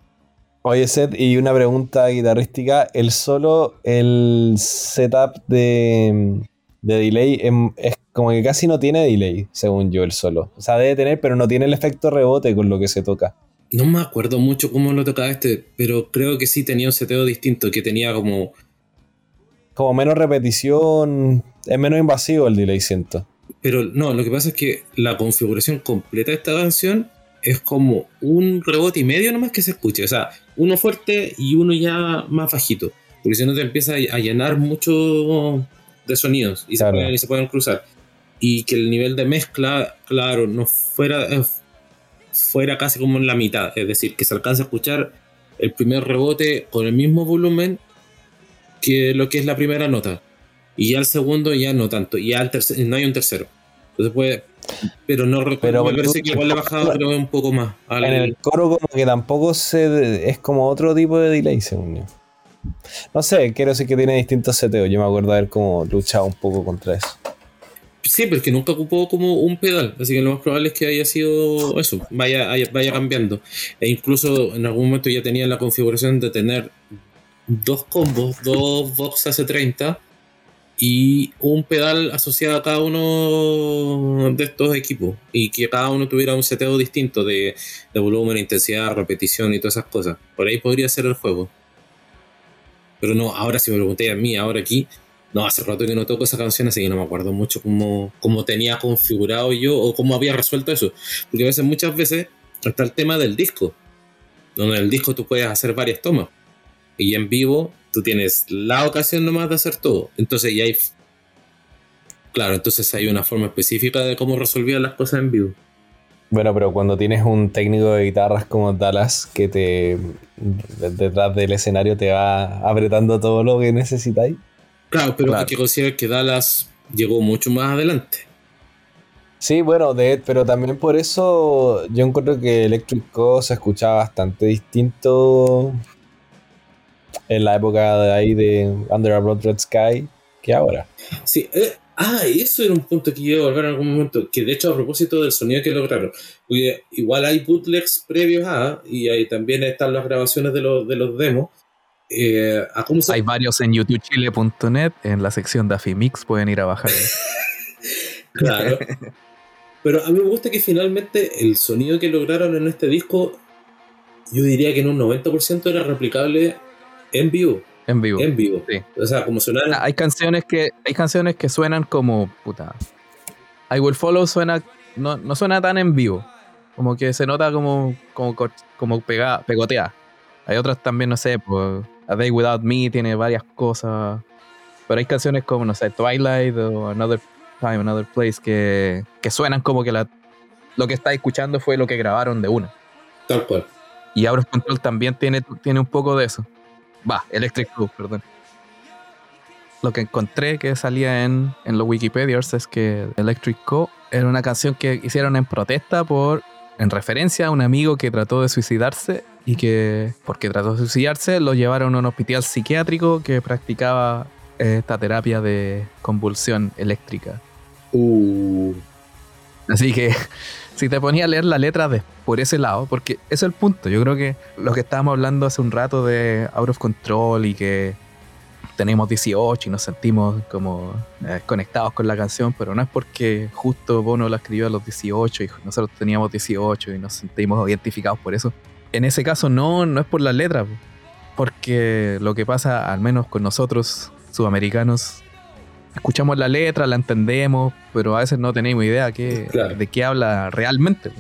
Oye, Seth, y una pregunta guitarrística. El solo, el setup de, de delay em- es como que casi no tiene delay, según yo, el solo. O sea, debe tener, pero no tiene el efecto rebote con lo que se toca. No me acuerdo mucho cómo lo tocaba este, pero creo que sí tenía un seteo distinto, que tenía como... Como menos repetición, es menos invasivo el delay, siento. Pero no, lo que pasa es que la configuración completa de esta canción es como un rebote y medio nomás que se escuche. O sea, uno fuerte y uno ya más bajito. Porque si no te empieza a llenar mucho de sonidos y, se, pueden, y se pueden cruzar. Y que el nivel de mezcla, claro, no fuera, eh, fuera casi como en la mitad. Es decir, que se alcance a escuchar el primer rebote con el mismo volumen que lo que es la primera nota. Y ya el segundo ya no tanto. Y ya el no hay un tercero. Entonces puede, pero no recuerdo. me parece que igual le bajado un poco más. En el coro como que tampoco se... Es como otro tipo de delay, según yo. No sé, quiero decir que tiene distintos seteos. Yo me acuerdo de haber como luchado un poco contra eso. Sí, pero es que nunca ocupó como un pedal, así que lo más probable es que haya sido eso, vaya, vaya cambiando. E incluso en algún momento ya tenía la configuración de tener dos combos, dos Vox AC30 y un pedal asociado a cada uno de estos equipos y que cada uno tuviera un seteo distinto de, de volumen, intensidad, repetición y todas esas cosas. Por ahí podría ser el juego. Pero no, ahora si me pregunté a mí, ahora aquí, no, hace rato que no toco esa canción, así que no me acuerdo mucho cómo, cómo tenía configurado yo o cómo había resuelto eso. Porque a veces, muchas veces, está el tema del disco, donde en el disco tú puedes hacer varias tomas. Y en vivo tú tienes la ocasión nomás de hacer todo. Entonces ya hay... Claro, entonces hay una forma específica de cómo resolvía las cosas en vivo. Bueno, pero cuando tienes un técnico de guitarras como Dallas que te detrás del escenario te va apretando todo lo que necesitáis. Claro, pero hay que considerar que Dallas llegó mucho más adelante. Sí, bueno, de, pero también por eso yo encuentro que Electric Co se escuchaba bastante distinto en la época de ahí de Under a Broad Red Sky que ahora. Sí, eh, Ah, eso era un punto que iba a volver en algún momento. Que de hecho, a propósito del sonido que lograron, igual hay bootlegs previos a, y ahí también están las grabaciones de los, de los demos. Eh, hay varios en youtubechile.net, en la sección de Afimix, pueden ir a bajar. claro. Pero a mí me gusta que finalmente el sonido que lograron en este disco, yo diría que en un 90% era replicable en vivo. En vivo. En vivo. Sí. O sea, como sonar. Hay canciones que, hay canciones que suenan como. Puta. I Will Follow suena. No, no suena tan en vivo. Como que se nota como. como, como pega, pegotea. Hay otras también, no sé, pues. A Day Without Me tiene varias cosas. Pero hay canciones como, no sé, Twilight o Another Time, Another Place que, que suenan como que la, lo que está escuchando fue lo que grabaron de una. Tal cual. Y Out Control también tiene, tiene un poco de eso. Va, Electric Club, perdón. Lo que encontré que salía en, en los Wikipedias es que Electric Co era una canción que hicieron en protesta por, en referencia a un amigo que trató de suicidarse y que, porque trató de suicidarse, lo llevaron a un hospital psiquiátrico que practicaba esta terapia de convulsión eléctrica. Uh. Así que si te ponía a leer la letra de, por ese lado, porque ese es el punto. Yo creo que lo que estábamos hablando hace un rato de Out of Control y que tenemos 18 y nos sentimos como eh, conectados con la canción, pero no es porque justo Bono la escribió a los 18 y nosotros teníamos 18 y nos sentimos identificados por eso. En ese caso no, no es por la letra, porque lo que pasa, al menos con nosotros, sudamericanos, escuchamos la letra, la entendemos, pero a veces no tenemos idea de qué habla realmente.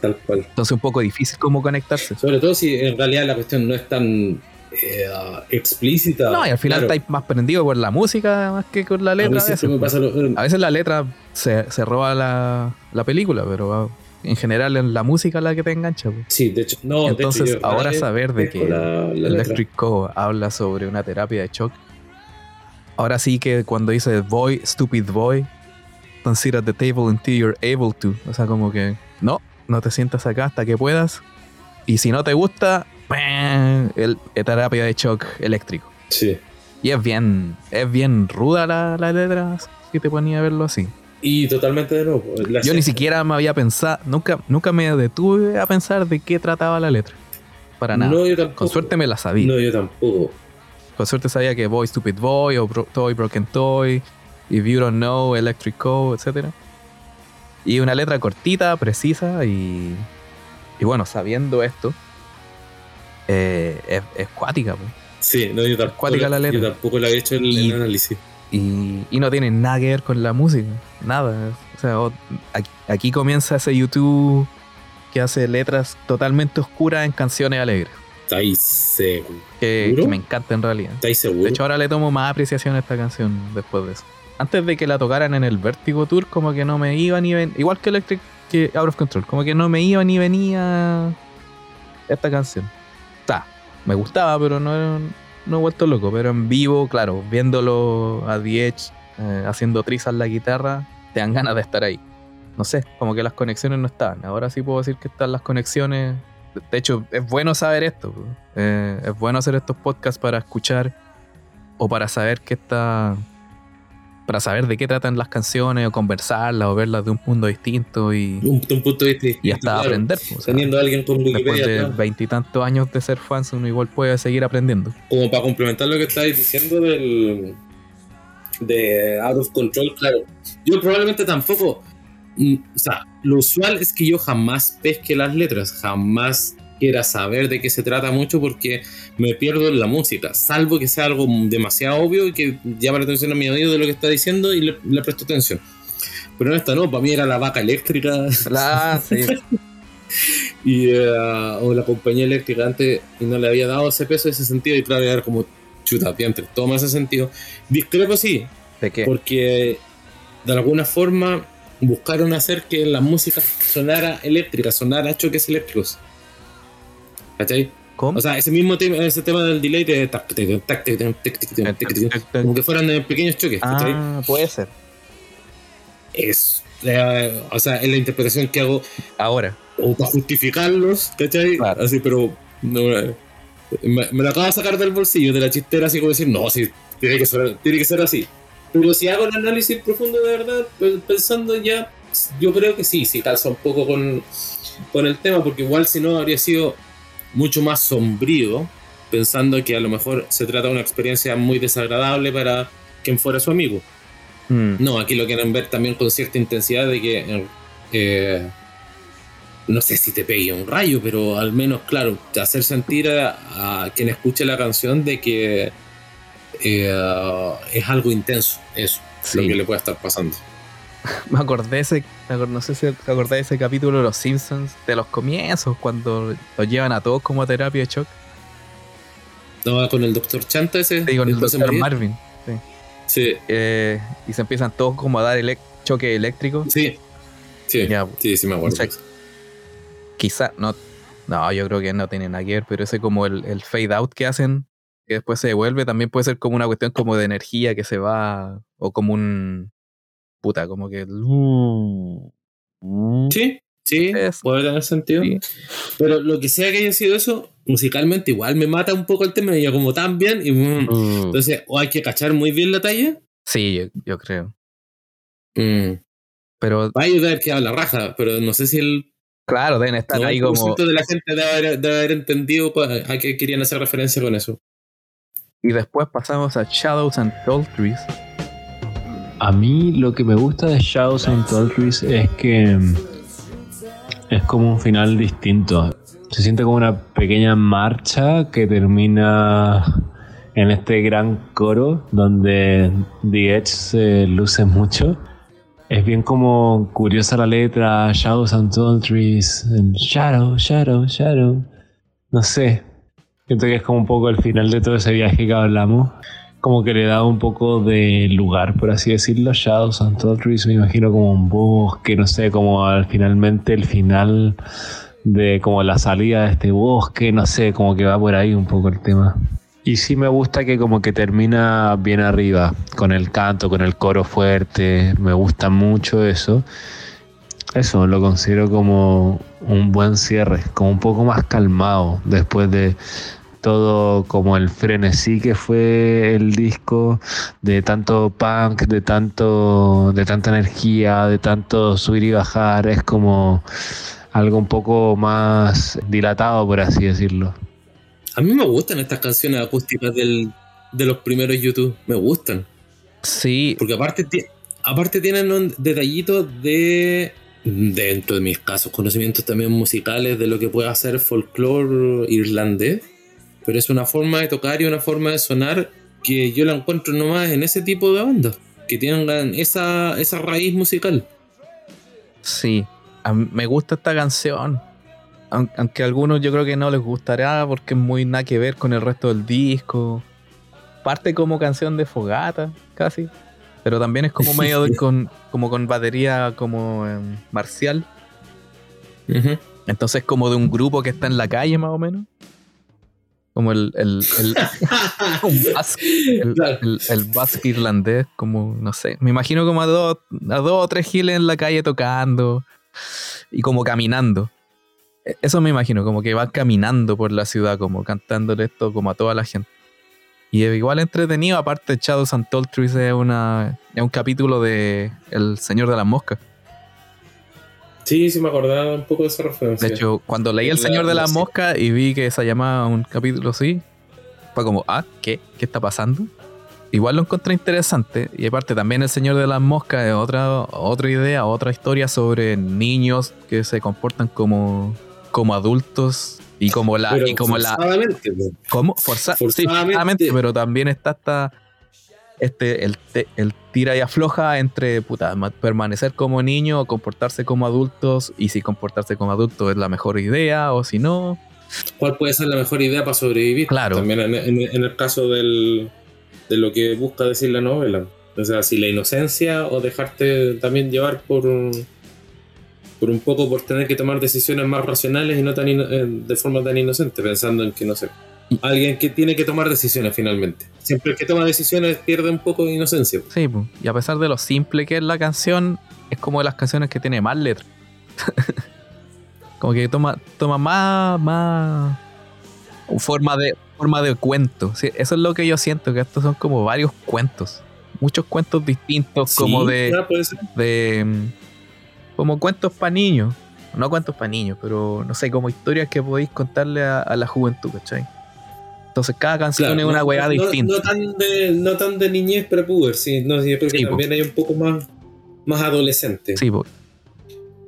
Tal cual. Entonces un poco difícil cómo conectarse. Sobre todo si en realidad la cuestión no es tan eh, explícita. No, y al final estáis más prendido por la música más que con la letra. A veces, la letra se, roba la, película, pero en general es la música la que te engancha. Sí, de hecho, no. Entonces, ahora saber de que Electric Co habla sobre una terapia de shock ahora sí que cuando dice boy, stupid boy, at the table until you're able to. O sea, como que no, no te sientas acá hasta que puedas. Y si no te gusta, el, terapia de shock eléctrico. Sí. Y es bien, es bien ruda la, la letra que te ponía a verlo así. Y totalmente de nuevo. Yo ni siquiera me había pensado, nunca, nunca me detuve a pensar de qué trataba la letra. Para nada. No, yo tampoco. Con suerte me la sabía. No, yo tampoco. Con suerte sabía que Boy Stupid Boy o Toy Broken Toy, If You Don't Know, Electric Co, etc. Y una letra cortita, precisa y, Y bueno, sabiendo esto, eh, es, es cuática, pues. Sí, no, yo tampoco, Cuática la letra. yo tampoco la he hecho el, Y- el análisis. Y, y no tiene nada que ver con la música, nada. O sea, o- aquí, aquí comienza ese YouTube que hace letras totalmente oscuras en canciones alegres, ¿Estáis seguro? que, me encanta en realidad. ¿Estáis seguro? De hecho, ahora le tomo más apreciación a esta canción después de eso. Antes de que la tocaran en el Vertigo Tour, como que no me iba ni venía. Igual que Electric, que Out of Control, como que no me iba ni venía esta canción. Sea, me gustaba, pero no, no he vuelto loco. Pero en vivo, claro, viéndolo a The Edge eh, haciendo trizas la guitarra, te dan ganas de estar ahí. No sé, como que las conexiones no estaban. Ahora sí puedo decir que están las conexiones. De hecho, es bueno saber esto. Eh, es bueno hacer estos podcasts para escuchar o para saber qué está. Para saber de qué tratan las canciones, o conversarlas, o verlas de un punto distinto y, Un, de un punto de distinto, y hasta claro. aprender. po. O sea, Teniendo a alguien con después Wikipedia de atrás. veintitantos años de ser fans, uno igual puede seguir aprendiendo. como para complementar lo que estáis diciendo del de Out of Control, claro. Yo probablemente tampoco. O sea, lo usual es que yo jamás pesque las letras, jamás quiera saber de qué se trata mucho porque me pierdo en la música, salvo que sea algo demasiado obvio y que llama la atención a mi oído de lo que está diciendo y le, le presto atención. Pero en esta no, para mí era la vaca eléctrica La, sí. y, eh, o la compañía eléctrica antes y no le había dado ese peso, ese sentido, y claro, era como chuta, diantre, toma ese sentido. Discrepo sí, ¿De qué? porque de alguna forma buscaron hacer que la música sonara eléctrica, sonara choques eléctricos. ¿Cachai? ¿Cómo? O sea, ese mismo tema, ese tema del delay de como que fueran pequeños choques. ¿cachai? Ah, puede ser. Es, eh, o sea, es la interpretación que hago ahora. O para justificarlos, ¿cachai? Claro. Así, pero no, me, me, lo acabo de sacar del bolsillo, de la chistera, así como decir, no, sí, tiene que ser, tiene que ser así. Pero si hago el análisis profundo de verdad, pe- pensando ya, yo creo que sí, sí calza un poco con, con el tema, porque igual si no habría sido mucho más sombrío, pensando que a lo mejor se trata de una experiencia muy desagradable para quien fuera su amigo. Mm, No, aquí lo quieren ver también con cierta intensidad de que eh, no sé si te pegue un rayo, pero al menos, claro, hacer sentir a, a quien escuche la canción de que eh, es algo intenso, eso, Sí. lo que le puede estar pasando. Me acordé ese, me no sé si te acordás de ese capítulo de los Simpsons, de los comienzos, cuando los llevan a todos como a terapia de shock. No, con el doctor Chanta ese. Sí, con el doctor. Marvin. Sí. Sí, Eh, y se empiezan todos como a dar elec- choque eléctrico. sí. Sí, Ya, sí, sí me acuerdo. sea, Quizá, no, no, yo creo que no tiene nada que ver, pero ese como el, el fade out que hacen, que después se devuelve, también puede ser como una cuestión como de energía que se va, o como un, puta, como que... Sí, sí, Es- puede tener sentido. Sí. Pero lo que sea que haya sido eso, musicalmente igual me mata un poco el tema, y yo como tan bien, y mm, Mm. entonces o hay que cachar muy bien la talla, Sí, yo, yo creo. mm, Pero va a ayudar que habla raja, pero no sé si el claro, deben estar ahí como... 90% de la gente debe haber, debe haber entendido a qué querían hacer referencia con eso. Y después pasamos a Shadows and Tall Trees. A mí lo que me gusta de Shadows and Tall Trees es que mm, es como un final distinto. Se siente como una pequeña marcha que termina en este gran coro donde The Edge se luce mucho. Es bien como curiosa la letra, Shadows and Tall Trees, Shadow, Shadow, Shadow. No sé, siento que es como un poco el final de todo ese viaje que hablamos como que le da un poco de lugar, por así decirlo. Shadows and Trees me imagino como un bosque, no sé, como al finalmente el final de como la salida de este bosque, no sé, como que va por ahí un poco el tema. Y sí me gusta que como que termina bien arriba, con el canto, con el coro fuerte, me gusta mucho eso. Eso lo considero como un buen cierre, como un poco más calmado después de todo como el frenesí que fue el disco de tanto punk, de tanto de tanta energía, de tanto subir y bajar, es como algo un poco más dilatado por así decirlo. A mí me gustan estas canciones acústicas del, de los primeros YouTube, me gustan. Sí, Porque aparte, aparte tienen un detallito de dentro de mis casos conocimientos también musicales de lo que puede hacer folclore irlandés, pero es una forma de tocar y una forma de sonar que yo la encuentro nomás en ese tipo de bandas, que tengan esa, esa raíz musical. Sí, me gusta esta canción. Aunque a algunos yo creo que no les gustará porque es muy nada que ver con el resto del disco. Parte como canción de fogata, casi. Pero también es como medio con, como con batería como em, marcial. Entonces como de un grupo que está en la calle más o menos. Como el, el, el, el, basque irlandés, como, no sé. Me imagino como a dos, a dos o tres giles en la calle tocando y como caminando. E, eso me imagino, como que van caminando por la ciudad, como cantándole esto como a toda la gente. Y igual entretenido, aparte Shadows and es, una, es un capítulo de El Señor de las Moscas. Sí, sí me acordaba un poco de esa referencia. De hecho, cuando leí El Señor de las Moscas y vi que se llamaba un capítulo así, fue como, ah, ¿qué? ¿Qué está pasando? Igual lo encontré interesante. Y aparte también El Señor de las Moscas es otra, otra idea, otra historia sobre niños que se comportan como, como adultos y como la. y como la ¿Cómo? forzadamente. pero también está hasta este, el, el tira y afloja entre puta, permanecer como niño o comportarse como adultos. Y si comportarse como adulto es la mejor idea o si no. ¿Cuál puede ser la mejor idea para sobrevivir? Claro. También en, el caso del, de lo que busca decir la novela. O sea, si la inocencia o dejarte también llevar por por un poco por tener que tomar decisiones más racionales y no tan eh, de forma tan inocente, pensando en que, no sé, alguien que tiene que tomar decisiones finalmente. Siempre el que toma decisiones pierde un poco de inocencia. Sí, y a pesar de lo simple que es la canción, es como de las canciones que tiene más letras. como que toma, toma más, más forma de, forma de cuento. eso es lo que yo siento, que estos son como varios cuentos. Muchos cuentos distintos, como de, de como cuentos para niños. No cuentos para niños, pero no sé, como historias que podéis contarle a, la juventud, ¿cachai? Entonces cada canción es una weá distinta. No tan, de, no tan de niñez prepuber, sí, no, sí, pero también hay un poco más, más adolescente. Sí, pues.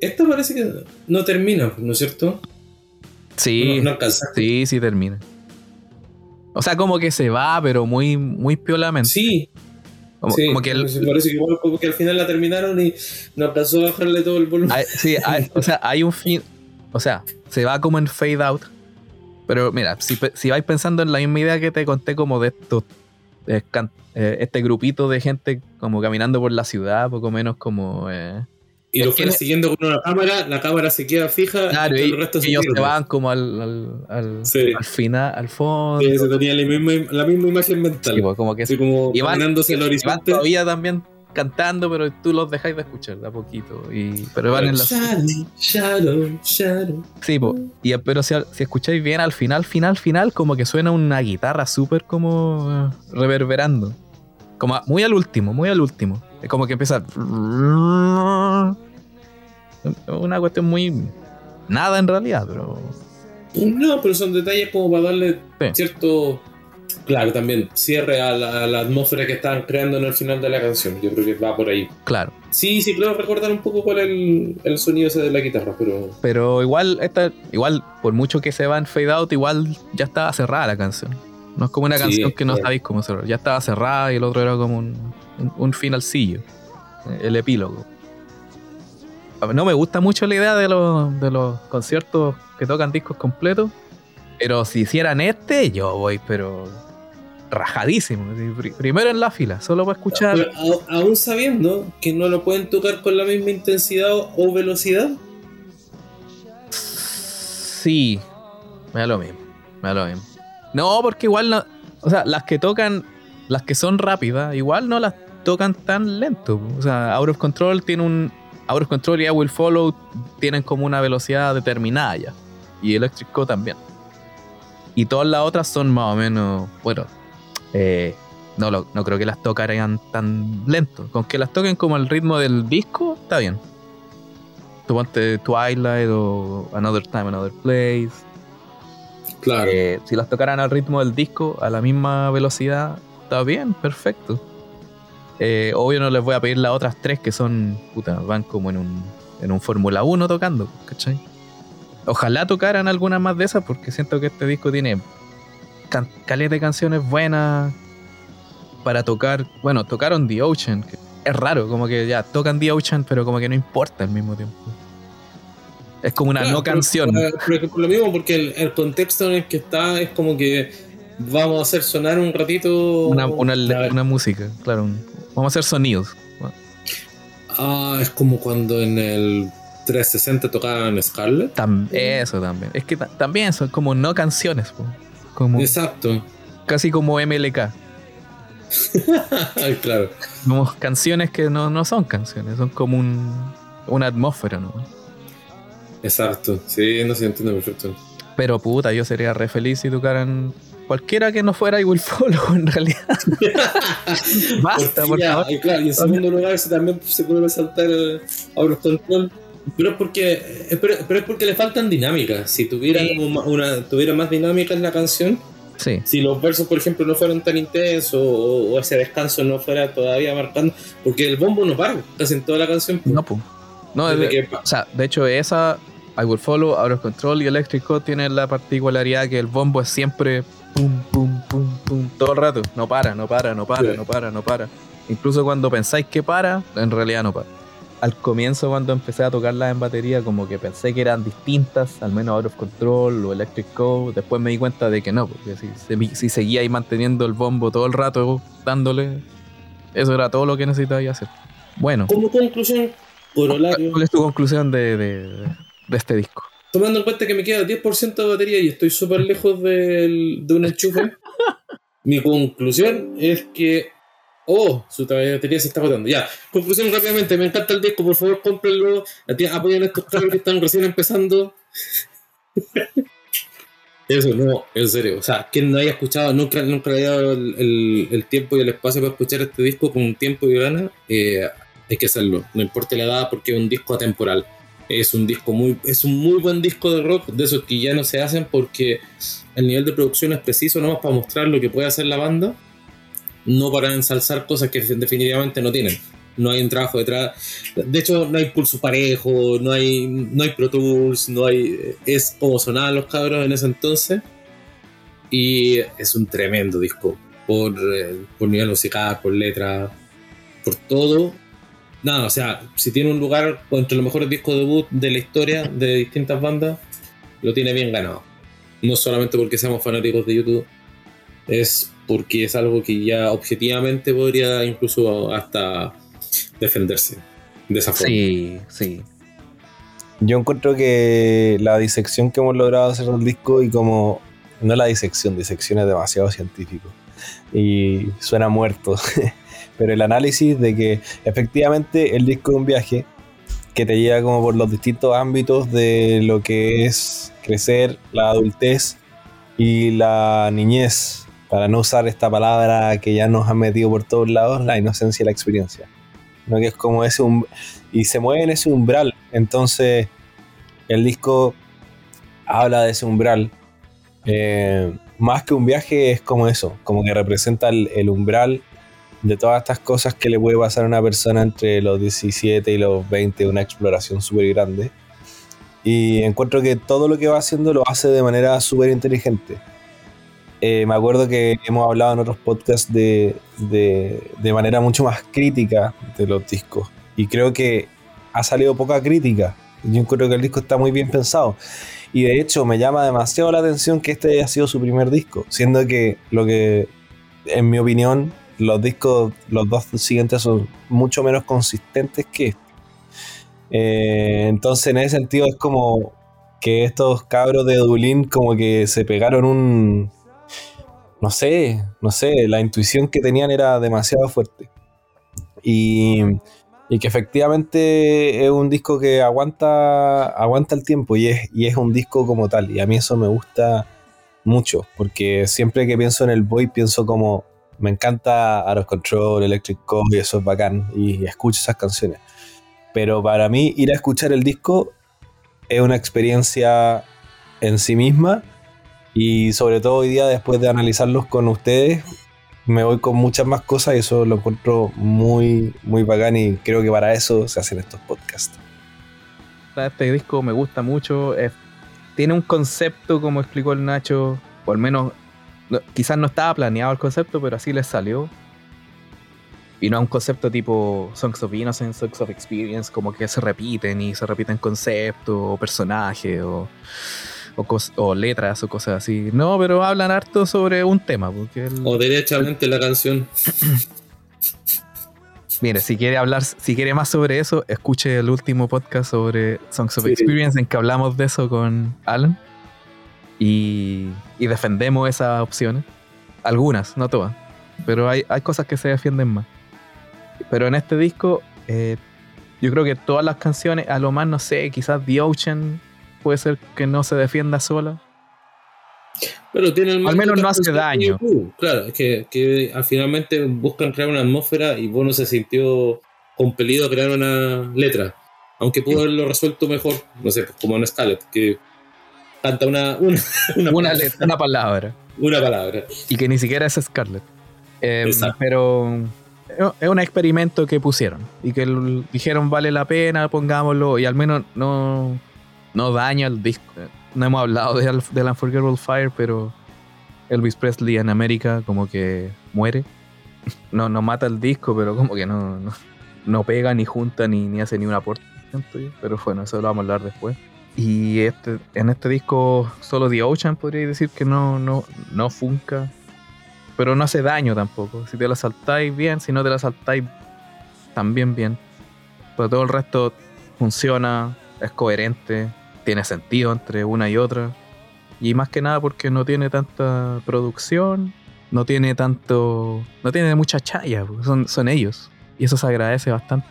Esta parece que no termina, ¿no es cierto? Sí, no, sí, sí termina. O sea, como que se va, pero muy, muy piolamente. Sí, como, que parece que igual como que al final la terminaron y no alcanzó a bajarle todo el volumen. sí, o sea, hay un fin. O sea, se va como en fade out. Pero mira, si, si vais pensando en la misma idea que te conté como de estos eh, eh, este grupito de gente como caminando por la ciudad, poco menos como eh, y lo fueron siguiendo con una cámara, la cámara se queda fija claro, y, el resto se ellos se van como al, al, al, final, al fondo. Sí, se tenía la misma, la misma imagen mental. Pues, como que Así como y van, el horizonte. todavía también cantando, pero tú los dejáis de escuchar de a poquito. Y, pero van en la. Shadow, shadow, Sí, pues. y, pero si, si, escucháis bien al final, final, final, como que suena una guitarra súper como reverberando. Como muy al último, muy al último. Es como que empieza. Una cuestión muy. Nada en realidad, pero. No, pero son detalles como para darle cierto. Claro, también cierre a la, atmósfera que estaban creando en el final de la canción. Yo creo que va por ahí. Claro. Sí, sí, claro, recordar un poco cuál es el, sonido ese de la guitarra, pero. Pero igual, esta, igual, por mucho que se va en fade out, igual ya estaba cerrada la canción. No es como una canción que no sabéis cómo cerrar. Ya estaba cerrada y el otro era como un, un, un finalcillo. El epílogo no me gusta mucho la idea de los, de los conciertos que tocan discos completos. Pero si hicieran este, yo voy, pero rajadísimo. Primero en la fila, solo para escuchar. aún sabiendo que no lo pueden tocar con la misma intensidad o velocidad. Sí, me da lo mismo. Me da lo mismo. No, porque igual no. O sea, las que tocan, las que son rápidas, igual no las tocan tan lento. O sea, Out of Control tiene un, Out of Control y I Will Follow tienen como una velocidad determinada ya. Y Electric Co también. Y todas las otras son más o menos, bueno, eh, no, no creo que las tocaran tan lento. Con que las toquen como al ritmo del disco, está bien. Tu ponte Twilight o Another Time, Another Place. Claro. Eh, si las tocaran al ritmo del disco, a la misma velocidad, está bien, perfecto. Eh, obvio no les voy a pedir las otras tres que son, puta, van como en un, en un Fórmula 1 tocando, ¿cachai? Ojalá tocaran algunas más de esas porque siento que este disco tiene can caleta de canciones buenas para tocar. Bueno, tocaron The Ocean, que es raro, como que ya tocan The Ocean, pero como que no importa al mismo tiempo. Es como una Claro, no pero- canción. Pero, por lo mismo, porque el, el contexto en el que está es como que vamos a hacer sonar un ratito. Una, una, música, claro. un- vamos a hacer sonidos. Ah, es como cuando en el 360 tocaban Scarlett. Tam- eso también. Es que ta- también son como no canciones, po. como Exacto. casi como MLK. Ay, claro. Como canciones que no, no son canciones, son como un, una atmósfera, ¿no? Exacto. Sí, no se entiende perfecto. Pero puta, yo sería re feliz si tocaran cualquiera que no fuera I Will Follow en realidad. Basta, Por por fin, favor. y claro, y en segundo lugar, si también se puede resaltar el Out of Control. Pero es porque, eh, pero, pero es porque le faltan dinámicas. Si tuviera, Sí. como una, tuviera más dinámica en la canción, Sí, si los versos, por ejemplo, no fueran tan intensos o, o ese descanso no fuera todavía marcando, porque el bombo no para casi en toda la canción. no, pues. No, de- que- o sea, de hecho, esa, I Will Follow, Out of Control y Electric Co tienen la particularidad que el bombo es siempre pum, pum, pum, pum, todo el rato. No para, no para, no para, Sí. no para, no para. Incluso cuando pensáis que para, en realidad no para. Al comienzo, cuando empecé a tocarlas en batería, como que pensé que eran distintas, al menos Out of Control o Electric Co. Después me di cuenta de que no, porque si, si, si seguía ahí manteniendo el bombo todo el rato, dándole, eso era todo lo que necesitaba hacer. Bueno, Como conclusión, corolario, ¿cuál es tu conclusión de, de- de este disco? tomando en cuenta que me queda 10% de batería y estoy súper lejos del- de un enchufe, mi conclusión es que. Oh, su batería se está agotando. Ya, conclusión rápidamente. Me encanta el disco, por favor, cómprenlo. Apoyen estos cabros que están recién empezando. Eso, no, en serio. O sea, quien no haya escuchado, nunca, nunca le haya dado el, tiempo y el espacio para escuchar este disco con tiempo y ganas, eh, hay que hacerlo. No importa la edad, porque es un disco atemporal. Es un disco muy, es un muy buen disco de rock, de esos que ya no se hacen porque el nivel de producción es preciso nomás para mostrar lo que puede hacer la banda, no para ensalzar cosas que definitivamente no tienen. No hay un trabajo detrás. De hecho, no hay pulso parejo, no hay, no hay Pro Tools, no hay. Es como sonaban los cabros en ese entonces. Y es un tremendo disco. Por, eh, por nivel musical, por letra, por todo. Nada, o sea, si tiene un lugar entre los mejores discos debut de la historia de distintas bandas, lo tiene bien ganado. No solamente porque seamos fanáticos de YouTube, es porque es algo que ya objetivamente podría incluso hasta defenderse de esa forma. Sí, sí. Yo encuentro que la disección que hemos logrado hacer del disco y como no la disección, disección es demasiado científico y suena muerto, pero el análisis de que efectivamente el disco es un viaje que te lleva como por los distintos ámbitos de lo que es crecer, la adultez y la niñez, para no usar esta palabra que ya nos han metido por todos lados, la inocencia y la experiencia. ¿no? Que es como ese um- y se mueve en ese umbral. Entonces, el disco habla de ese umbral. Eh, más que un viaje, es como eso, como que representa el, el umbral de todas estas cosas que le puede pasar a una persona entre los 17 y los 20, una exploración súper grande. Y encuentro que todo lo que va haciendo lo hace de manera súper inteligente. Eh, me acuerdo que hemos hablado en otros podcasts de, de, de manera mucho más crítica de los discos. Y creo que ha salido poca crítica. Yo encuentro que el disco está muy bien pensado. Y de hecho me llama demasiado la atención que este haya sido su primer disco. Siendo que lo que, en mi opinión, los discos, los dos siguientes son mucho menos consistentes que este. Eh, entonces en ese sentido es como que estos cabros de Dublín como que se pegaron un... No sé, no sé, la intuición que tenían era demasiado fuerte. Y, y que efectivamente es un disco que aguanta, aguanta el tiempo y es, y es un disco como tal. Y a mí eso me gusta mucho, porque siempre que pienso en el Boy pienso como, me encanta of Control, Electric Co, y eso es bacán, y escucho esas canciones. Pero para mí ir a escuchar el disco es una experiencia en sí misma y sobre todo hoy día después de analizarlos con ustedes me voy con muchas más cosas y eso lo encuentro muy muy bacán y creo que para eso se hacen estos podcasts. este disco me gusta mucho. tiene un concepto, como explicó el Nacho, o al menos quizás no estaba planeado el concepto, pero así les salió. Y no un concepto tipo Songs of Innocence, Songs of Experience, como que se repiten y se repiten conceptos o personajes o, o, letras o cosas así. No, pero hablan harto sobre un tema. Porque o derechamente la canción. Mire, si quiere hablar, si quiere más sobre eso, escuche el último podcast sobre Songs of Experience en que hablamos de eso con Alan. Y, y defendemos esas opciones. Algunas, no todas. Pero hay, hay cosas que se defienden más. Pero en este disco, eh, yo creo que todas las canciones, a lo más, no sé, quizás The Ocean puede ser que no se defienda sola. Pero tiene al menos no hace daño. claro, es que, que finalmente buscan crear una atmósfera y vos no se sintió compelido a crear una letra. Aunque pudo haberlo resuelto mejor, no sé, como en Scarlett, que canta una, una, una, letra, una palabra. Una palabra. Y que ni siquiera es Scarlett. Em, pero es un experimento que pusieron y que dijeron vale la pena, pongámoslo y al menos no, no daña el disco. No hemos hablado de, de Unforgettable Fire, pero Elvis Presley en América como que muere. No, no mata el disco, pero como que no, no, pega ni junta ni, ni hace ni un aporte. Pero bueno, eso lo vamos a hablar después. Y este, en este disco solo The Ocean podría decir que no, no, no funca pero no hace daño tampoco. Si te la saltáis bien, si no te la saltáis también bien. Pero todo el resto funciona, es coherente, tiene sentido entre una y otra. Y más que nada porque no tiene tanta producción, no tiene tanto. no tiene mucha chaya, son, son ellos. Y eso se agradece bastante.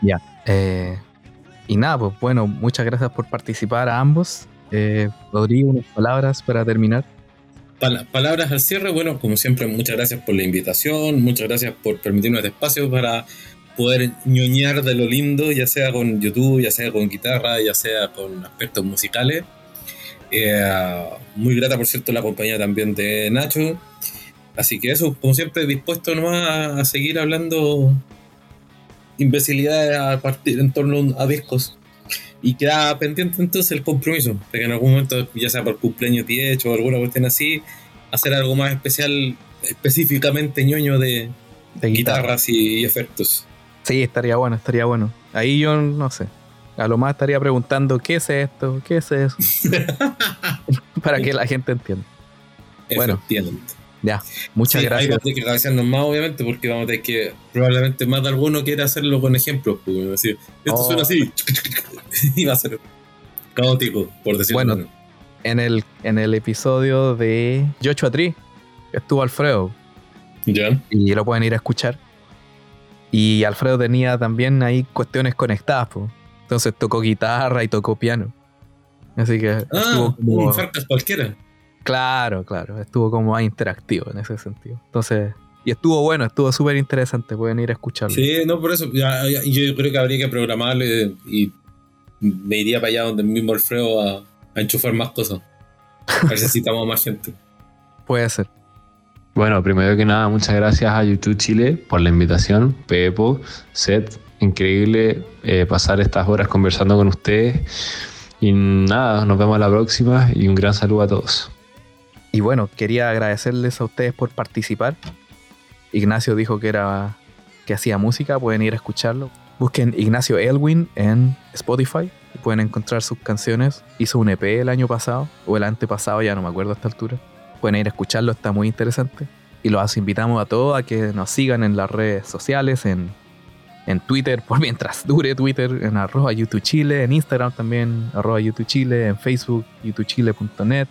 Ya. Eh, y nada, pues bueno, muchas gracias por participar a ambos. Eh, Rodrigo, unas palabras para terminar palabras al cierre. Bueno, como siempre, muchas gracias por la invitación, muchas gracias por permitirnos este espacio para poder ñoñar de lo lindo, ya sea con YouTube, ya sea con guitarra, ya sea con aspectos musicales. Eh, muy grata, por cierto, la compañía también de Nacho. Así que eso, como siempre, dispuesto nomás a seguir hablando imbecilidades a partir en torno a discos. Y queda pendiente entonces el compromiso de que en algún momento, ya sea por cumpleaños 10 o alguna cuestión así, hacer algo más especial, específicamente ñoño de, guitarras y, efectos. Sí, estaría bueno, estaría bueno. Ahí yo no sé. A lo más estaría preguntando qué es esto, qué es eso. Para que la gente entienda. Bueno, ya, muchas gracias. Vamos a tener que agradecernos más, obviamente, porque vamos a tener que. Probablemente más de alguno quiera hacerlo con ejemplos. Pues, decir, esto oh. suena así. y va a ser caótico, por decirlo Bueno, en el, en el episodio de Joshua Tree estuvo Alfredo. Ya. Y lo pueden ir a escuchar. Y Alfredo tenía también ahí cuestiones conectadas, pues. Entonces tocó guitarra y tocó piano. Así que. Ah, estuvo como... un cualquiera. Claro, claro, estuvo como más interactivo en ese sentido. Entonces, y estuvo bueno, estuvo súper interesante, pueden ir a escucharlo. Sí, no, por eso, yo creo que habría que programarlo y, me iría para allá donde mismo Alfredo a, a enchufar más cosas. Necesitamos más gente. Puede ser. Bueno, primero que nada, muchas gracias a YouTube Chile por la invitación. Pepo, Seth, increíble eh, pasar estas horas conversando con ustedes. Y nada, nos vemos la próxima y un gran saludo a todos. Y bueno, quería agradecerles a ustedes por participar. Ignacio dijo que era que hacía música, pueden ir a escucharlo. Busquen Ignacio Elwin en Spotify y pueden encontrar sus canciones. Hizo un EP el año pasado o el antepasado, ya no me acuerdo a esta altura. Pueden ir a escucharlo, está muy interesante. Y los invitamos a todos a que nos sigan en las redes sociales, en, en Twitter, por mientras dure Twitter, en arroba YouTube Chile, en Instagram también, arroba YouTube Chile, en Facebook, youtubechile.net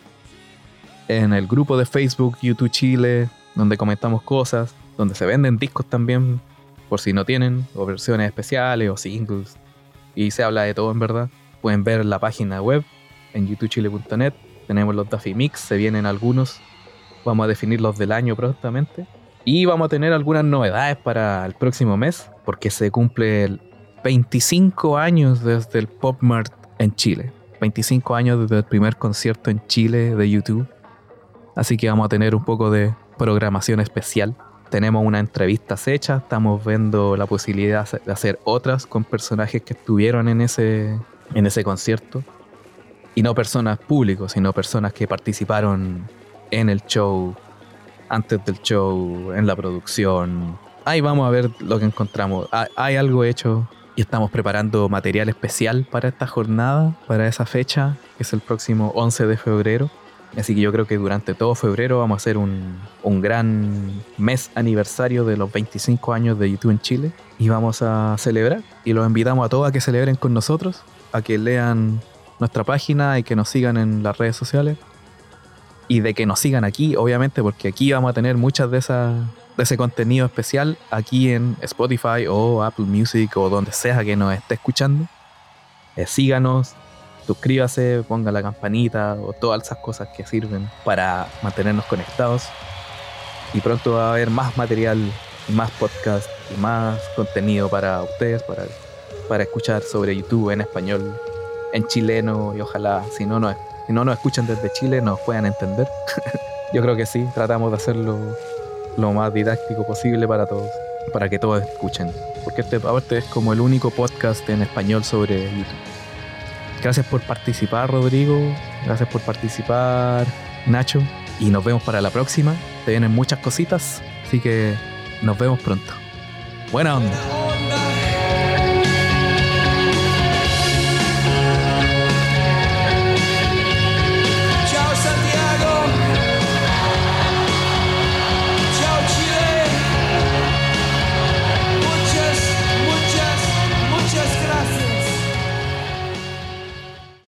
en el grupo de Facebook YouTube Chile, donde comentamos cosas, donde se venden discos también, por si no tienen, o versiones especiales o singles. Y se habla de todo en verdad. Pueden ver la página web en youtubechile.net. Tenemos los Duffy Mix, se vienen algunos. Vamos a definir los del año prontamente. Y vamos a tener algunas novedades para el próximo mes, porque se cumple 25 años desde el Pop Mart en Chile. 25 años desde el primer concierto en Chile de YouTube. Así que vamos a tener un poco de programación especial. tenemos unas entrevistas hechas, estamos viendo la posibilidad de hacer otras con personajes que estuvieron en ese, en ese concierto. Y no personas públicos, sino personas que participaron en el show, antes del show, en la producción. Ahí vamos a ver lo que encontramos. Hay algo hecho y estamos preparando material especial para esta jornada, para esa fecha, que es el próximo 11 de febrero. Así que yo creo que durante todo febrero vamos a hacer un, un, gran mes aniversario de los 25 años de YouTube en Chile y vamos a celebrar. Y los invitamos a todos a que celebren con nosotros, a que lean nuestra página y que nos sigan en las redes sociales. Y de que nos sigan aquí, obviamente, porque aquí vamos a tener muchas de de ese contenido especial aquí en Spotify o Apple Music o donde sea que nos esté escuchando. Eh, síganos, suscríbase, ponga la campanita o todas esas cosas que sirven para mantenernos conectados. Y pronto va a haber más material, más podcast y más contenido para ustedes, para, para escuchar sobre YouTube en español, en chileno y ojalá si no nos, si no nos escuchan desde Chile nos puedan entender. Yo creo que sí, tratamos de hacerlo lo más didáctico posible para todos, para que todos escuchen. Porque este aparte es como el único podcast en español sobre YouTube. Gracias por participar, Rodrigo. Gracias por participar, Nacho. Y nos vemos para la próxima. Te vienen muchas cositas, así que nos vemos pronto. Buena onda.